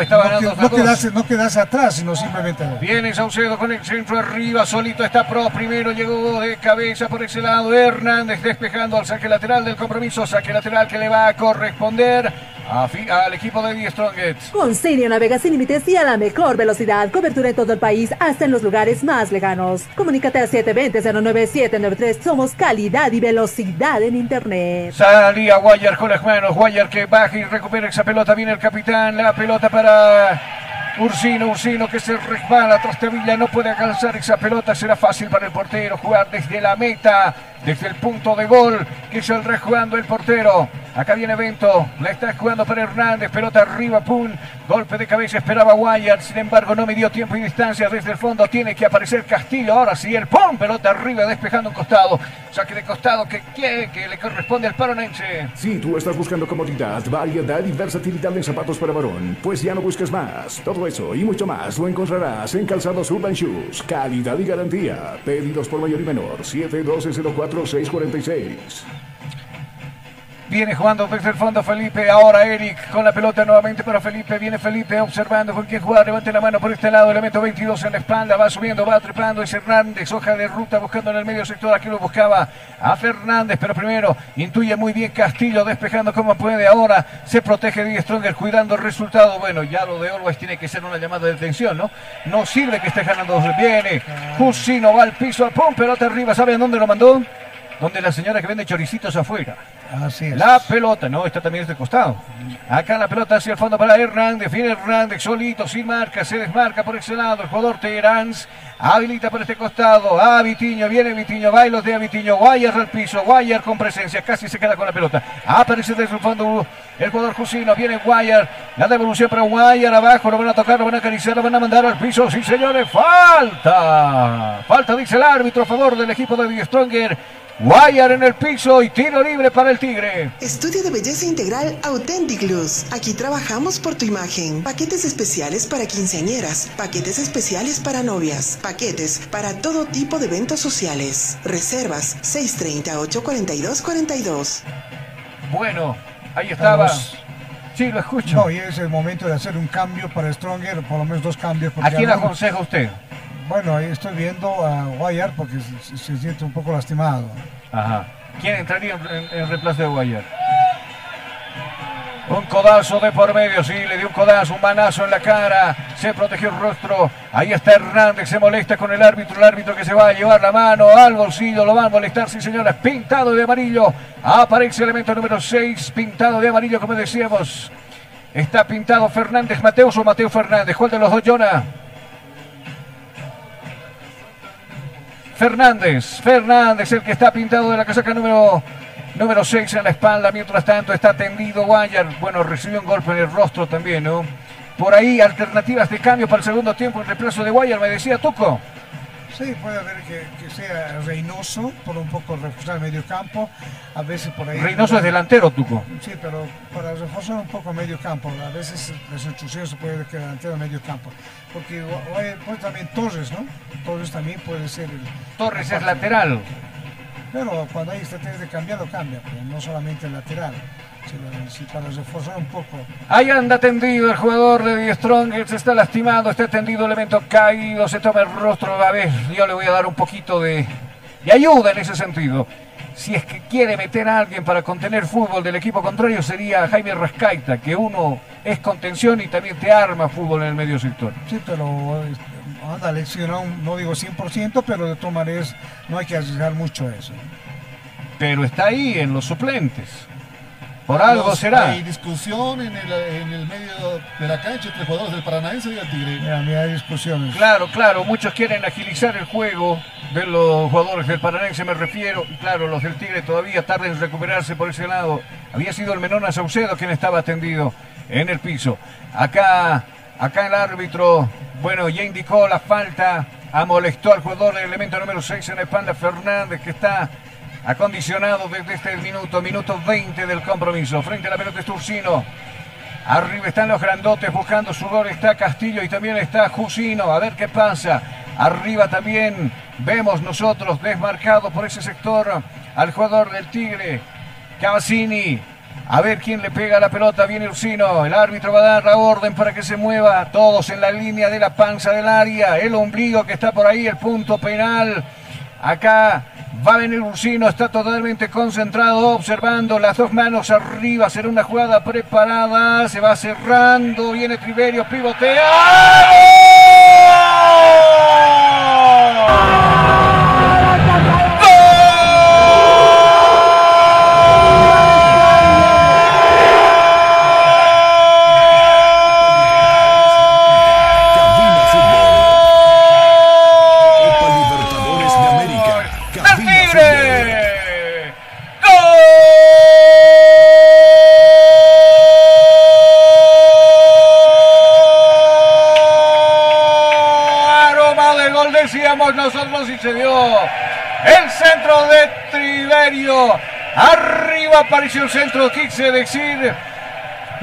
quedarse, no quedarse atrás, sino simplemente. Viene Saucedo con el centro arriba, solito está Pro. Primero llegó de cabeza por ese lado. Hernández despejando al saque lateral del compromiso. Saque lateral que le va a corresponder al equipo de The Strongest. Con Sirio navega sin límites y a la mejor velocidad. Cobertura en todo el país, hasta en los lugares más lejanos. Comunícate al 720-09793. Somos calidad y velocidad en Internet. Salía Guayar con las manos. Guayar que baja y recupera esa pelota. Viene el capitán. La pelota para Ursino, Ursino que se resbala, Trastevilla no puede alcanzar esa pelota, será fácil para el portero jugar desde la meta, desde el punto de gol que es el rejugando el portero. Acá viene Bento, la está jugando para Hernández, pelota arriba, pum, golpe de cabeza, esperaba Guayar, sin embargo no midió tiempo y distancia desde el fondo, tiene que aparecer Castillo, ahora sí, el pum, pelota arriba, despejando un costado, saque de costado que, que, que le corresponde al paronense. Si tú estás buscando comodidad, variedad y versatilidad en zapatos para varón, pues ya no busques más, todo eso y mucho más lo encontrarás en Calzados Urban Shoes, calidad y garantía, pedidos por mayor y menor, 712 04 646 Viene jugando desde el fondo Felipe. Ahora Eric con la pelota nuevamente para Felipe. Viene Felipe observando con quién jugar. Levante la mano por este lado. Elemento 22 en la espalda. Va subiendo, va trepando. Es Hernández. Hoja de ruta buscando en el medio sector. Aquí lo buscaba a Fernández. Pero primero intuye muy bien Castillo despejando como puede. Ahora se protege de Stronger cuidando el resultado. Bueno, ya lo de Always tiene que ser una llamada de atención, ¿no? No sirve que esté ganando. Viene. Jusino va al piso. Pum. Pelota arriba. ¿Saben dónde lo mandó? Donde la señora que vende choricitos afuera. La pelota, no, está también de costado. Acá la pelota hacia el fondo para Hernández. Viene Hernández solito, sin marca, se desmarca por ese lado. El jugador Teherans habilita por este costado. A Vitiño, viene Vitiño, bailos de Vitiño. Guayar al piso, Guayar con presencia, casi se queda con la pelota. Aparece desde el fondo el jugador Jusino. Viene Guayar, la devolución para Guayar abajo. Lo van a tocar, lo van a acariciar, lo van a mandar al piso. Sí, señores, falta. Falta, dice el árbitro a favor del equipo de Die Stronger. Guayar en el piso y tiro libre para el Tigre. Estudio de belleza integral Authentic Luz. Aquí trabajamos por tu imagen. Paquetes especiales para quinceañeras, paquetes especiales para novias, paquetes para todo tipo de eventos sociales. Reservas 630 842 42. Bueno, ahí estaba. Sí, lo escucho. No, y es el momento de hacer un cambio para Stronger, por lo menos dos cambios. ¿A quién aconseja usted? Bueno, ahí estoy viendo a Guayar porque se, siente un poco lastimado. Ajá. ¿Quién entraría en, en reemplazo de Guayar? Un codazo de por medio, sí, le dio un codazo, un manazo en la cara, se protegió el rostro. Ahí está Hernández, se molesta con el árbitro, el árbitro que se va a llevar la mano al bolsillo, lo va a molestar, sí señores, pintado de amarillo. Aparece el elemento número 6, pintado de amarillo, como decíamos. Está pintado Fernández Mateus o Mateo Fernández. ¿Cuál de los dos, Jonah? Fernández, Fernández, el que está pintado de la casaca número número 6 en la espalda. Mientras tanto está tendido Guayar. Bueno, recibió un golpe en el rostro también, ¿no? Por ahí, alternativas de cambio para el segundo tiempo en reemplazo de Guayar, me decía Tuco. Sí, puede haber que, que sea Reynoso, por un poco reforzar el medio campo. A veces por ahí. Reynoso es delantero, Tuco. Sí, pero para reforzar un poco el medio campo. A veces las instrucciones se puede ver que delantero medio campo. Porque pues, también Torres, ¿no? Torres también puede ser. El, Torres es lateral. Pero cuando hay estrategias de cambiado, cambia, pero no solamente el lateral. Reforzar un poco. Ahí anda tendido el jugador de Strong, se está lastimado, está tendido, elemento caído, se toma el rostro. A ver, yo le voy a dar un poquito de, de ayuda en ese sentido. Si es que quiere meter a alguien para contener fútbol del equipo contrario, sería Jaime Rascaita, que uno es contención y también te arma fútbol en el medio sector. Sí, pero anda lesionado, no digo 100%, pero de todas maneras no hay que arriesgar mucho eso. Pero está ahí en los suplentes. Por algo será. Hay discusión en el, en el, medio de la cancha entre jugadores del Paranaense y el Tigre. Mira, mira, hay discusiones. Claro, claro, muchos quieren agilizar el juego de los jugadores del Paranaense, me refiero. Y claro, los del Tigre todavía tardan en recuperarse por ese lado. Había sido el Menona Saucedo quien estaba atendido en el piso. Acá, acá el árbitro, bueno, ya indicó la falta, amolestó al jugador del elemento número 6 en la espalda, Fernández, que está acondicionado desde este minuto, minuto 20 del compromiso. Frente a la pelota Stursino. Arriba están los grandotes buscando su gol. Está Castillo y también está Jusino. A ver qué pasa. Arriba también vemos nosotros desmarcado por ese sector al jugador del Tigre. Cavazzini. A ver quién le pega la pelota. Viene Ursino. El árbitro va a dar la orden para que se mueva. Todos en la línea de la panza del área. El ombligo que está por ahí. El punto penal. Acá Va a venir Ursino, está totalmente concentrado, observando las dos manos arriba. Será una jugada preparada. Se va cerrando. Viene Triverio, pivotea. nosotros apareció el centro, quise decir,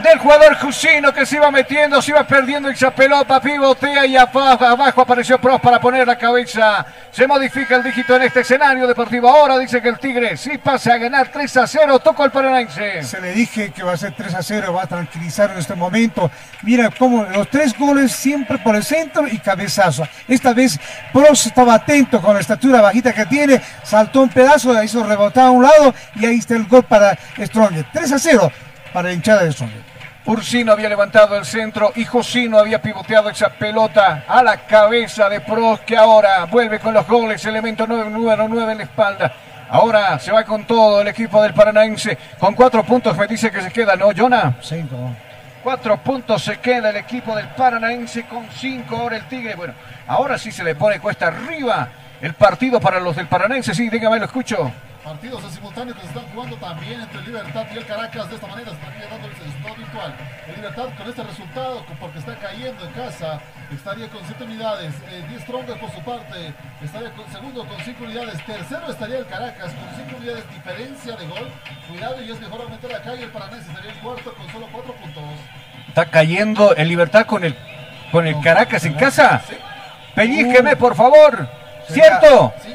del jugador Jusino que se iba metiendo, se iba perdiendo esa pelota, pivotea y abajo apareció Pros para poner la cabeza. Se modifica el dígito en este escenario deportivo. Ahora dice que el Tigre sí pasa a ganar 3 a 0. Tocó el Paranaense. Se le dije que va a ser 3 a 0, va a tranquilizar en este momento. Mira cómo los tres goles siempre por el centro y cabezazo. Esta vez Pros estaba atento con la estatura bajita que tiene, saltó un pedazo, hizo rebotar a un lado y ahí está el gol para Stronger. 3 a 0 para la hinchada de. Ursino había levantado el centro y Josino había pivoteado esa pelota a la cabeza de Pros que ahora vuelve con los goles, elemento número 9 en la espalda. Ahora se va con todo el equipo del Paranaense. Con cuatro puntos me dice que se queda, ¿no, Jonah? Cinco. Cuatro puntos se queda el equipo del Paranaense con cinco. Ahora el Tigre. Bueno, ahora sí se le pone cuesta arriba el partido para los del Paranaense. Sí, dígame, lo escucho. Partidos en simultáneo que se están jugando también entre Libertad y el Caracas. De esta manera estaría dando el estado virtual. El Libertad con este resultado, porque está cayendo en casa, estaría con 7 unidades. Eh, 10 Stronger por su parte estaría con, segundo con 5 unidades. Tercero estaría el Caracas con 5 unidades diferencia de gol. Cuidado y es mejor aumentar la calle. El Paranense estaría el cuarto con solo 4 puntos. Está cayendo el Libertad con el, con el Caracas en casa. Pellízqueme, por favor. ¿Cierto? Sí.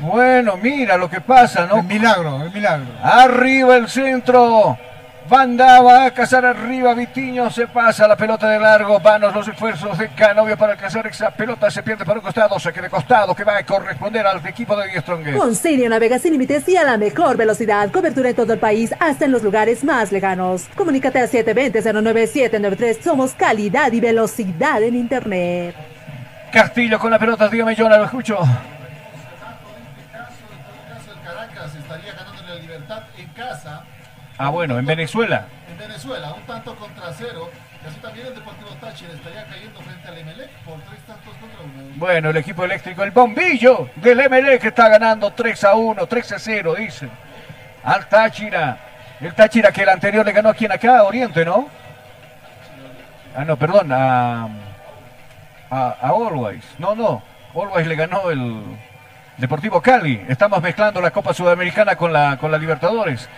Bueno, mira lo que pasa, ¿no? El milagro, el milagro. Arriba el centro. Banda va a cazar arriba, Vitiño se pasa la pelota de largo, vanos los esfuerzos de Canovio para alcanzar esa pelota, se pierde por un costado, saque de costado que va a corresponder al equipo de Strongest. Con Sirio navega sin límites y a la mejor velocidad, cobertura en todo el país, hasta en los lugares más lejanos. Comunícate al 720-09793, somos calidad y velocidad en internet. Castillo con la pelota, dígame yo, lo escucho. Ah, bueno, en Venezuela. En Venezuela, un tanto contra cero. Y así también el Deportivo Táchira estaría cayendo frente al Emelec por tres tantos contra uno. Bueno, el equipo eléctrico, el bombillo del Emelec que está ganando 3 a 1, 3 a 0, dice. Al Táchira. El Táchira que el anterior le ganó a quien acá, Oriente, ¿no? Ah, no, perdón, a, a, a Always. No, no, Always le ganó el Deportivo Cali. Estamos mezclando la Copa Sudamericana con la, con la Libertadores.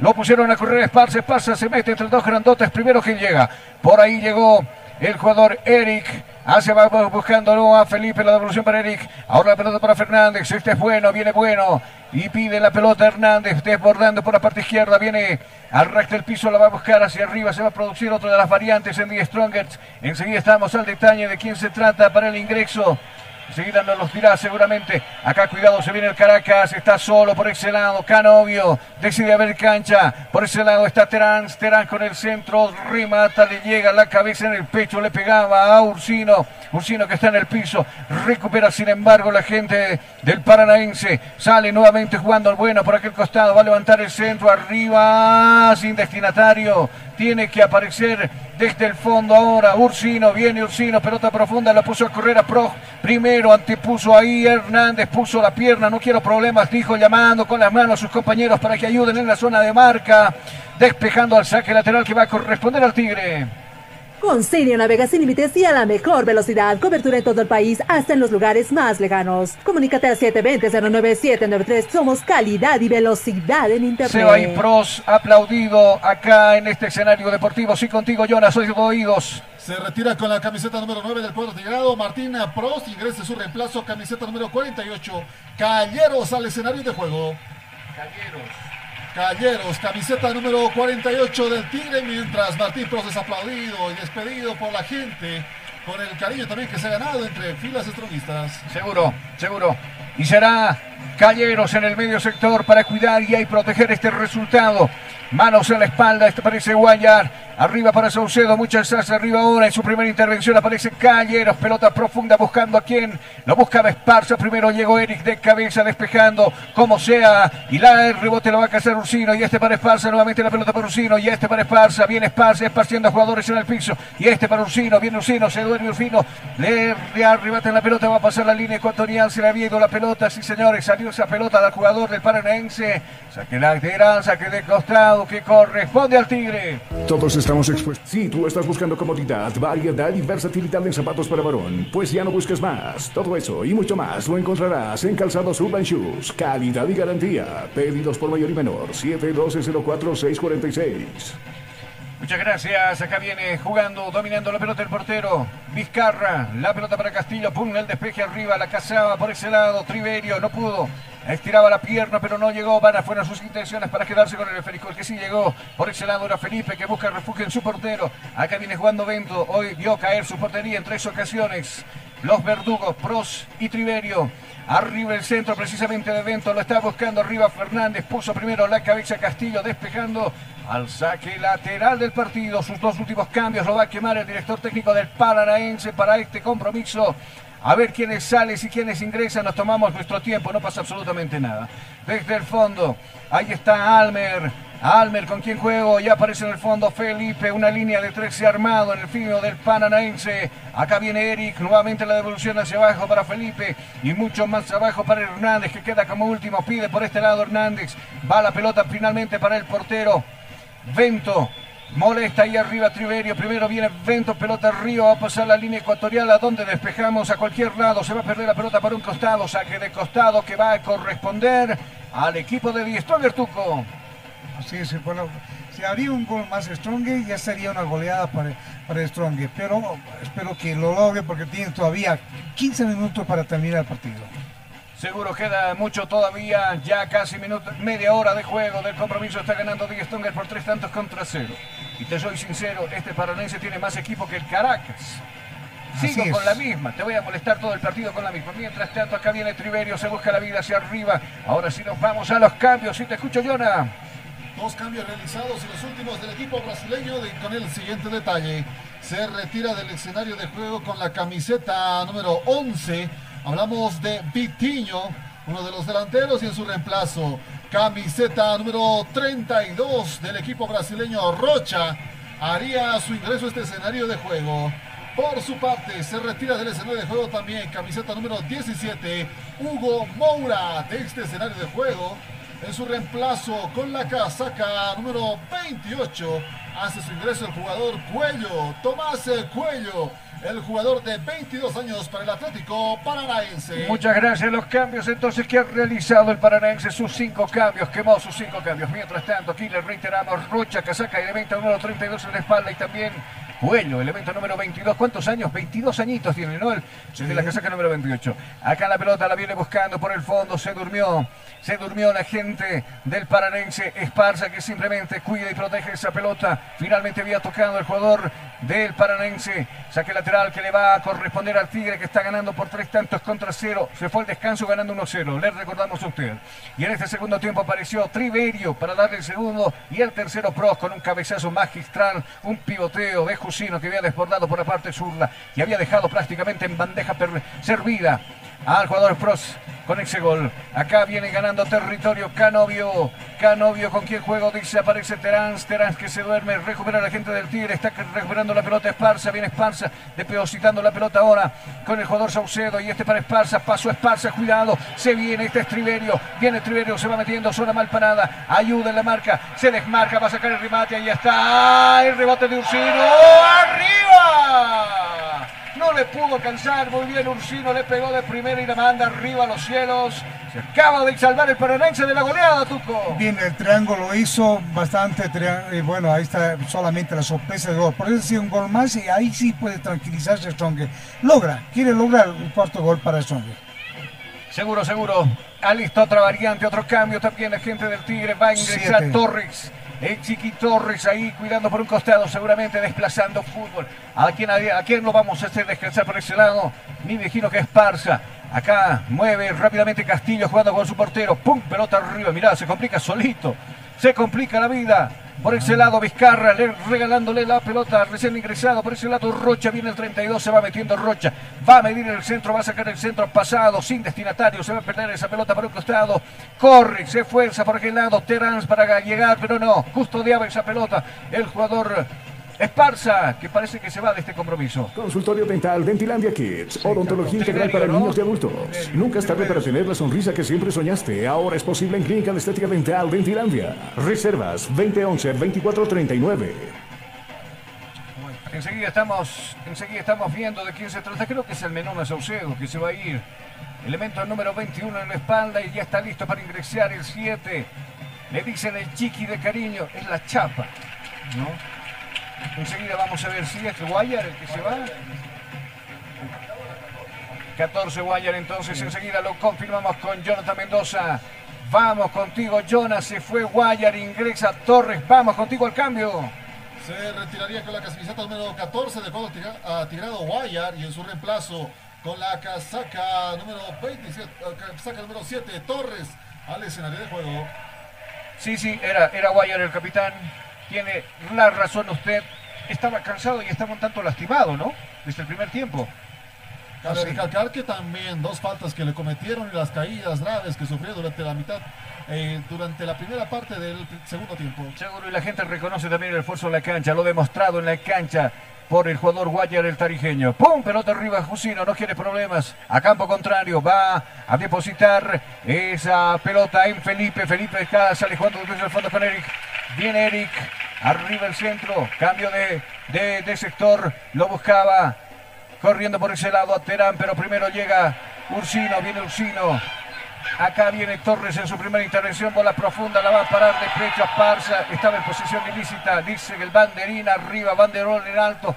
Lo pusieron a correr Esparza, Esparza se mete entre dos grandotes, primero que llega. Por ahí llegó el jugador Eric. Hace va buscando a Felipe, la devolución para Eric. Ahora la pelota para Fernández. Este es bueno, viene bueno. Y pide la pelota Hernández, desbordando por la parte izquierda. Viene al recto del piso, la va a buscar hacia arriba. Se va a producir otra de las variantes en The Strongest. Enseguida estamos al detalle de quién se trata para el ingreso. Enseguida nos los dirá seguramente. Acá cuidado, se viene el Caracas. Está solo por ese lado. Canovio decide haber cancha. Por ese lado está Terán. Terán con el centro. Remata, le llega la cabeza en el pecho. Le pegaba a Ursino. Ursino que está en el piso. Recupera sin embargo la gente del Paranaense. Sale nuevamente jugando al bueno por aquel costado. Va a levantar el centro arriba. Sin destinatario. Tiene que aparecer desde el fondo ahora. Ursino, viene Ursino, pelota profunda, la puso a correr a Pro. Primero antepuso ahí Hernández, puso la pierna, no quiero problemas, dijo llamando con las manos a sus compañeros para que ayuden en la zona de marca. Despejando al saque lateral que va a corresponder al Tigre. Con Sirio navega sin límites y a la mejor velocidad, cobertura en todo el país, hasta en los lugares más lejanos. Comunícate al 720-09793, somos calidad y velocidad en internet. Seba y Pros aplaudido acá en este escenario deportivo. Sí, contigo, Jonas, soy oídos. Se retira con la camiseta número 9 del cuadro grado. Martín Pros ingresa su reemplazo, camiseta número 48. Calleros al escenario de juego. Calleros. Calleros, camiseta número 48 del Tigre, mientras Martín Pros es aplaudido y despedido por la gente, con el cariño también que se ha ganado entre filas estronistas. Seguro, seguro. Y será Calleros en el medio sector para cuidar y proteger este resultado. Manos en la espalda, este parece Guayar. Arriba para Saucedo, muchas gracias arriba ahora. En su primera intervención aparece Calleros, pelota profunda buscando a quien lo buscaba Esparza. Primero llegó Eric de cabeza despejando como sea. Y la el rebote lo va a cazar Ursino. Y este para Esparza, nuevamente la pelota para Ursino. Y este para Esparza, viene Esparza, esparciendo a jugadores en el piso. Y este para Ursino, viene Ursino, se duerme Ursino. Le, le la pelota, va a pasar la línea ecuatorial. Se le había ido la pelota, sí señores. Salió esa pelota del jugador del Paranaense. Saque lateral, saque de costado que corresponde al Tigre. Todos estamos expuestos. Si tú estás buscando comodidad, variedad y versatilidad en zapatos para varón, pues ya no busques más. Todo eso y mucho más lo encontrarás en Calzados Urban Shoes. Calidad y garantía. Pedidos por mayor y menor. 712-04-646. Muchas gracias. Acá viene jugando, dominando la pelota el portero. Vizcarra, la pelota para Castillo, pum, el despeje arriba, la cazaba por ese lado. Triverio no pudo. Estiraba la pierna, pero no llegó. Van afuera sus intenciones para quedarse con el esférico. Que sí llegó por ese lado era Felipe, que busca refugio en su portero. Acá viene jugando Vento. Hoy vio caer su portería en tres ocasiones. Los verdugos, Pros y Triverio. Arriba el centro precisamente de Vento, lo está buscando arriba Fernández, puso primero la cabeza Castillo despejando al saque lateral del partido. Sus dos últimos cambios lo va a quemar el director técnico del Paranaense para este compromiso. A ver quiénes salen y quiénes ingresan, nos tomamos nuestro tiempo, no pasa absolutamente nada. Desde el fondo, ahí está Almer, Almer con quien juego, ya aparece en el fondo Felipe, una línea de 13 armado en el fino del Pananaense. Acá viene Eric, nuevamente la devolución hacia abajo para Felipe y mucho más abajo para Hernández que queda como último. Pide por este lado Hernández, va la pelota finalmente para el portero. Vento, Molesta ahí arriba Triverio. Primero viene Vento, pelota arriba. Va a pasar la línea ecuatorial a donde despejamos a cualquier lado. Se va a perder la pelota para un costado. Saque de costado que va a corresponder al equipo de Diestronger Tuco. Así es, bueno, si habría un gol más Strong ya sería una goleada para, para pero espero que lo logre porque tiene todavía 15 minutos para terminar el partido. Seguro queda mucho todavía, ya casi minuto, media hora de juego del compromiso. Está ganando Díaz Stonger por tres tantos contra cero. Y te soy sincero, este paranense tiene más equipo que el Caracas. Sigo con la misma, te voy a molestar todo el partido con la misma. Mientras tanto, acá viene Triverio, se busca la vida hacia arriba. Ahora sí nos vamos a los cambios. Si te escucho, Jonah. Dos cambios realizados y los últimos del equipo brasileño con el siguiente detalle. Se retira del escenario de juego con la camiseta número 11. Hablamos de Vitiño, uno de los delanteros y en su reemplazo. Camiseta número 32 del equipo brasileño Rocha haría su ingreso a este escenario de juego. Por su parte, se retira del escenario de juego también camiseta número 17, Hugo Moura, de este escenario de juego. En su reemplazo con la casaca número 28, hace su ingreso el jugador Cuello, Tomás Cuello, el jugador de 22 años para el Atlético Paranaense. Muchas gracias. Los cambios entonces que ha realizado el Paranaense, sus cinco cambios, quemó sus cinco cambios. Mientras tanto, aquí le reiteramos Rocha, casaca elemento número 32 en la espalda y también Cuello, elemento número 22. ¿Cuántos años? 22 añitos tiene, ¿no? El, desde la casaca número 28. Acá la pelota la viene buscando por el fondo. Se durmió. Se durmió la gente del Paranense Esparza que simplemente cuida y protege esa pelota. Finalmente había tocado el jugador del Paranense. Saque lateral que le va a corresponder al Tigre que está ganando por tres tantos contra cero. Se fue al descanso ganando 1-0. Le recordamos a usted. Y en este segundo tiempo apareció Triverio para darle el segundo y el tercero Pros con un cabezazo magistral. Un pivoteo de que había desbordado por la parte zurda y había dejado prácticamente en bandeja servida al jugador Pros con ese gol. Acá viene ganando territorio Canovio. Canovio con quien juego dice aparece Terán. Terán que se duerme, recupera la gente del Tigre, está recuperando la pelota Esparza, viene Esparza, depositando la pelota ahora con el jugador Saucedo. Y este para Esparza, pasó Esparza, cuidado, se viene este es Triverio, viene Triverio, se va metiendo, zona mal parada, ayuda en la marca, se desmarca, va a sacar el remate, ahí está, el rebote de Ursino, arriba. No le pudo alcanzar. Muy bien Ursino. Le pegó de primera y la manda arriba a los cielos. Se acaba de salvar el paranense de la goleada, Tuco. Bien, el triángulo hizo bastante. Y bueno, ahí está solamente la sorpresa de gol. Por eso sí, un gol más y ahí sí puede tranquilizarse Stronger. Logra, quiere lograr un cuarto gol para Stronger. Seguro, seguro. Alista otra variante, otro cambio también. La gente del Tigre va a ingresar Torres. El Chiqui Torres ahí cuidando por un costado, seguramente desplazando fútbol. ¿A quién, a quién lo vamos a hacer descansar por ese lado? Mi vecino que es Parza. Acá mueve rápidamente Castillo jugando con su portero. ¡Pum! Pelota arriba. Mirá, se complica solito. Se complica la vida. Por ese lado Vizcarra regalándole la pelota recién ingresado. Por ese lado Rocha viene el 32, se va metiendo Rocha. Va a medir el centro, va a sacar el centro pasado sin destinatario. Se va a perder esa pelota por un costado. Corre, se fuerza por aquel lado. Terans para llegar, pero no. Custodiaba esa pelota el jugador Esparza, que parece que se va de este compromiso. Consultorio Dental Dentilandia Kids. Odontología integral para niños y adultos. Nunca es tarde para tener la sonrisa que siempre soñaste. Ahora es posible en Clínica de Estética Dental Dentilandia. Reservas 2011-2439. Enseguida estamos, enseguida estamos viendo de quién se trata. Creo que es el Menona Saucedo que se va a ir. Elemento número 21 en la espalda y ya está listo para ingresar el 7. Le dicen el chiqui de cariño. Es la chapa. ¿no? Enseguida vamos a ver si es Guayar el que se va. 14 Guayar entonces, enseguida lo confirmamos con Jonathan Mendoza. Vamos contigo, Jonas. Se fue Guayar, ingresa Torres. Vamos contigo al cambio. Se retiraría con la camiseta número 14 de juego tirado Guayar y en su reemplazo con la casaca número 27, eh, casaca número 7, Torres al escenario de juego. Sí, sí, era, era Guayar el capitán. Tiene la razón usted. Estaba cansado y estaba un tanto lastimado, ¿no? Desde el primer tiempo. Cabe recalcar que también dos faltas que le cometieron y las caídas graves que sufrió durante la mitad, eh, durante la primera parte del segundo tiempo. Seguro, y la gente reconoce también el esfuerzo en la cancha, lo demostrado en la cancha por el jugador Guayar el tarijeño. ¡Pum! Pelota arriba, Jusino, no quiere problemas. A campo contrario, va a depositar esa pelota en Felipe. Felipe sale jugando desde el fondo con Eric. Viene Eric, arriba el centro, cambio de, de, sector, lo buscaba, corriendo por ese lado a Terán, pero primero llega Ursino, viene Ursino. Acá viene Torres en su primera intervención, bola profunda, la va a parar de pecho a Parza, estaba en posición ilícita, dice el banderín arriba, banderón en alto,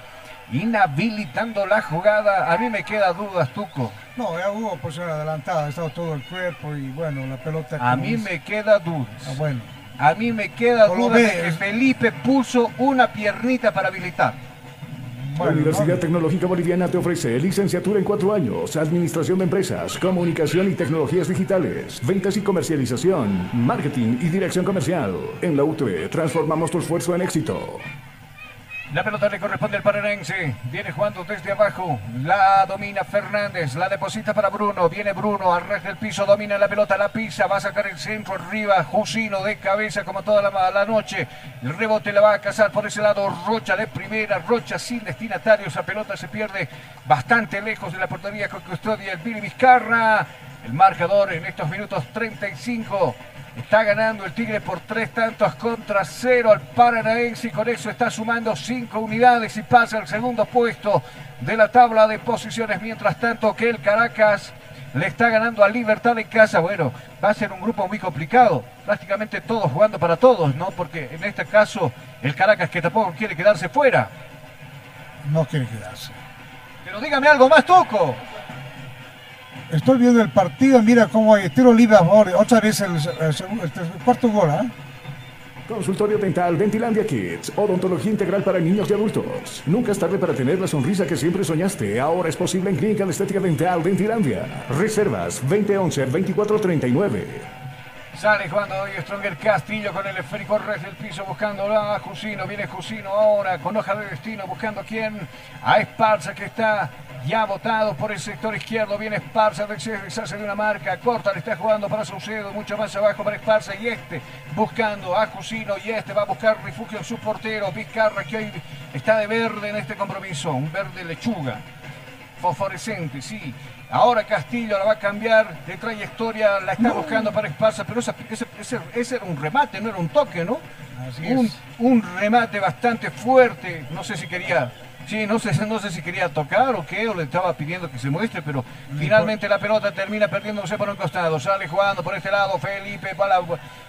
inhabilitando la jugada. A mí me queda dudas, Tuco. No, ya hubo posición adelantada, ha estado todo el cuerpo y bueno, la pelota. A mí me queda duda. Ah, bueno. A mí me queda duda de que Felipe puso una piernita para habilitar. La Universidad Tecnológica Boliviana te ofrece licenciatura en cuatro años, Administración de Empresas, Comunicación y Tecnologías Digitales, Ventas y Comercialización, Marketing y Dirección Comercial. En la UTE transformamos tu esfuerzo en éxito. La pelota le corresponde al Paranense. Viene jugando desde abajo. La domina Fernández. La deposita para Bruno. Viene Bruno. Arrastra el piso. Domina la pelota. La pisa. Va a sacar el centro arriba. Jusino de cabeza como toda la, la noche. El rebote la va a cazar por ese lado. Rocha de primera. Rocha sin destinatario. Esa pelota se pierde bastante lejos de la portería con custodia el Billy Vizcarra. El marcador en estos minutos 35. Está ganando el Tigre por tres tantos contra cero al Paranaense y con eso está sumando cinco unidades y pasa al segundo puesto de la tabla de posiciones. Mientras tanto que el Caracas le está ganando a Libertad en casa. Bueno, va a ser un grupo muy complicado. Prácticamente todos jugando para todos, ¿no? Porque en este caso el Caracas que tampoco quiere quedarse fuera. No quiere quedarse. Pero dígame algo más, Toco. Estoy viendo el partido, mira cómo hay tiro libre a favor. Otra vez el, el este, el cuarto gol, ¿ah? Consultorio Dental Dentilandia Kids, odontología integral para niños y adultos. Nunca es tarde para tener la sonrisa que siempre soñaste. Ahora es posible en Clínica de Estética Dental Dentilandia. Reservas 2011-2439. Sale jugando hoy Stronger Castillo con el esférico red del piso buscando a Jusino. Viene Jusino ahora con hoja de destino buscando a quién. A Esparza que está ya votado por el sector izquierdo. Viene Esparza, deshace de una marca. Corta, le está jugando para Saucedo. Mucho más abajo para Esparza y este buscando a Jusino. Y este va a buscar refugio en su portero. Vizcarra que hoy está de verde en este compromiso. Un verde lechuga fosforescente, sí. Ahora Castillo la va a cambiar de trayectoria, la está buscando para Esparza, pero esa- ese, ese- ese era un remate, no era un toque, ¿no? un, un remate bastante fuerte, no sé si quería, sí, no sé, no sé si quería tocar o qué, o le estaba pidiendo que se muestre, pero finalmente la pelota termina perdiéndose por un costado, sale jugando por este lado, Felipe va la-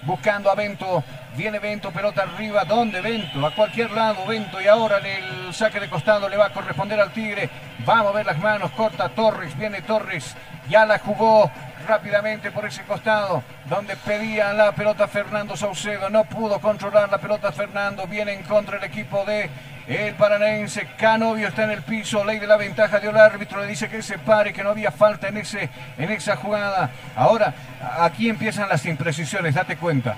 buscando a Bento, viene Bento, pelota arriba, ¿dónde Bento? A cualquier lado Bento. Y ahora el saque de costado le va a corresponder al Tigre, va a mover las manos, corta Torres, viene Torres, ya la jugó rápidamente por ese costado, donde pedía la pelota Fernando Saucedo, no pudo controlar la pelota Fernando, viene en contra el equipo de el paranaense, Canovio está en el piso, ley de la ventaja dio el árbitro, le dice que se pare, que no había falta en, ese, en esa jugada. Ahora, aquí empiezan las imprecisiones, date cuenta.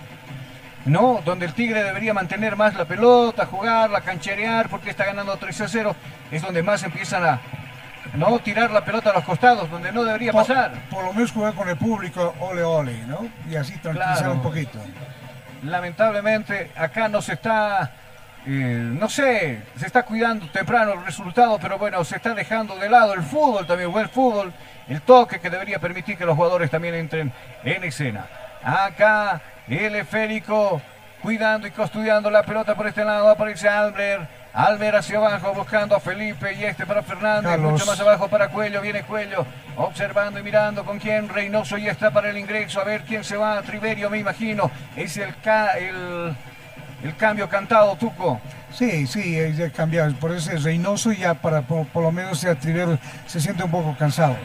No, donde el Tigre debería mantener más la pelota, jugarla, cancherear, porque está ganando 3 a 0, es donde más empiezan a no tirar la pelota a los costados, donde no debería Por- pasar. Por lo menos jugar con el público, ole ole, ¿no? Y así tranquilizar Claro. un poquito. Lamentablemente acá no se está, eh, no sé, se está cuidando temprano el resultado, pero bueno, se está dejando de lado el fútbol también, buen fútbol, el toque que debería permitir que los jugadores también entren en escena. Acá el esférico cuidando y custodiando la pelota por este lado, aparece Albert. Albert hacia abajo buscando a Felipe y este para Fernández, Carlos. mucho más abajo para Cuello, viene Cuello, observando y mirando con quién, Reynoso ya está para el ingreso, a ver quién se va, Triverio me imagino, es el, el, el cambio cantado, Tuco. Sí, sí, es de cambiar. Por eso es Reynoso ya para por, por lo menos ya Trivero se siente un poco cansado.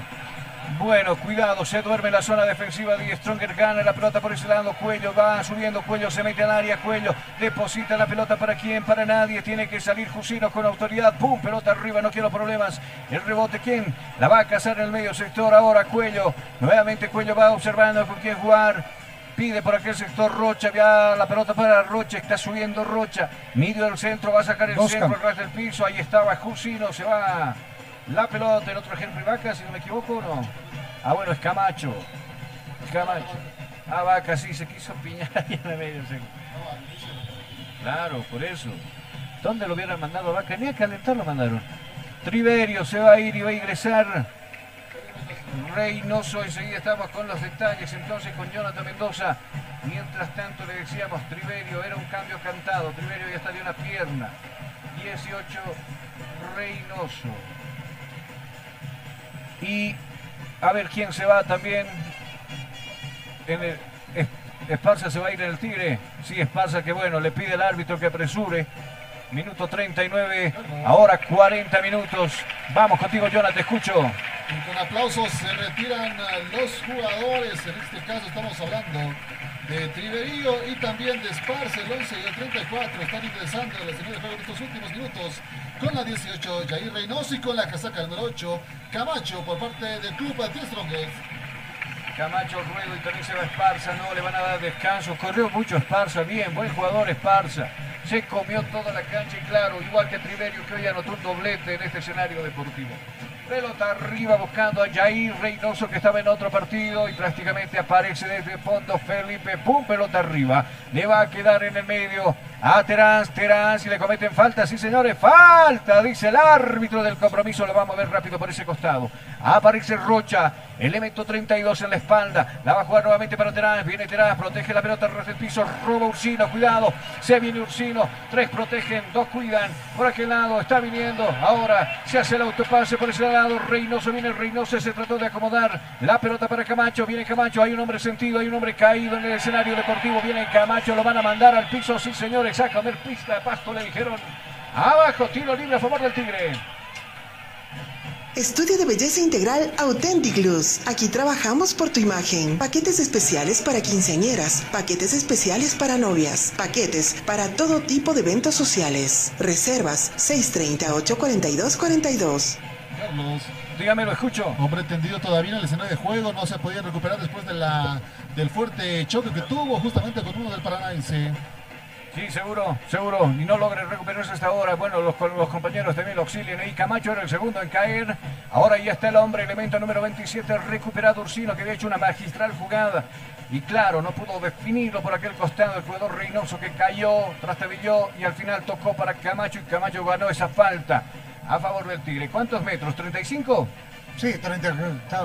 Bueno, cuidado, se duerme en la zona defensiva de Stronger, gana la pelota por ese lado, Cuello va subiendo, Cuello se mete al área, Cuello deposita la pelota para quién, para nadie, tiene que salir Jusino con autoridad, pum, pelota arriba, no quiero problemas, el rebote, ¿quién? La va a cazar en el medio sector ahora, Cuello, nuevamente Cuello va observando con quién jugar, pide por aquel sector Rocha, ya la pelota para Rocha, está subiendo Rocha, midió el centro, va a sacar el Dos centro, ras del piso, ahí estaba Jusino, se va la pelota, el otro Henry Vaca, si no me equivoco, ¿o no? Ah, bueno, es Camacho. Camacho. Ah, Vaca, sí, se quiso piñar ahí en el medio. Claro, por eso. ¿Dónde lo hubieran mandado a Vaca? Ni a calentar lo mandaron. Triverio se va a ir y va a ingresar. Reynoso, enseguida estamos con los detalles entonces con Jonathan Mendoza. Mientras tanto le decíamos, Triverio era un cambio cantado. Triverio ya está de una pierna. 18, Reynoso. Y a ver quién se va también. En el, Es- Esparza se va a ir en el Tigre. Sí, Esparza que bueno, le pide al árbitro que apresure. Minuto 39, ahora 40 minutos. Vamos contigo, Jonathan, te escucho. Y con aplausos se retiran los jugadores. En este caso estamos hablando de Triverío y también de Esparce, el 11 y el 34. Están ingresando la escenario de juego en estos últimos minutos con la 18 Jair Reynoso y con la casaca número 8 Camacho por parte del club de Strongest. Camacho Ruedo y también se va Esparza, no le van a dar descanso. Corrió mucho Esparza, bien, buen jugador Esparza. Se comió toda la cancha y claro, igual que Triverio que hoy anotó un doblete en este escenario deportivo. Pelota arriba buscando a Jair Reynoso que estaba en otro partido y prácticamente aparece desde el fondo Felipe. Pum, pelota arriba. Le va a quedar en el medio a Terán, Terán, si le cometen falta, sí señores, falta, dice el árbitro del compromiso, lo vamos a ver rápido por ese costado. Aparece Rocha, elemento 32 en la espalda, la va a jugar nuevamente para Terán, viene Terán, protege la pelota del piso, roba Ursino, cuidado, se viene Ursino, tres protegen, dos cuidan, por aquel lado está viniendo, ahora se hace el autopase por ese lado, Reynoso viene Reynoso, se trató de acomodar. La pelota para Camacho, viene Camacho, hay un hombre sentido, hay un hombre caído en el escenario deportivo, viene Camacho, lo van a mandar al piso, sí señores a comer pista de pasto, le dijeron. Abajo, tiro libre a favor del Tigre. Estudio de belleza integral Authentic Luz. Aquí trabajamos por tu imagen. Paquetes especiales para quinceañeras, paquetes especiales para novias, paquetes para todo tipo de eventos sociales. Reservas 630-842-42. Carlos. Dígame, lo escucho. Hombre tendido todavía en el escenario de juego, no se podía recuperar después de la, del fuerte choque que tuvo justamente con uno del Paranaense. Sí, seguro, seguro. Y no logre recuperarse hasta ahora. Bueno, los, los compañeros también lo auxilian ahí. Camacho era el segundo en caer. Ahora ya está el hombre, elemento número 27, recuperado Ursino, que había hecho una magistral jugada. Y claro, no pudo definirlo por aquel costado el jugador Reynoso que cayó, trastabilló y al final tocó para Camacho y Camacho ganó esa falta a favor del Tigre. ¿Cuántos metros? ¿35? Sí, 30,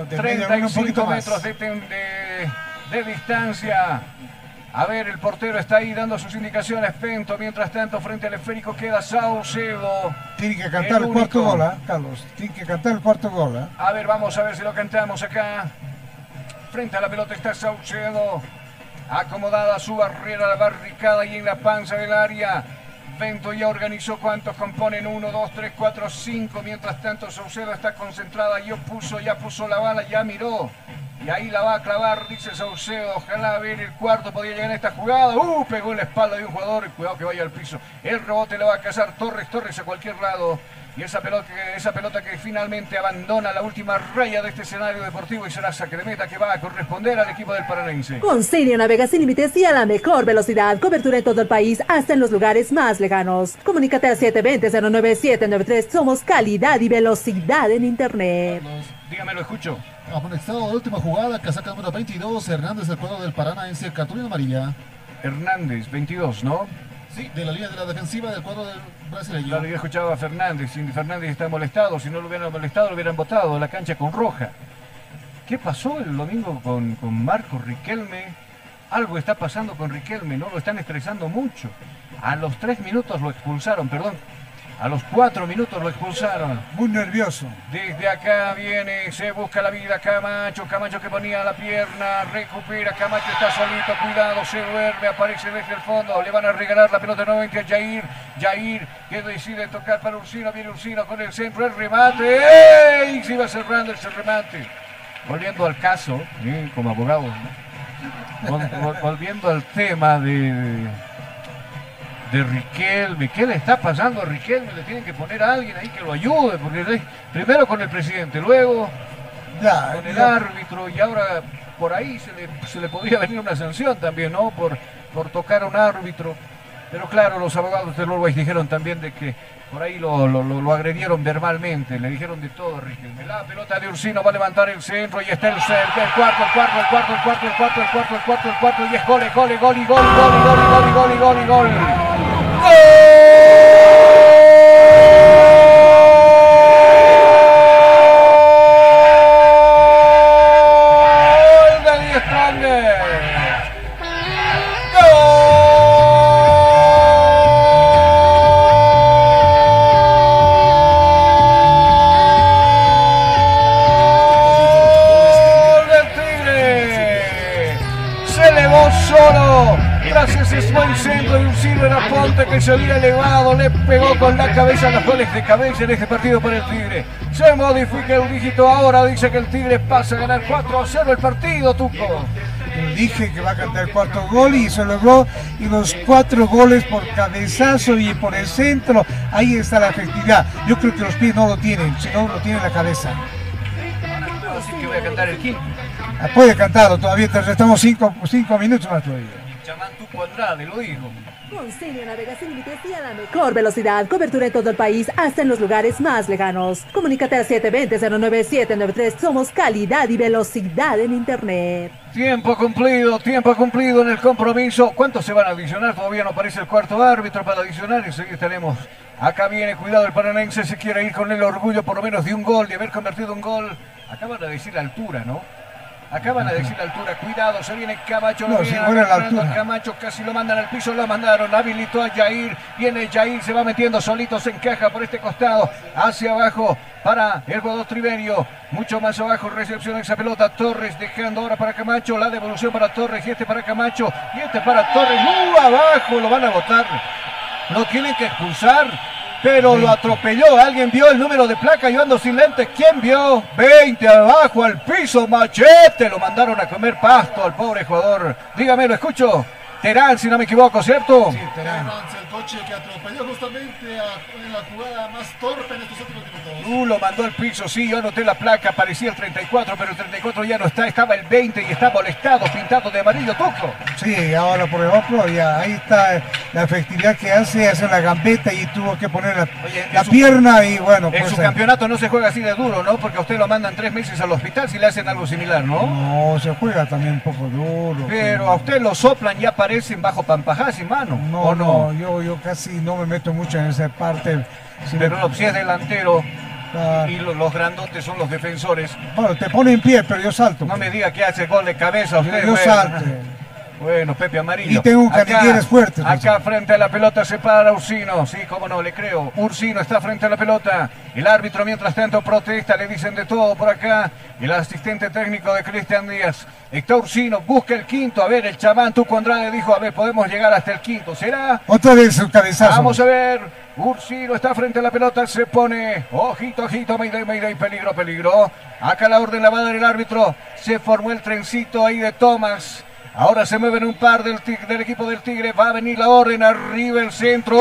de 35 metros de, de, de distancia. A ver, el portero está ahí dando sus indicaciones. Pento, mientras tanto, frente al esférico queda Saucedo. Tiene que cantar el, el cuarto gol, ¿eh, Carlos. Tiene que cantar el cuarto gol. ¿eh? A ver, vamos a ver si lo cantamos acá. Frente a la pelota está Saucedo. Acomodada su barrera, la barricada y en la panza del área. Pento ya organizó cuántos componen. 1, 2, 3, 4, 5. Mientras tanto, Saucedo está concentrada. Ya puso, ya puso la bala, ya miró. Y ahí la va a clavar, dice Saucedo. Ojalá ver el cuarto podía llegar a esta jugada. Uh, pegó en la espalda de un jugador cuidado que vaya al piso. El rebote le va a cazar Torres, Torres a cualquier lado. Y esa pelota, esa pelota que finalmente abandona la última raya de este escenario deportivo y será saque de meta que va a corresponder al equipo del Paranense. Con Sirio navega sin límites y a la mejor velocidad. Cobertura en todo el país, hasta en los lugares más lejanos. Comunícate al 720-09793. Somos calidad y velocidad en Internet. Dígame, lo escucho. Amonestado de última jugada, casaca número 22, Hernández del cuadro del Paranaense, cartulina amarilla. Hernández, 22, ¿no? Sí, de la línea de la defensiva del cuadro del brasileño. Claro, yo escuchaba a Fernández, si Fernández está molestado, si no lo hubieran molestado, lo hubieran botado la cancha con roja. ¿Qué pasó el domingo con, con Marco Riquelme? Algo está pasando con Riquelme, ¿no? Lo están estresando mucho. A los tres minutos lo expulsaron, perdón, a los cuatro minutos lo expulsaron. Muy nervioso. Desde acá viene, se busca la vida Camacho. Camacho que ponía la pierna, recupera. Camacho está solito, cuidado, se duerme, aparece desde el fondo. Le van a regalar la pelota nuevamente a Jair. Jair que decide tocar para Ursino. Viene Ursino con el centro, el remate. ¡Ey! Se iba cerrando ese remate. Volviendo al caso, ¿eh? como abogado, ¿no? volviendo al tema de de Riquelme. ¿Qué le está pasando a Riquelme? Le tienen que poner a alguien ahí que lo ayude, porque primero con el presidente, luego ya, con el ya. árbitro y ahora por ahí se le, se le podría venir una sanción también, ¿no? Por, por tocar a un árbitro. Pero claro, los abogados del Uruguay dijeron también de que por ahí lo, lo, lo, agredieron verbalmente, le dijeron de todo a Riquelme. La pelota de Ursino va a levantar el centro y está el centro, el cuarto, el cuarto, el cuarto, el cuarto, el cuarto, el cuarto, el cuarto, el cuarto, y es gol, gol, gol, gol, gol, gol, gol, gol, gol, gol, gol. ¡Gol había elevado, le pegó con la cabeza los goles de cabeza en este partido para el Tigre. Se modifica el dígito ahora, dice que el Tigre pasa a ganar 4 a 0 el partido, Tuco. Dije que va a cantar el cuarto gol y se logró. Y los cuatro goles por cabezazo y por el centro. Ahí está la efectividad. Yo creo que los pies no lo tienen, sino lo tiene la cabeza. Así que voy a cantar el quinto. Ah, Puede cantarlo todavía, te restamos cinco, cinco minutos más todavía. Chamán Tuco Andrade, lo dijo. Consigue navega sin límites y a la mejor velocidad. Cobertura en todo el país, hasta en los lugares más lejanos. Comunícate al 720-09793. Somos calidad y velocidad en Internet. Tiempo cumplido, tiempo cumplido en el compromiso. ¿Cuántos se van a adicionar? Todavía no aparece el cuarto árbitro para adicionar. Y seguir tenemos. Acá viene, cuidado, el paranense se quiere ir con el orgullo por lo menos de un gol, de haber convertido un gol. Acaban de decir altura, ¿no? Acaban de decir la altura, cuidado, se viene Camacho, No, viene fuera la altura. Camacho, casi lo mandan al piso, lo mandaron, habilitó a Jair, viene Jair, se va metiendo solito, se encaja por este costado, hacia abajo para el jugador Triverio, mucho más abajo, recepción esa pelota, Torres dejando ahora para Camacho, la devolución para Torres y este para Camacho, y este para Torres, muy abajo, lo van a botar, lo tienen que expulsar. Pero lo atropelló. ¿Alguien vio el número de placa? Yo ando sin lentes. ¿Quién vio? 20 abajo al piso. Machete. Lo mandaron a comer pasto al pobre jugador. Dígame, lo escucho. Terán, si no me equivoco, ¿cierto? Sí, Terán. El coche que atropelló justamente a- en la jugada más torpe en estos últimos minutos. Uh, lo mandó al piso, sí, yo anoté la placa, parecía el 34, pero el 34 ya no está, estaba el 20 y está molestado, pintado de amarillo, Tuco. Sí, ahora por ejemplo, ya ahí está la efectividad que hace, hace la gambeta y tuvo que poner la, la su- pierna y bueno, En pues, su eh, campeonato no se juega así de duro, ¿no? Porque a usted lo mandan tres meses al hospital si le hacen algo similar, ¿no? no, se juega también un poco duro. Pero a usted lo soplan y aparecen bajo pampajás, hermano. No, ¿o no, yo, yo casi no me meto mucho en esa parte. Si Pero me- no, si es delantero Ah. y lo- los grandotes son los defensores. Bueno, te pone en pie, pero yo salto. No me diga que hace gol de cabeza usted. yo bueno. salto. Bueno, Pepe Amarillo. Y tengo un Acá- pues. Acá frente a la pelota se para Ursino. Sí, cómo no, le creo. Ursino está frente a la pelota. El árbitro, mientras tanto, protesta. Le dicen de todo por acá. El asistente técnico de Cristian Díaz. Está Ursino, busca el quinto. A ver, el chamán Tuco Andrade dijo, a ver, podemos llegar hasta el quinto. ¿Será? Otra vez el cabezazo. Vamos a ver. Ursino está frente a la pelota. Se pone. Ojito, ojito. Mayday, Mayday. Peligro, peligro. Acá la orden la va a dar el árbitro. Se formó el trencito ahí de Thomas. Ahora se mueven un par del, del equipo del Tigre. Va a venir la orden. Arriba el centro.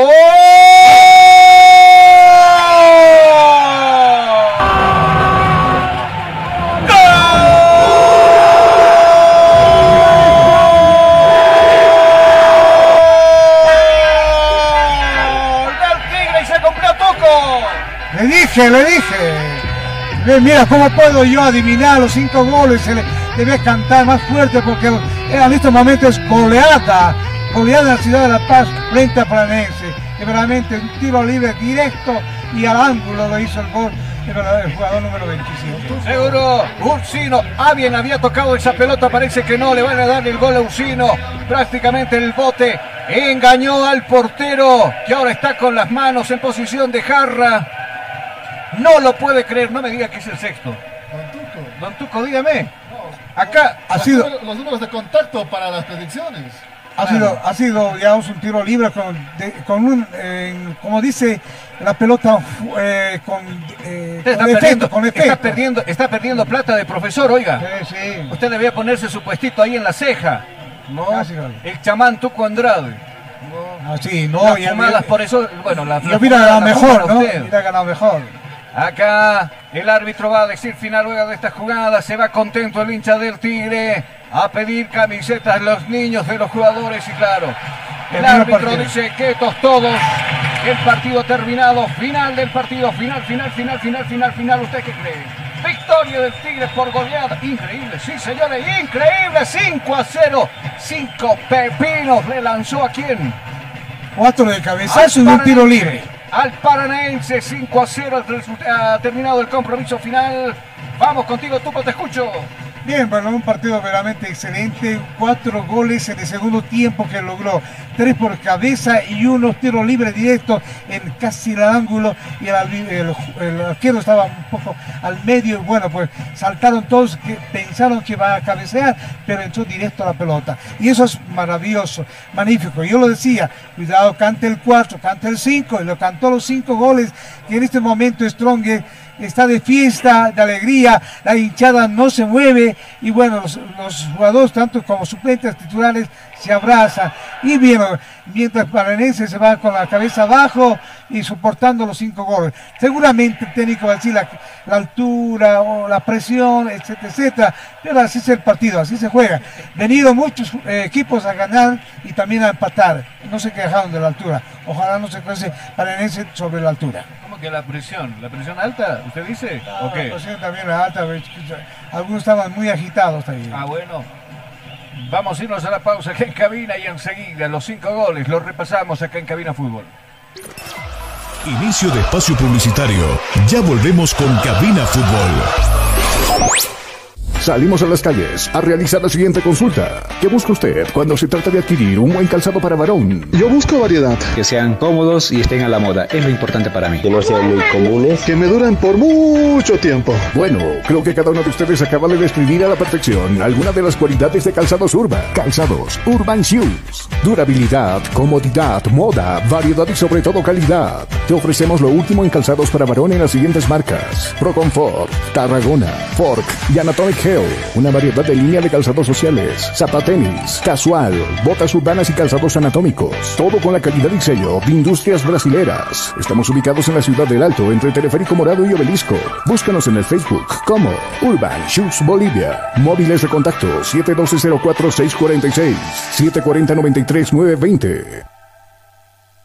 Le dije, le dije. Mira cómo puedo yo adivinar los cinco goles. Se le debe cantar más fuerte porque en estos momentos es goleada. Goleada en la ciudad de La Paz frente a Planense. Que verdaderamente un tiro libre directo y al ángulo lo hizo el gol el verdadero jugador número 25. Seguro, Ursino. Bien, había tocado esa pelota. Parece que no le van a dar el gol a Ursino. Prácticamente el bote engañó al portero, que ahora está con las manos en posición de jarra. No lo puede creer. No me diga que es el sexto. Don Tuco. Don Tuco, dígame. Acá Ha Los sido- números- Los números de contacto para las predicciones. Ha sido, ha sido digamos, un tiro libre con, de- con un, eh, como dice la pelota, eh, con, eh, Usted está con efecto, perdiendo, con está efecto. perdiendo, está perdiendo plata de profesor, oiga. Sí, sí. Usted debía ponerse su puestito ahí en la ceja. ¿no? Casi, vale. El chamán Tuco Andrade. Así, no, Las ya- fumadas ya- por eso, bueno, la, Yo la hubiera ganado la mejor, ¿no? usted. Hubiera ganado mejor. Acá el árbitro va a decir final luego de esta jugada. Se va contento el hincha del Tigre a pedir camisetas a los niños de los jugadores y claro. El árbitro partido. dice quietos todos. El partido terminado. Final del partido. Final, final, final, final, final, final. ¿Usted qué cree? Victoria del Tigre por goleada. Increíble, sí señores, increíble. 5 a 0. 5 pepinos le lanzó a quién? Cuatro de cabezazo y un tiro libre. Al Paranaense 5 a 0 al resu- ha terminado el compromiso final. Vamos contigo, Tuco, te escucho. Bien, bueno, un partido verdaderamente excelente. Cuatro goles en el segundo tiempo que logró. Tres por cabeza y unos tiros libres directos en casi el ángulo. Y el, el, arquero estaba un poco al medio. Bueno, pues saltaron todos que pensaron que iba a cabecear, pero entró directo a la pelota. Y eso es maravilloso, magnífico. Yo lo decía, cuidado, cante el 4, cante el 5. Y lo cantó los cinco goles que en este momento Strong está de fiesta, de alegría, la hinchada no se mueve. Y bueno, los, jugadores, tanto como suplentes titulares, se abrazan. Y bien, mientras Paranense se va con la cabeza abajo y soportando los cinco goles. Seguramente el técnico va a decir la, altura o la presión, etcétera, etcétera, pero así es el partido, así se juega. Venido muchos eh, equipos a ganar y también a empatar. No se quejaron de la altura. Ojalá no se crece Paranense sobre la altura. ¿Cómo que la presión? ¿La presión alta, usted dice? La presión también alta. Algunos estaban muy agitados. Ah, bueno. Vamos a irnos a la pausa acá en cabina y enseguida los cinco goles los repasamos acá en Cabina Fútbol. Inicio de espacio publicitario. Ya volvemos con Cabina Fútbol. Salimos a las calles a realizar la siguiente consulta. ¿Qué busca usted cuando se trata de adquirir un buen calzado para varón? Yo busco variedad. Que sean cómodos y estén a la moda. Es lo importante para mí. Que no sean muy comunes. Que me duren por mucho tiempo. Bueno, creo que cada uno de ustedes acaba de describir a la perfección alguna de las cualidades de calzados Urban. Calzados Urban Shoes. Durabilidad, comodidad, moda, variedad y sobre todo calidad. Te ofrecemos lo último en calzados para varón en las siguientes marcas. Pro Comfort, Tarragona, Fork y Anatomic Hair una variedad de línea de calzados sociales, zapatenis, casual, botas urbanas y calzados anatómicos. Todo con la calidad y sello de Industrias Brasileras. Estamos ubicados en la ciudad del Alto, entre Teleférico Morado y Obelisco. Búscanos en el Facebook como Urban Shoes Bolivia. Móviles de contacto 712-04-646, 740-93-920.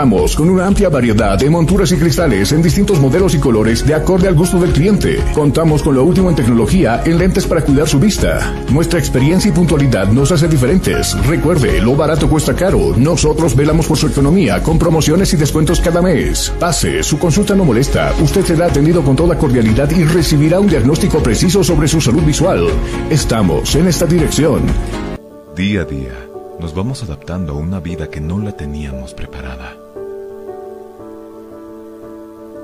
con una amplia variedad de monturas y cristales en distintos modelos y colores de acorde al gusto del cliente. Contamos con lo último en tecnología en lentes para cuidar su vista. Nuestra experiencia y puntualidad nos hace diferentes. Recuerde, lo barato cuesta caro. Nosotros velamos por su economía con promociones y descuentos cada mes. Pase, su consulta no molesta. Usted será atendido con toda cordialidad y recibirá un diagnóstico preciso sobre su salud visual. Estamos en esta dirección. Día a día, nos vamos adaptando a una vida que no la teníamos preparada.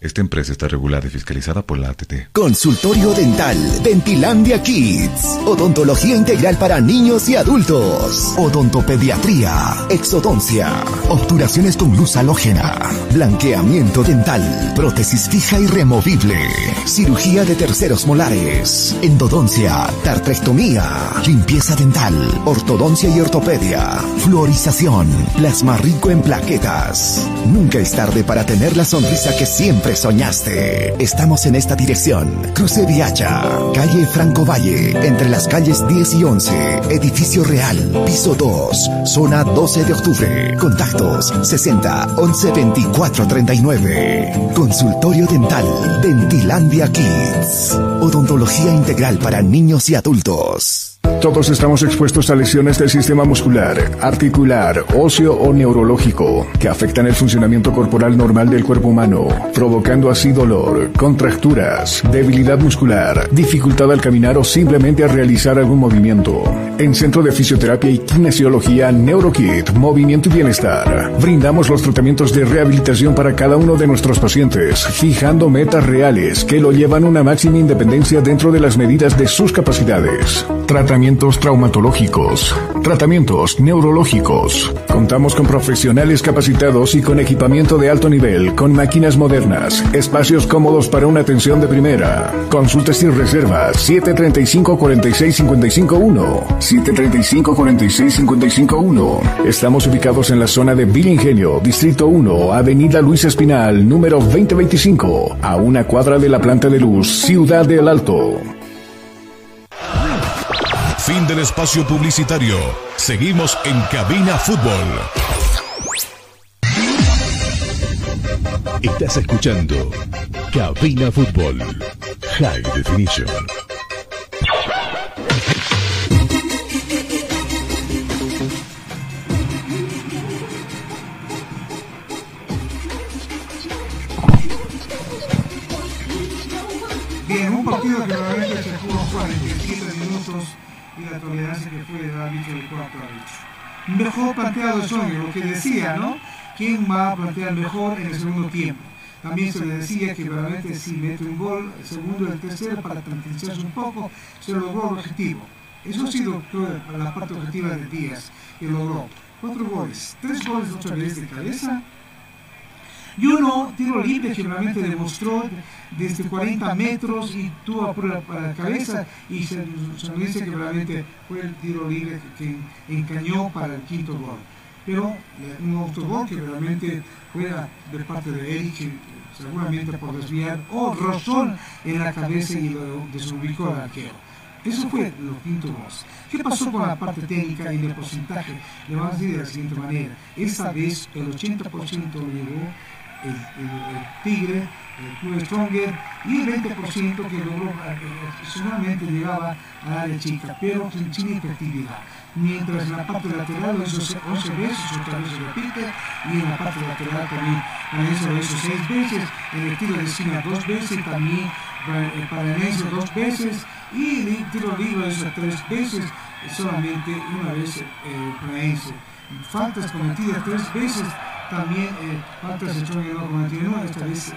Esta empresa está regulada y fiscalizada por la ATT. Consultorio Dental, Dentilandia Kids. Odontología integral para niños y adultos. Odontopediatría, exodoncia, obturaciones con luz halógena, blanqueamiento dental, prótesis fija y removible, cirugía de terceros molares, endodoncia, tartrectomía, limpieza dental, ortodoncia y ortopedia, fluorización, plasma rico en plaquetas. Nunca es tarde para tener la sonrisa que siempre soñaste. Estamos en esta dirección. Cruce Viacha, calle Franco Valle, entre las calles 10 y 11, edificio real, piso 2, zona 12 de octubre. Contactos 60 11 24 39. Consultorio dental, Dentilandia Kids. Odontología integral para niños y adultos. Todos estamos expuestos a lesiones del sistema muscular, articular, óseo o neurológico que afectan el funcionamiento corporal normal del cuerpo humano, provocando así dolor, contracturas, debilidad muscular, dificultad al caminar o simplemente a realizar algún movimiento. En Centro de Fisioterapia y Kinesiología NeuroKit, Movimiento y Bienestar, brindamos los tratamientos de rehabilitación para cada uno de nuestros pacientes, fijando metas reales que lo llevan a una máxima independencia dentro de las medidas de sus capacidades. Tratamientos traumatológicos, tratamientos neurológicos. Contamos con profesionales capacitados y con equipamiento de alto nivel, con máquinas modernas, espacios cómodos para una atención de primera. Consultas y reservas 735 46 551 735 46 551. Estamos ubicados en la zona de Ingenio, Distrito 1, Avenida Luis Espinal, número 2025, a una cuadra de la planta de luz, Ciudad del Alto. Fin del espacio publicitario. Seguimos en Cabina Fútbol. Estás escuchando Cabina Fútbol High Definition. Bien, un partido que realmente se tolerancia que fue el árbitro del cuarto árbitro. Mejor planteado el lo que decía, ¿no? ¿Quién va a plantear mejor en el segundo tiempo? También se le decía que realmente si mete un gol, el segundo y el tercero, para tranquilizarse un poco, se logró el objetivo. Eso ha sido la parte objetiva de Díaz, que logró cuatro goles, tres goles otra vez de cabeza, y uno tiro libre que realmente demostró desde 40 metros y tuvo por la, cabeza y se, nos dice que realmente fue el tiro libre que, encañó para el quinto gol. Pero eh, un otro gol que realmente fue de parte de Eric, seguramente por desviar o rozón en la cabeza y lo desubicó al arquero. Eso fue los quinto goles. ¿Qué pasó con la parte técnica y el porcentaje? Le vamos a decir de la siguiente manera. Esta vez el 80% llegó el, Tigre, el Club Stronger y el 20% que logró, solamente llegaba a área chica, pero sin, efectividad. Mientras en la parte lateral lo hizo 11 veces, otra vez repite, y en la parte lateral también lo hizo 6 veces, el tiro de esquina dos veces, también para eso dos veces, y el tiro libre lo hizo 3 veces, solamente una vez eh, eso Faltas cometidas 3 veces también eh, faltas de choque no cometido, esta vez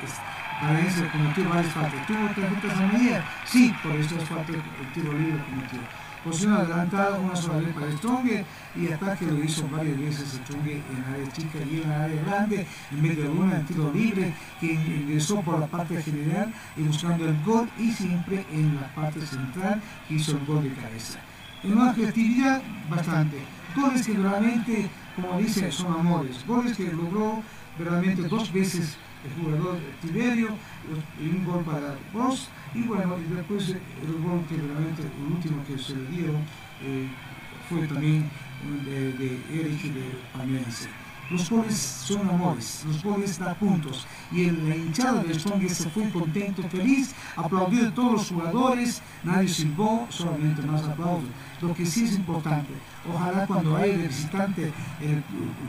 Valencia cometió varias faltas. ¿Tuvo tarjetas amarillas? Sí, por eso es falta el tiro libre cometido. Posición adelantada, una sola vez para Stronger y ataque lo hizo varias veces Stronger en área chica y en área grande, en vez de una en tiro libre que ingresó por la parte general y buscando el gol y siempre en la parte central hizo el gol de cabeza. En una creatividad bastante. Goles que realmente como dice, son amores. Goles que logró verdaderamente dos veces el jugador Tiberio, un gol para vos, y bueno, después el gol que realmente, el último que se le dieron, eh, fue también de, de Eric de Pamiense. Los goles son amores, los goles da puntos. Y el, la hinchada de Strongest se fue contento, feliz, aplaudió a todos los jugadores, nadie silbó, solamente más aplausos. Lo que sí es importante, ojalá cuando haya de visitante el,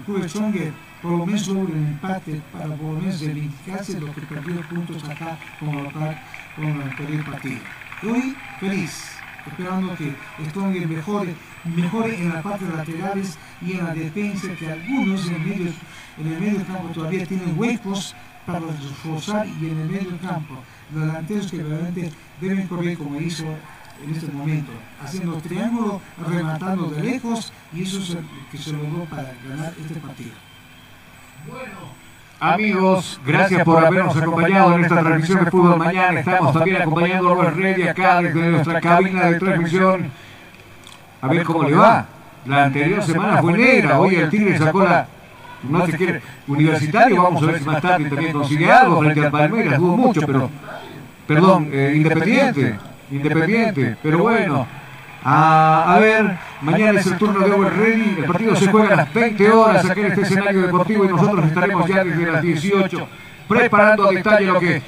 club Stronger por lo menos logre un empate para por lo menos reivindicarse lo que perdió puntos acá con local con el anterior partido. Hoy feliz, esperando que Stronger mejore mejore en las partes laterales y en la defensa, que algunos en el medio, en el medio campo todavía tienen huecos para reforzar y en el medio campo, los delanteros que realmente deben correr como hizo en este momento, haciendo triángulo, rematando de lejos y eso es lo que se logró para ganar este partido. Bueno. Amigos, gracias por habernos acompañado en esta transmisión de fútbol mañana. Estamos también acompañando a los Ready acá desde nuestra cabina de transmisión. a ver cómo le va. La anterior semana fue negra, hoy el Tigre sacó la, no se quiere, universitario, vamos a ver si más tarde también consigue algo frente al Palmeiras, dudo mucho, pero, perdón, eh, independiente, independiente, pero bueno. A, a, ver, mañana es el turno de Over Ready, el partido se juega a las 20 horas aquí en este escenario deportivo y nosotros estaremos ya desde las 18 preparando a detalle lo que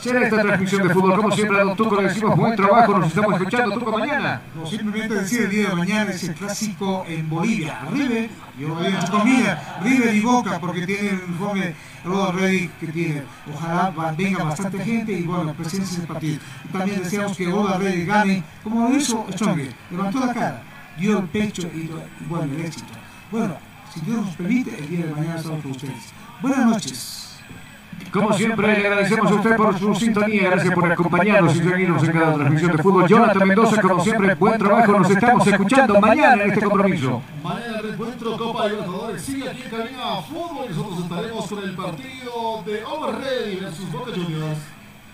será esta transmisión de fútbol. Como siempre, a Tuco le decimos buen trabajo, nos estamos escuchando, Tuco, mañana. No, simplemente decir el día de mañana es el clásico en Bolivia. River, yo voy a comida, River y Boca, porque tiene el informe Rodo Rey que tiene. Ojalá venga bastante gente y bueno, presencia en el partido. también deseamos que Rodo Rey gane, como lo hizo Stronger. Levantó la cara, dio el pecho y, bueno, el éxito. Bueno, si Dios nos permite, el día de mañana estamos con ustedes. Buenas noches. Como siempre, le agradecemos a usted por su sintonía. Gracias por acompañarnos y seguirnos en cada transmisión de fútbol. Jonathan Mendoza, como siempre, buen trabajo. Nos estamos escuchando mañana en este compromiso. Mañana el encuentro Copa Libertadores sigue aquí en Cabina Fútbol. Nosotros estaremos con el partido de Overready versus Boca Juniors.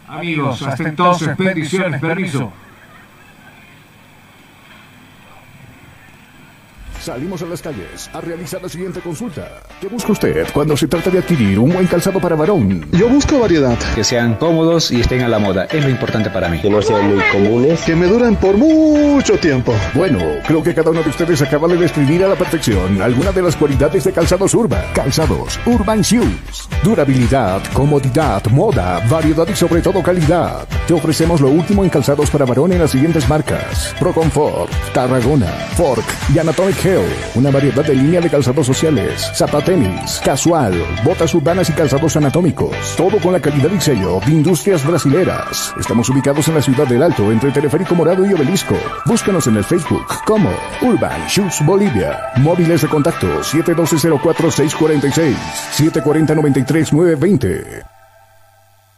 Amigos, hasta entonces, bendiciones, permiso. Salimos a las calles a realizar la siguiente consulta. ¿Qué busca usted cuando se trata de adquirir un buen calzado para varón? Yo busco variedad. Que sean cómodos y estén a la moda. Es lo importante para mí. Que no sean muy comunes. Que me duren por mucho tiempo. Bueno, creo que cada uno de ustedes acaba de describir a la perfección alguna de las cualidades de calzados Urban. Calzados Urban Shoes. Durabilidad, comodidad, moda, variedad y sobre todo calidad. Te ofrecemos lo último en calzados para varón en las siguientes marcas. Pro Comfort, Tarragona, Fork y Anatomic Hair una variedad de línea de calzados sociales, zapatenis, casual, botas urbanas y calzados anatómicos. Todo con la calidad y sello de Industrias Brasileras. Estamos ubicados en la ciudad del Alto, entre Teleférico Morado y Obelisco. Búscanos en el Facebook como Urban Shoes Bolivia. Móviles de contacto 712-04-646, 740-93-920.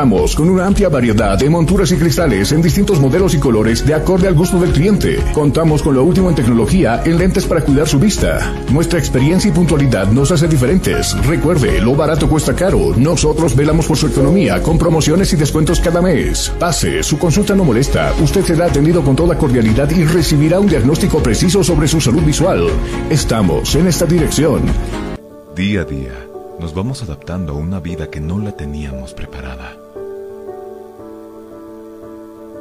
Contamos con una amplia variedad de monturas y cristales en distintos modelos y colores de acorde al gusto del cliente. Contamos con lo último en tecnología en lentes para cuidar su vista. Nuestra experiencia y puntualidad nos hace diferentes. Recuerde, lo barato cuesta caro. Nosotros velamos por su economía con promociones y descuentos cada mes. Pase, su consulta no molesta. Usted será atendido con toda cordialidad y recibirá un diagnóstico preciso sobre su salud visual. Estamos en esta dirección. Día a día, nos vamos adaptando a una vida que no la teníamos preparada.